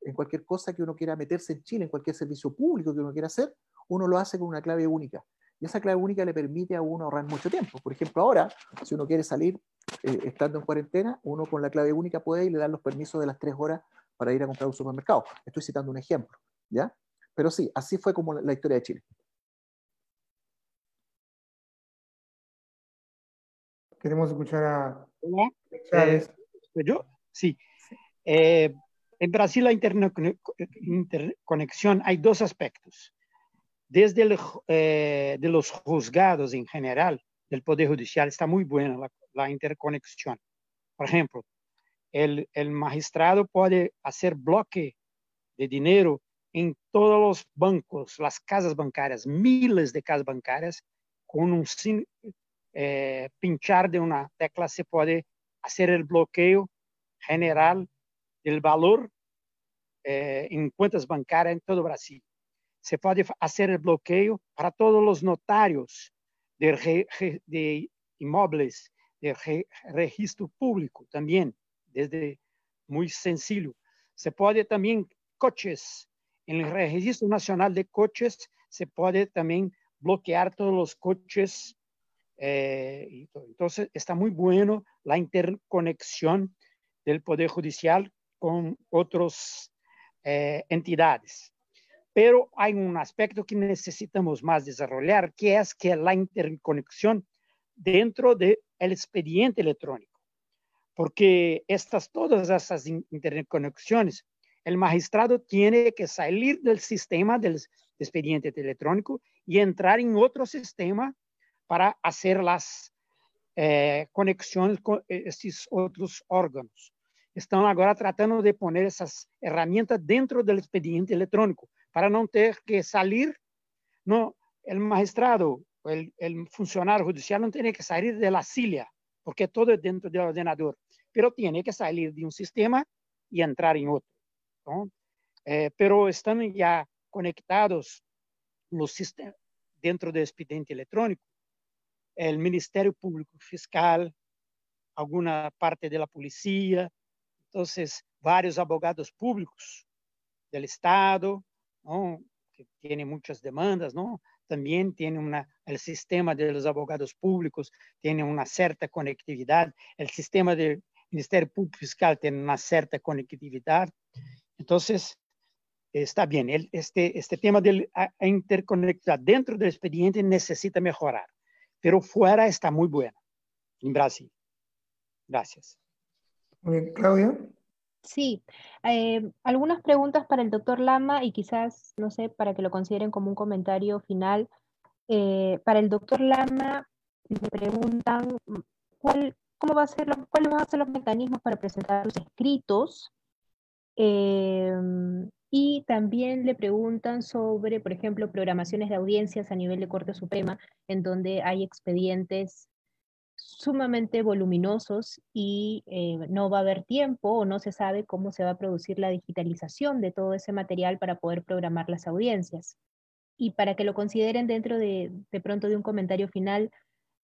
[SPEAKER 5] En cualquier cosa que uno quiera meterse en Chile, en cualquier servicio público que uno quiera hacer, uno lo hace con una clave única. Y esa clave única le permite a uno ahorrar mucho tiempo. Por ejemplo, ahora, si uno quiere salir eh, estando en cuarentena, uno con la clave única puede y le dan los permisos de las tres horas para ir a comprar un supermercado. Estoy citando un ejemplo, ¿ya? Pero sí, así fue como la historia de Chile.
[SPEAKER 2] Queremos escuchar a
[SPEAKER 4] Chávez. Eh, yo, sí. Eh, en Brasil la interconexión hay dos aspectos desde el, eh, de los juzgados en general del Poder Judicial está muy buena la, interconexión. Por ejemplo, el, el, magistrado puede hacer bloque de dinero en todos los bancos, las casas bancarias, miles de casas bancarias, con un eh, pinchar de una tecla se puede hacer el bloqueo general del valor eh, en cuentas bancarias en todo Brasil. Se puede hacer el bloqueo para todos los notarios de, de inmuebles, de registro público también, desde muy sencillo. Se puede también coches, en el registro nacional de coches se puede también bloquear todos los coches. Eh, entonces está muy bueno la interconexión del Poder Judicial con otras eh, entidades. Pero hay un aspecto que necesitamos más desarrollar, que es que la interconexión dentro del expediente electrónico. Porque estas, todas esas interconexiones, el magistrado tiene que salir del sistema del expediente electrónico y entrar en otro sistema para hacer las eh, conexiones con estos otros órganos. Están ahora tratando de poner esas herramientas dentro del expediente electrónico para no tener que salir. No, el magistrado, el, el funcionario judicial no tiene que salir de la silla, porque todo es dentro del ordenador, pero tiene que salir de un sistema y entrar en otro. ¿No? Eh, pero están ya conectados los sistemas dentro del expediente electrónico. El Ministerio Público Fiscal, alguna parte de la policía, entonces, varios abogados públicos del Estado, ¿no? que tienen muchas demandas, ¿no? también tiene una, sistema de abogados públicos tiene una cierta conectividad, el sistema del Ministerio Público Fiscal tiene una cierta conectividad. Entonces, está bien, el, este, este tema de la interconectividad dentro del expediente necesita mejorar, pero fuera está muy buena en Brasil. Gracias.
[SPEAKER 2] Claudia.
[SPEAKER 1] Sí, eh, algunas preguntas para el doctor Lama y quizás, no sé, para que lo consideren como un comentario final. Eh, para el doctor Lama, le preguntan cuál, cómo va a ser cuáles van a ser los mecanismos para presentar los escritos. Em, y también le preguntan sobre, por ejemplo, programaciones de audiencias a nivel de Corte Suprema, en donde hay expedientes sumamente voluminosos y eh, no va a haber tiempo o no se sabe cómo se va a producir la digitalización de todo ese material para poder programar las audiencias. Y para que lo consideren dentro de, de pronto de un comentario final,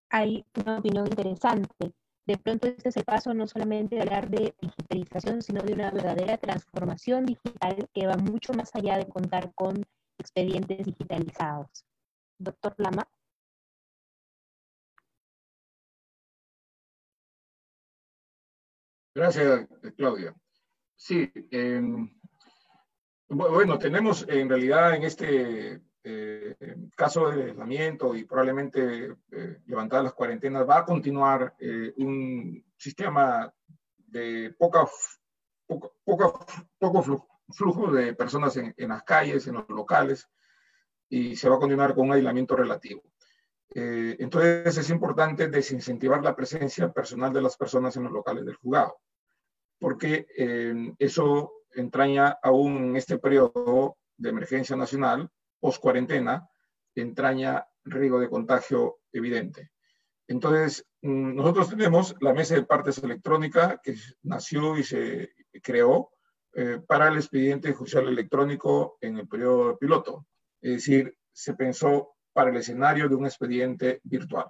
[SPEAKER 1] hay una opinión interesante. De pronto este es el paso no solamente de hablar de digitalización, sino de una verdadera transformación digital que va mucho más allá de contar con expedientes digitalizados. Doctor Lama.
[SPEAKER 6] Gracias, Claudia. Sí, bueno, tenemos en realidad en este eh, caso de aislamiento y probablemente eh, levantar las cuarentenas, va a continuar eh, un sistema de poca, poco, poco flujo, de personas en, en, las calles, en los locales, y se va a continuar con un aislamiento relativo. Eh, entonces es importante desincentivar la presencia personal de las personas en los locales del juzgado, porque eh, eso entraña aún en este periodo de emergencia nacional, post cuarentena, entraña riesgo de contagio evidente. Entonces, mm, nosotros tenemos la mesa de partes electrónica que nació y se creó eh, para el expediente judicial electrónico en el periodo piloto. Es decir, se pensó para el escenario de un expediente virtual.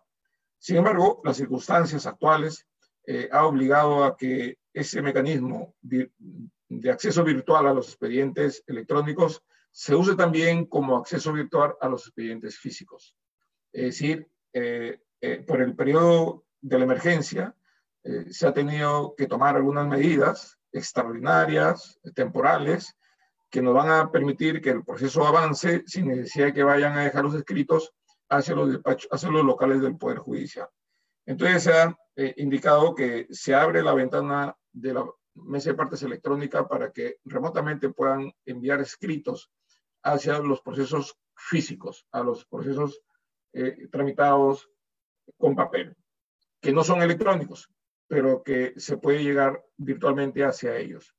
[SPEAKER 6] Sin embargo, las circunstancias actuales eh, ha obligado a que ese mecanismo de, acceso virtual a los expedientes electrónicos se use también como acceso virtual a los expedientes físicos. Es decir, eh, eh, por el periodo de la emergencia se ha tenido que tomar algunas medidas extraordinarias, temporales, que nos van a permitir que el proceso avance sin necesidad de que vayan a dejar los escritos hacia los, despachos, hacia los locales del Poder Judicial. Entonces se ha eh, indicado que se abre la ventana de la mesa de partes electrónica para que remotamente puedan enviar escritos hacia los procesos físicos, a los procesos eh, tramitados con papel, que no son electrónicos, pero que se puede llegar virtualmente hacia ellos.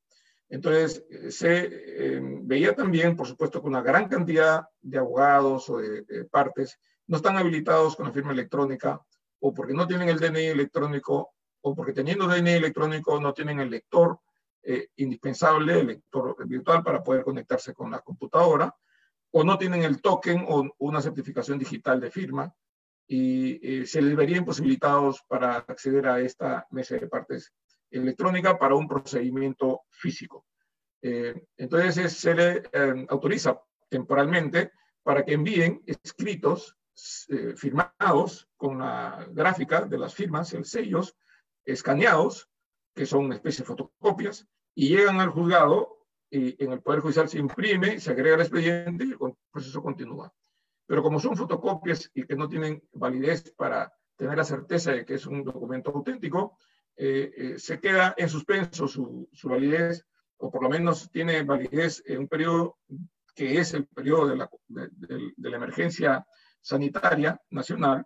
[SPEAKER 6] Entonces, eh, se eh, veía también, por supuesto, que una gran cantidad de abogados o de, partes no están habilitados con la firma electrónica o porque no tienen el DNI electrónico o porque teniendo DNI electrónico no tienen el lector eh, indispensable, el lector virtual para poder conectarse con la computadora, o no tienen el token o una certificación digital de firma, y eh, se les verían imposibilitados para acceder a esta mesa de partes electrónica para un procedimiento físico. Eh, entonces se le autoriza temporalmente para que envíen escritos firmados con la gráfica de las firmas, el sellos, escaneados, que son una especie de fotocopias, y llegan al juzgado y en el Poder Judicial se imprime, se agrega el expediente y el proceso continúa. Pero como son fotocopias y que no tienen validez para tener la certeza de que es un documento auténtico, eh, eh, se queda en suspenso su, su, validez, o por lo menos tiene validez en un periodo que es el periodo de la, de, la emergencia sanitaria nacional,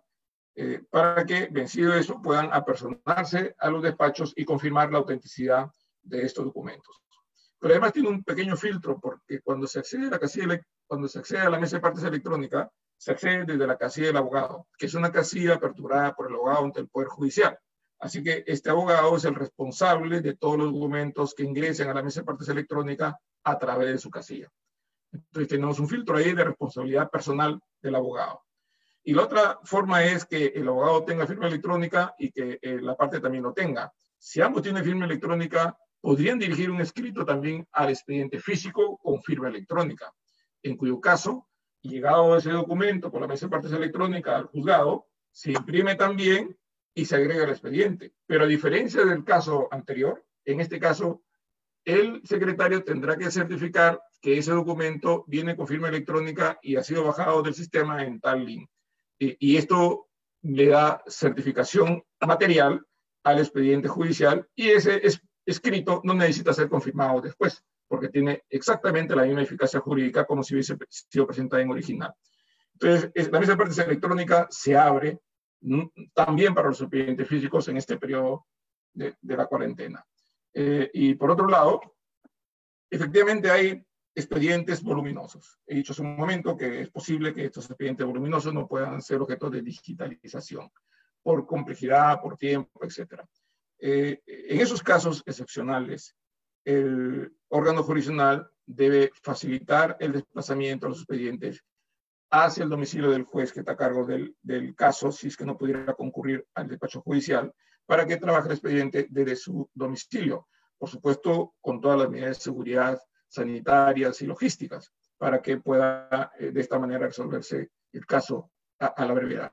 [SPEAKER 6] eh, para que, vencido eso, puedan apersonarse a los despachos y confirmar la autenticidad de estos documentos. Pero además tiene un pequeño filtro, porque cuando se accede a la casilla, cuando se accede a la mesa de partes electrónica, se accede desde la casilla del abogado, que es una casilla aperturada por el abogado ante el Poder Judicial. Así que este abogado es el responsable de todos los documentos que ingresen a la mesa de partes electrónica a través de su casilla. Entonces tenemos un filtro ahí de responsabilidad personal del abogado. Y la otra forma es que el abogado tenga firma electrónica y que eh, la parte también lo tenga. Si ambos tienen firma electrónica, podrían dirigir un escrito también al expediente físico con firma electrónica, en cuyo caso, llegado ese documento por la mesa de partes electrónica al juzgado, se imprime también y se agrega al expediente. Pero a diferencia del caso anterior, en este caso, el secretario tendrá que certificar que ese documento viene con firma electrónica y ha sido bajado del sistema en tal link y esto le da certificación material al expediente judicial y ese es, escrito no necesita ser confirmado después, porque tiene exactamente la misma eficacia jurídica como si hubiese sido presentada en original. Entonces, la mesa de electrónica se abre mm, también para los expedientes físicos en este periodo de, la cuarentena. Eh, y por otro lado, efectivamente hay expedientes voluminosos. He dicho hace un momento que es posible que estos expedientes voluminosos no puedan ser objeto de digitalización por complejidad, por tiempo, etc. Eh, en esos casos excepcionales, el órgano jurisdiccional debe facilitar el desplazamiento de los expedientes hacia el domicilio del juez que está a cargo del, del caso, si es que no pudiera concurrir al despacho judicial, para que trabaje el expediente desde su domicilio. Por supuesto, con todas las medidas de seguridad sanitarias y logísticas para que pueda eh, de esta manera resolverse el caso a, la brevedad.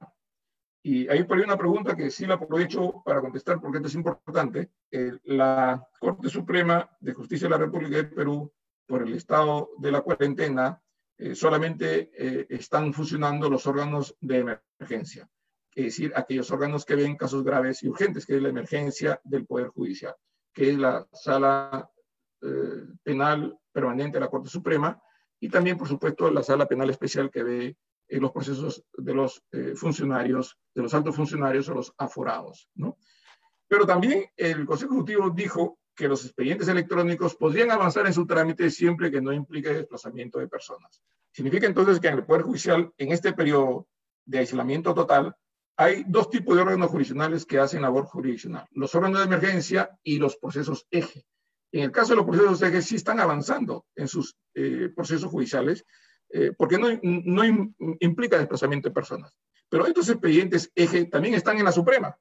[SPEAKER 6] Y ahí por ahí una pregunta que sí la aprovecho para contestar porque esto es importante. Eh, la Corte Suprema de Justicia de la República de Perú, por el estado de la cuarentena, eh, solamente están funcionando los órganos de emergencia, es decir, aquellos órganos que ven casos graves y urgentes, que es la emergencia del Poder Judicial, que es la sala penal permanente de la Corte Suprema y también, por supuesto, la sala penal especial que ve eh, los procesos de los eh, funcionarios, de los altos funcionarios o los aforados. ¿no? Pero también el Consejo Ejecutivo dijo que los expedientes electrónicos podrían avanzar en su trámite siempre que no implique desplazamiento de personas. Significa entonces que en el Poder Judicial, en este periodo de aislamiento total, hay dos tipos de órganos jurisdiccionales que hacen labor jurisdiccional, los órganos de emergencia y los procesos eje. En el caso de los procesos eje sí están avanzando en sus eh, procesos judiciales, eh, porque no, no implica desplazamiento de personas. Pero estos expedientes eje también están en la Suprema.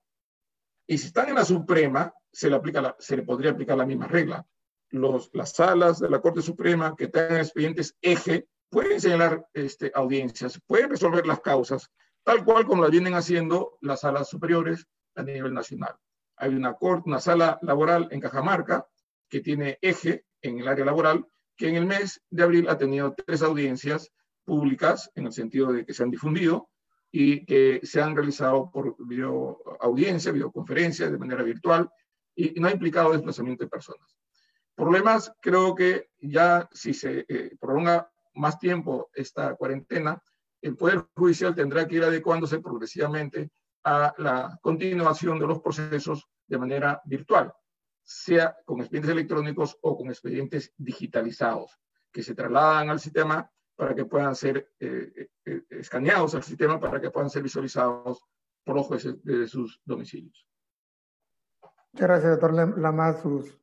[SPEAKER 6] Y si están en la Suprema, se le, aplica se le podría aplicar la misma regla. Los, las salas de la Corte Suprema que tengan expedientes eje pueden señalar este, audiencias, pueden resolver las causas, tal cual como las vienen haciendo las salas superiores a nivel nacional. Hay una, corte, una sala laboral en Cajamarca que tiene eje en el área laboral, que en el mes de abril ha tenido tres audiencias públicas, en el sentido de que se han difundido y que se han realizado por video audiencia, videoconferencia, de manera virtual, y, no ha implicado desplazamiento de personas. Demás, creo que ya si se eh, prolonga más tiempo esta cuarentena, el Poder Judicial tendrá que ir adecuándose progresivamente a la continuación de los procesos de manera virtual sea con expedientes electrónicos o con expedientes digitalizados, que se trasladan al sistema para que puedan ser eh, eh, eh, escaneados al sistema para que puedan ser visualizados por los jueces desde sus domicilios.
[SPEAKER 2] Muchas gracias, doctor Lamas, sus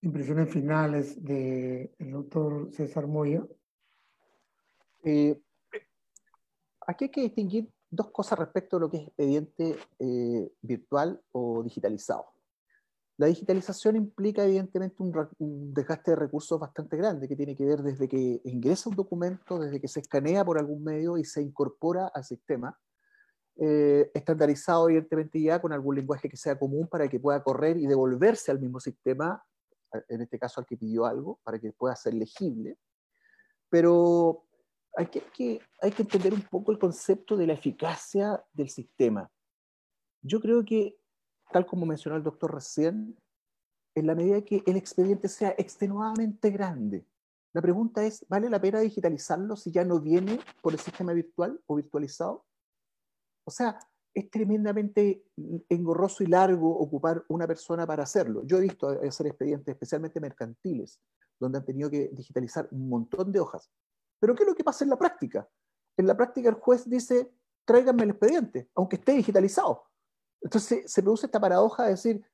[SPEAKER 2] impresiones finales del doctor César Moya.
[SPEAKER 5] Eh, aquí hay que distinguir dos cosas respecto a lo que es expediente eh, virtual o digitalizado. La digitalización implica evidentemente un, desgaste de recursos bastante grande que tiene que ver desde que ingresa un documento, desde que se escanea por algún medio y se incorpora al sistema, eh, estandarizado evidentemente ya con algún lenguaje que sea común para que pueda correr y devolverse al mismo sistema, en este caso al que pidió algo, para que pueda ser legible. Pero hay que, hay que entender un poco el concepto de la eficacia del sistema. Yo creo que, tal como mencionó el doctor recién, en la medida que el expediente sea extenuadamente grande, la pregunta es, ¿vale la pena digitalizarlo si ya no viene por el sistema virtual o virtualizado? O sea, es tremendamente engorroso y largo ocupar una persona para hacerlo. Yo he visto hacer expedientes especialmente mercantiles, donde han tenido que digitalizar un montón de hojas. Pero ¿qué es lo que pasa en la práctica? En la práctica el juez dice, tráiganme el expediente, aunque esté digitalizado. Entonces se produce esta paradoja de decir,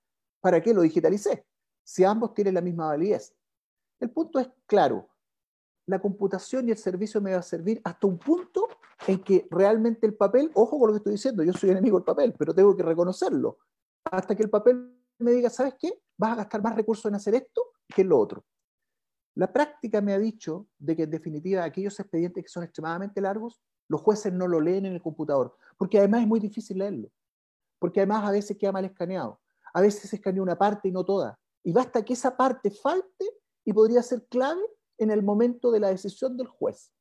[SPEAKER 5] ¿para qué lo digitalicé? Si ambos tienen la misma validez. El punto es claro, la computación y el servicio me va a servir hasta un punto en que realmente el papel, ojo con lo que estoy diciendo, yo soy enemigo del papel, pero tengo que reconocerlo, hasta que el papel me diga, ¿sabes qué? Vas a gastar más recursos en hacer esto que en lo otro. La práctica me ha dicho de que en definitiva aquellos expedientes que son extremadamente largos, los jueces no lo leen en el computador, porque además es muy difícil leerlo, porque además a veces queda mal escaneado, a veces se escanea una parte y no toda, y basta que esa parte falte y podría ser clave en el momento de la decisión del juez.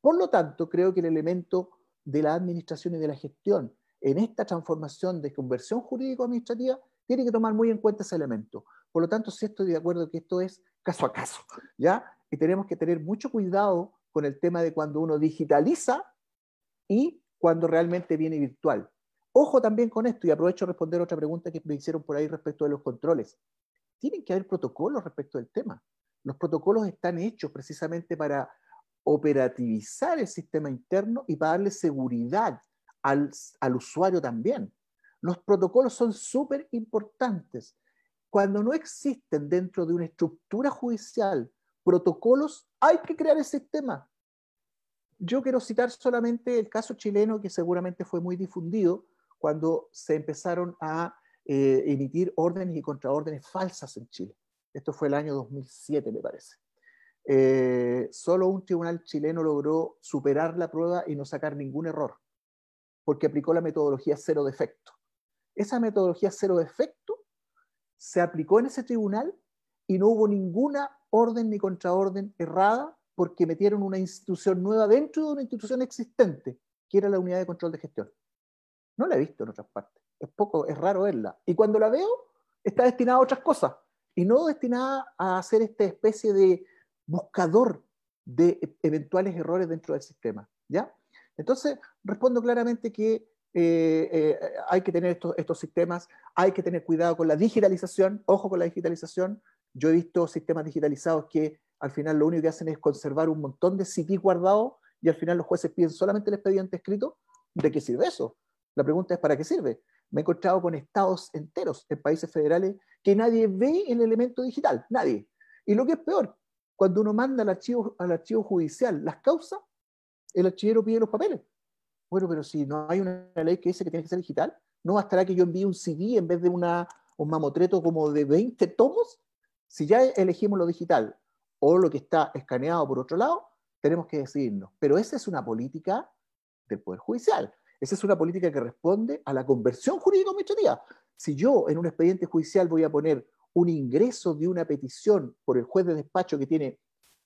[SPEAKER 5] Por lo tanto, creo que el elemento de la administración y de la gestión en esta transformación de conversión jurídico-administrativa tiene que tomar muy en cuenta ese elemento. Por lo tanto, sí estoy de acuerdo que esto es caso a caso, ¿ya? Y tenemos que tener mucho cuidado con el tema de cuando uno digitaliza y cuando realmente viene virtual. Ojo también con esto, y aprovecho a responder otra pregunta que me hicieron por ahí respecto de los controles. Tienen que haber protocolos respecto del tema. Los protocolos están hechos precisamente para operativizar el sistema interno y para darle seguridad al usuario también. Los protocolos son súper importantes cuando no existen dentro de una estructura judicial protocolos, hay que crear el sistema. Yo quiero citar solamente el caso chileno que seguramente fue muy difundido cuando se empezaron a eh, emitir órdenes y contraórdenes falsas en Chile. Esto fue el año 2007, me parece. Eh, solo un tribunal chileno logró superar la prueba y no sacar ningún error, porque aplicó la metodología cero defecto. Esa metodología cero defecto se aplicó en ese tribunal y no hubo ninguna orden ni contraorden errada porque metieron una institución nueva dentro de una institución existente, que era la unidad de control de gestión. No la he visto en otras partes. Es poco, es raro verla. Y cuando la veo, está destinada a otras cosas y no destinada a hacer esta especie de buscador de eventuales errores dentro del sistema. ¿ya? Entonces, respondo claramente que eh, eh, hay que tener estos, sistemas, hay que tener cuidado con la digitalización, ojo con la digitalización. Yo he visto sistemas digitalizados que al final lo único que hacen es conservar un montón de CDs guardados y al final los jueces piden solamente el expediente escrito. ¿De qué sirve eso? La pregunta es ¿para qué sirve? Me he encontrado con estados enteros en países federales que nadie ve el elemento digital, nadie. Y lo que es peor, cuando uno manda al archivo, al archivo judicial las causas, el archivero pide los papeles. Bueno, pero si no hay una ley que dice que tiene que ser digital, ¿no bastará que yo envíe un CD en vez de un mamotreto como de 20 tomos? Si ya elegimos lo digital o lo que está escaneado por otro lado, tenemos que decidirnos. Pero esa es una política del Poder Judicial. Esa es una política que responde a la conversión jurídico-administrativa. Si yo en un expediente judicial voy a poner un ingreso de una petición por el juez de despacho que tiene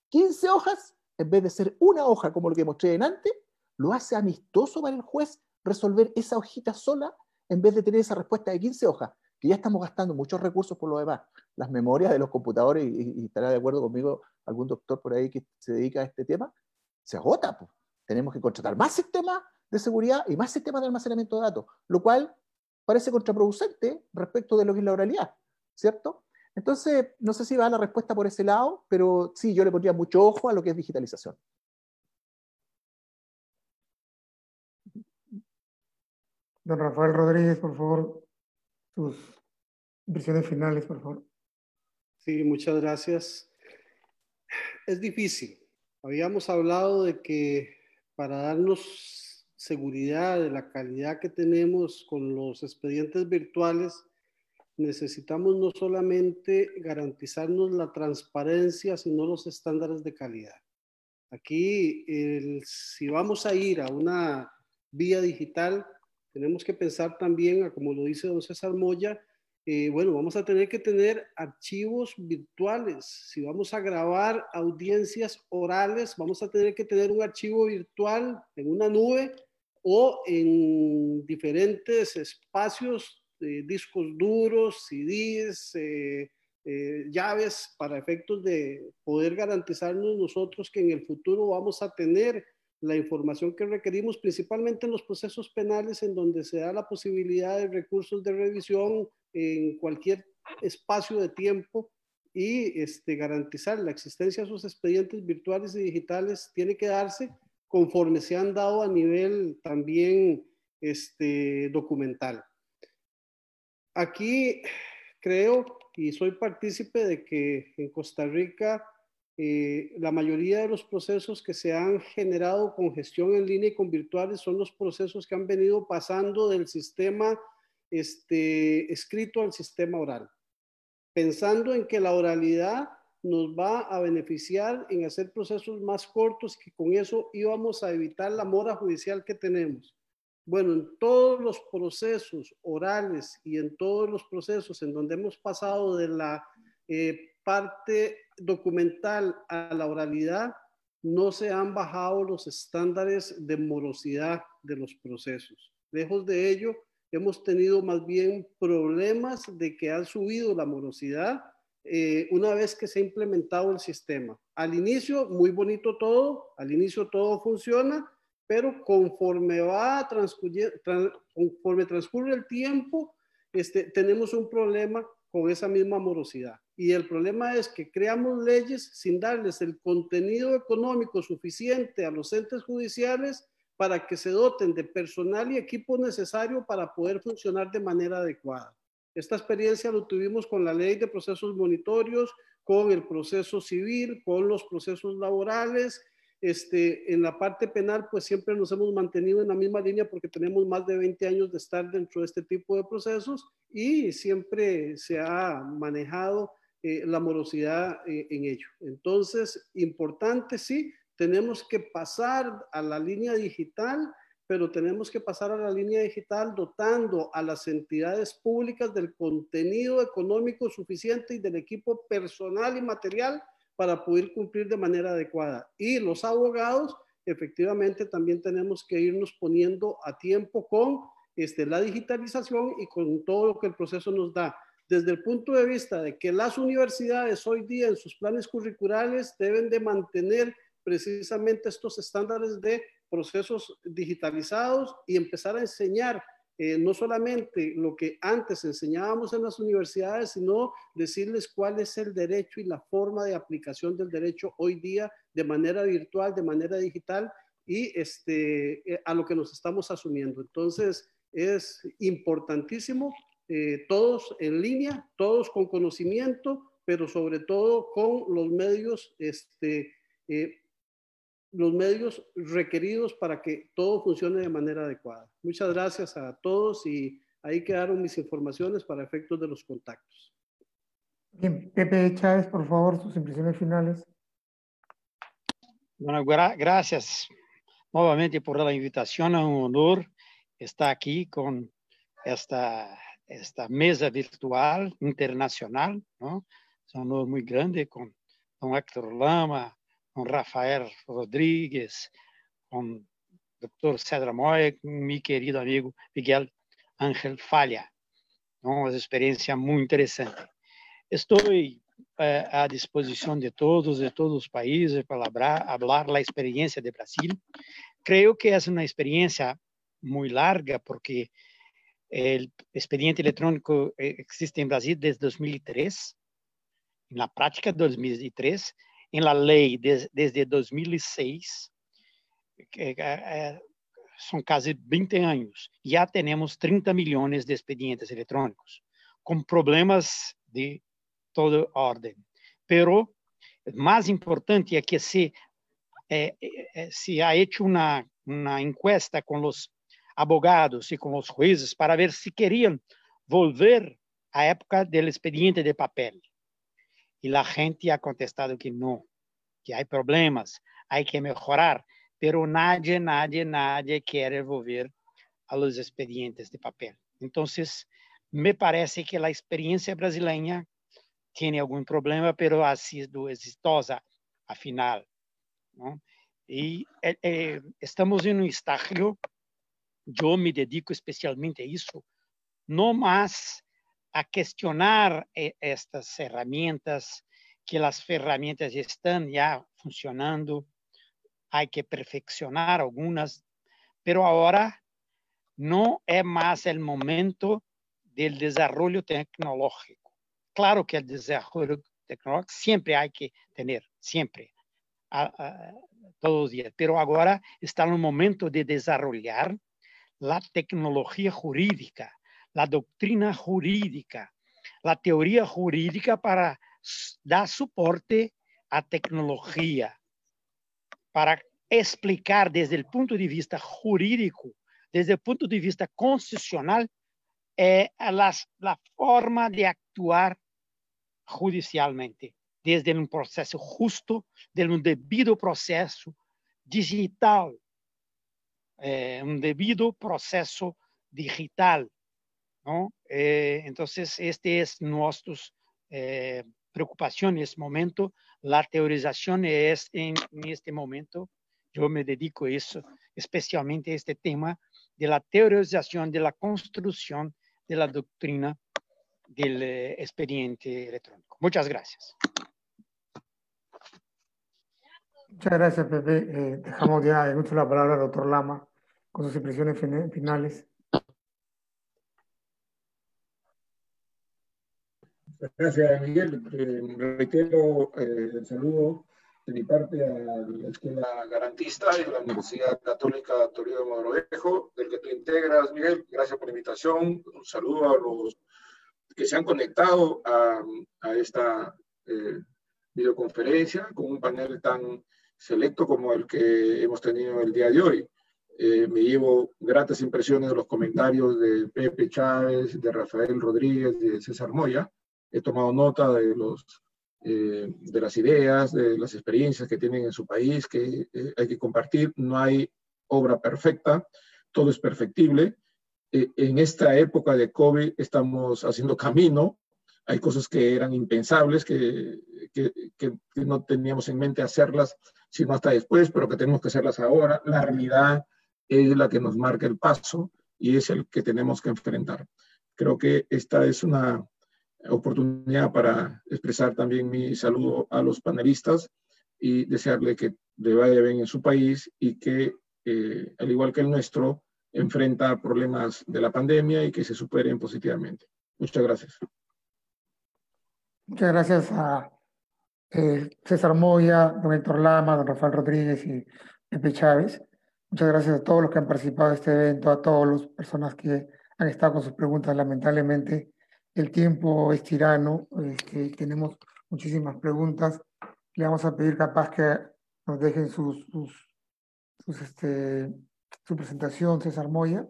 [SPEAKER 5] 15 hojas, en vez de ser una hoja como lo que mostré en antes, lo hace amistoso para el juez resolver esa hojita sola en vez de tener esa respuesta de 15 hojas, que ya estamos gastando muchos recursos por lo demás. Las memorias de los computadores, y, estará de acuerdo conmigo algún doctor por ahí que se dedica a este tema, se agota. Pues. Tenemos que contratar más sistemas de seguridad y más sistemas de almacenamiento de datos, lo cual parece contraproducente respecto de lo que es la oralidad, ¿cierto? Entonces, no sé si va la respuesta por ese lado, pero sí, yo le pondría mucho ojo a lo que es digitalización.
[SPEAKER 2] Don Rafael Rodríguez, por favor, sus Impresiones finales, por favor.
[SPEAKER 3] Sí, muchas gracias. Es difícil. Habíamos hablado de que para darnos seguridad de la calidad que tenemos con los expedientes virtuales, necesitamos no solamente garantizarnos la transparencia, sino los estándares de calidad. Aquí, si vamos a ir a una vía digital, tenemos que pensar también, como lo dice don César Moya, eh, bueno, vamos a tener que tener archivos virtuales. Si vamos a grabar audiencias orales, vamos a tener que tener un archivo virtual en una nube o en diferentes espacios, discos duros, CDs, eh, eh, llaves para efectos de poder garantizarnos nosotros que en el futuro vamos a tener la información que requerimos, principalmente en los procesos penales en donde se da la posibilidad de recursos de revisión en cualquier espacio de tiempo y este, garantizar la existencia de esos expedientes virtuales y digitales tiene que darse conforme se han dado a nivel también este, documental. Aquí creo y soy partícipe de que en Costa Rica eh, la mayoría de los procesos que se han generado con gestión en línea y con virtuales son los procesos que han venido pasando del sistema este, escrito al sistema oral, pensando en que la oralidad nos va a beneficiar en hacer procesos más cortos, que con eso íbamos a evitar la mora judicial que tenemos. Bueno, en todos los procesos orales y en todos los procesos en donde hemos pasado de la eh, parte documental a la oralidad, no se han bajado los estándares de morosidad de los procesos. Lejos de ello, hemos tenido más bien problemas de que ha subido la morosidad eh, una vez que se ha implementado el sistema. Al inicio, muy bonito todo, al inicio todo funciona, pero conforme va conforme transcurre el tiempo, este, tenemos un problema con esa misma morosidad. Y el problema es que creamos leyes sin darles el contenido económico suficiente a los entes judiciales para que se doten de personal y equipo necesario para poder funcionar de manera adecuada. Esta experiencia lo tuvimos con la ley de procesos monitorios, con el proceso civil, con los procesos laborales. Este, en la parte penal, pues siempre nos hemos mantenido en la misma línea porque tenemos más de 20 años de estar dentro de este tipo de procesos y siempre se ha manejado eh, la morosidad eh, en ello. Entonces, importante, sí, tenemos que pasar a la línea digital, pero tenemos que pasar a la línea digital dotando a las entidades públicas del contenido económico suficiente y del equipo personal y material para poder cumplir de manera adecuada. Y los abogados, efectivamente, también tenemos que irnos poniendo a tiempo con este, la digitalización y con todo lo que el proceso nos da. Desde el punto de vista de que las universidades hoy día en sus planes curriculares deben de mantener precisamente estos estándares de procesos digitalizados y empezar a enseñar eh, no solamente lo que antes enseñábamos en las universidades, sino decirles cuál es el derecho y la forma de aplicación del derecho hoy día de manera virtual, de manera digital y este, eh, a lo que nos estamos asumiendo. Entonces, es importantísimo, eh, todos en línea, todos con conocimiento, pero sobre todo con los medios este, los medios requeridos para que todo funcione de manera adecuada. Muchas gracias a todos y ahí quedaron mis informaciones para efectos de los contactos.
[SPEAKER 2] Bien, Pepe Chávez, por favor, sus impresiones finales.
[SPEAKER 4] Bueno, gracias nuevamente por la invitación. Es un honor estar aquí con esta, esta mesa virtual internacional. ¿no? Es un honor muy grande con don Héctor Lama, con Rafael Rodríguez, con doctor Cedra Moy, con mi querido amigo Miguel Ángel Falla. Una experiencia muy interesante. Estoy eh, a disposición de todos, de todos los países, para hablar, hablar la experiencia de Brasil. Creo que es una experiencia muy larga porque el expediente electrónico eh, existe en Brasil desde 2003, en la práctica 2003, en la ley desde 2006, que, eh, son casi 20 años, ya tenemos 30 millones de expedientes electrónicos. con problemas de todo orden. Pero más importante es que se, eh, eh, se ha hecho una, una encuesta con los abogados y con los jueces para ver si querían volver a época del expediente de papel. Y la gente ha contestado que no, que hay problemas, hay que mejorar, pero nadie, nadie, nadie quiere volver a los expedientes de papel. Entonces, me parece que la experiencia brasileña tiene algún problema, pero ha sido exitosa al final. ¿no? Y eh, eh, estamos en un estágio, yo me dedico especialmente a eso, no más a cuestionar eh, estas herramientas, que las herramientas están ya funcionando, hay que perfeccionar algunas, pero ahora no es más el momento del desarrollo tecnológico. Claro que el desarrollo tecnológico siempre hay que tener, siempre, todos los días, pero ahora está en el momento de desarrollar la tecnología jurídica, la doctrina jurídica, la teoría jurídica para dar soporte a tecnología, para explicar desde el punto de vista jurídico, desde el punto de vista constitucional, eh, las, la forma de actuar judicialmente, desde un proceso justo, de un debido proceso digital, eh, un debido proceso digital. Eh, entonces, este es nuestra eh, preocupación en este momento. La teorización es en, este momento, yo me dedico a eso, especialmente a este tema de la teorización, de la construcción de la doctrina del eh, expediente electrónico. Muchas gracias.
[SPEAKER 2] Muchas gracias, Pepe. Eh, dejamos ya mucho la palabra al doctor Lama con sus impresiones finales.
[SPEAKER 6] Gracias, Miguel. Eh, reitero eh, el saludo de mi parte a la escuela garantista y la Universidad Católica Toribio de Mogrovejo, del que tú integras, Miguel. Gracias por la invitación. Un saludo a los que se han conectado a, a esta eh, videoconferencia con un panel tan selecto como el que hemos tenido el día de hoy. Eh, me llevo gratas impresiones de los comentarios de Pepe Chávez, de Rafael Rodríguez, de César Moya. He tomado nota de, los, eh, de las ideas, de las experiencias que tienen en su país, que eh, hay que compartir. No hay obra perfecta, todo es perfectible. en esta época de COVID estamos haciendo camino. Hay cosas que eran impensables, que, que, que no teníamos en mente hacerlas sino hasta después, pero que tenemos que hacerlas ahora. La realidad es la que nos marca el paso y es el que tenemos que enfrentar. Creo que esta es una oportunidad para expresar también mi saludo a los panelistas y desearle que le vaya bien en su país y que, eh, al igual que el nuestro, enfrenta problemas de la pandemia y que se superen positivamente. Muchas gracias.
[SPEAKER 2] Muchas gracias a eh, César Moya, don Héctor Lama, don Rafael Rodríguez y Pepe Chávez. Muchas gracias a todos los que han participado de este evento, a todas las personas que han estado con sus preguntas. Lamentablemente, el tiempo es tirano, este, tenemos muchísimas preguntas. Le vamos a pedir capaz que nos dejen sus, sus, este, su presentación, César Moya.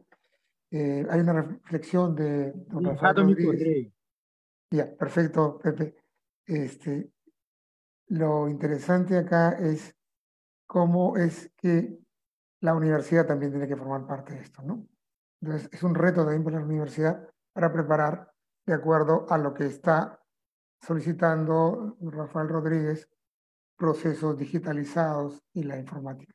[SPEAKER 2] Eh, hay una reflexión de don Rafael Rodríguez. Ya, perfecto, Pepe. Este, lo interesante acá es cómo es que la universidad también tiene que formar parte de esto, ¿no? Entonces, es un reto también para la universidad para preparar de acuerdo a lo que está solicitando Rafael Rodríguez, procesos digitalizados y la informática.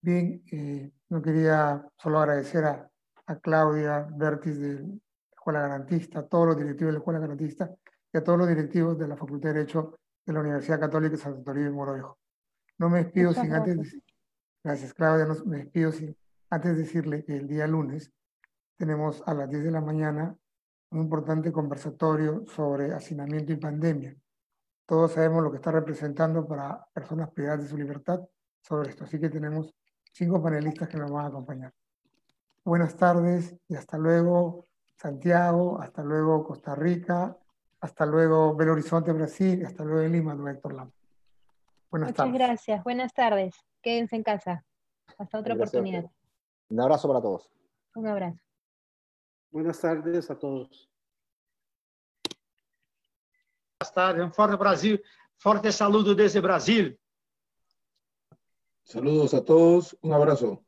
[SPEAKER 2] Bien, eh, no quería solo agradecer a, a Claudia Bertis de la Escuela Garantista, a todos los directivos de la Escuela Garantista y a todos los directivos de la Facultad de Derecho de la Universidad Católica de Santo Toribio y Morovejo. No me despido Muchas sin gracias. antes, gracias Claudia, no me despido sin antes decirle que el día lunes tenemos a las 10 de la mañana un importante conversatorio sobre hacinamiento y pandemia. Todos sabemos lo que está representando para personas privadas de su libertad sobre esto, así que tenemos cinco panelistas que nos van a acompañar. Buenas tardes y hasta luego. Santiago, hasta luego Costa Rica, hasta luego Belo Horizonte, Brasil, hasta luego en Lima, don Héctor Lama.
[SPEAKER 1] Buenas Muchas tardes. gracias, buenas tardes. Quédense en casa. Hasta otra oportunidad.
[SPEAKER 5] Un abrazo para todos.
[SPEAKER 1] Un abrazo.
[SPEAKER 3] Buenas tardes a todos.
[SPEAKER 4] Buenas tardes, un fuerte Brasil, fuerte saludo desde Brasil.
[SPEAKER 6] Saludos a todos, un abrazo.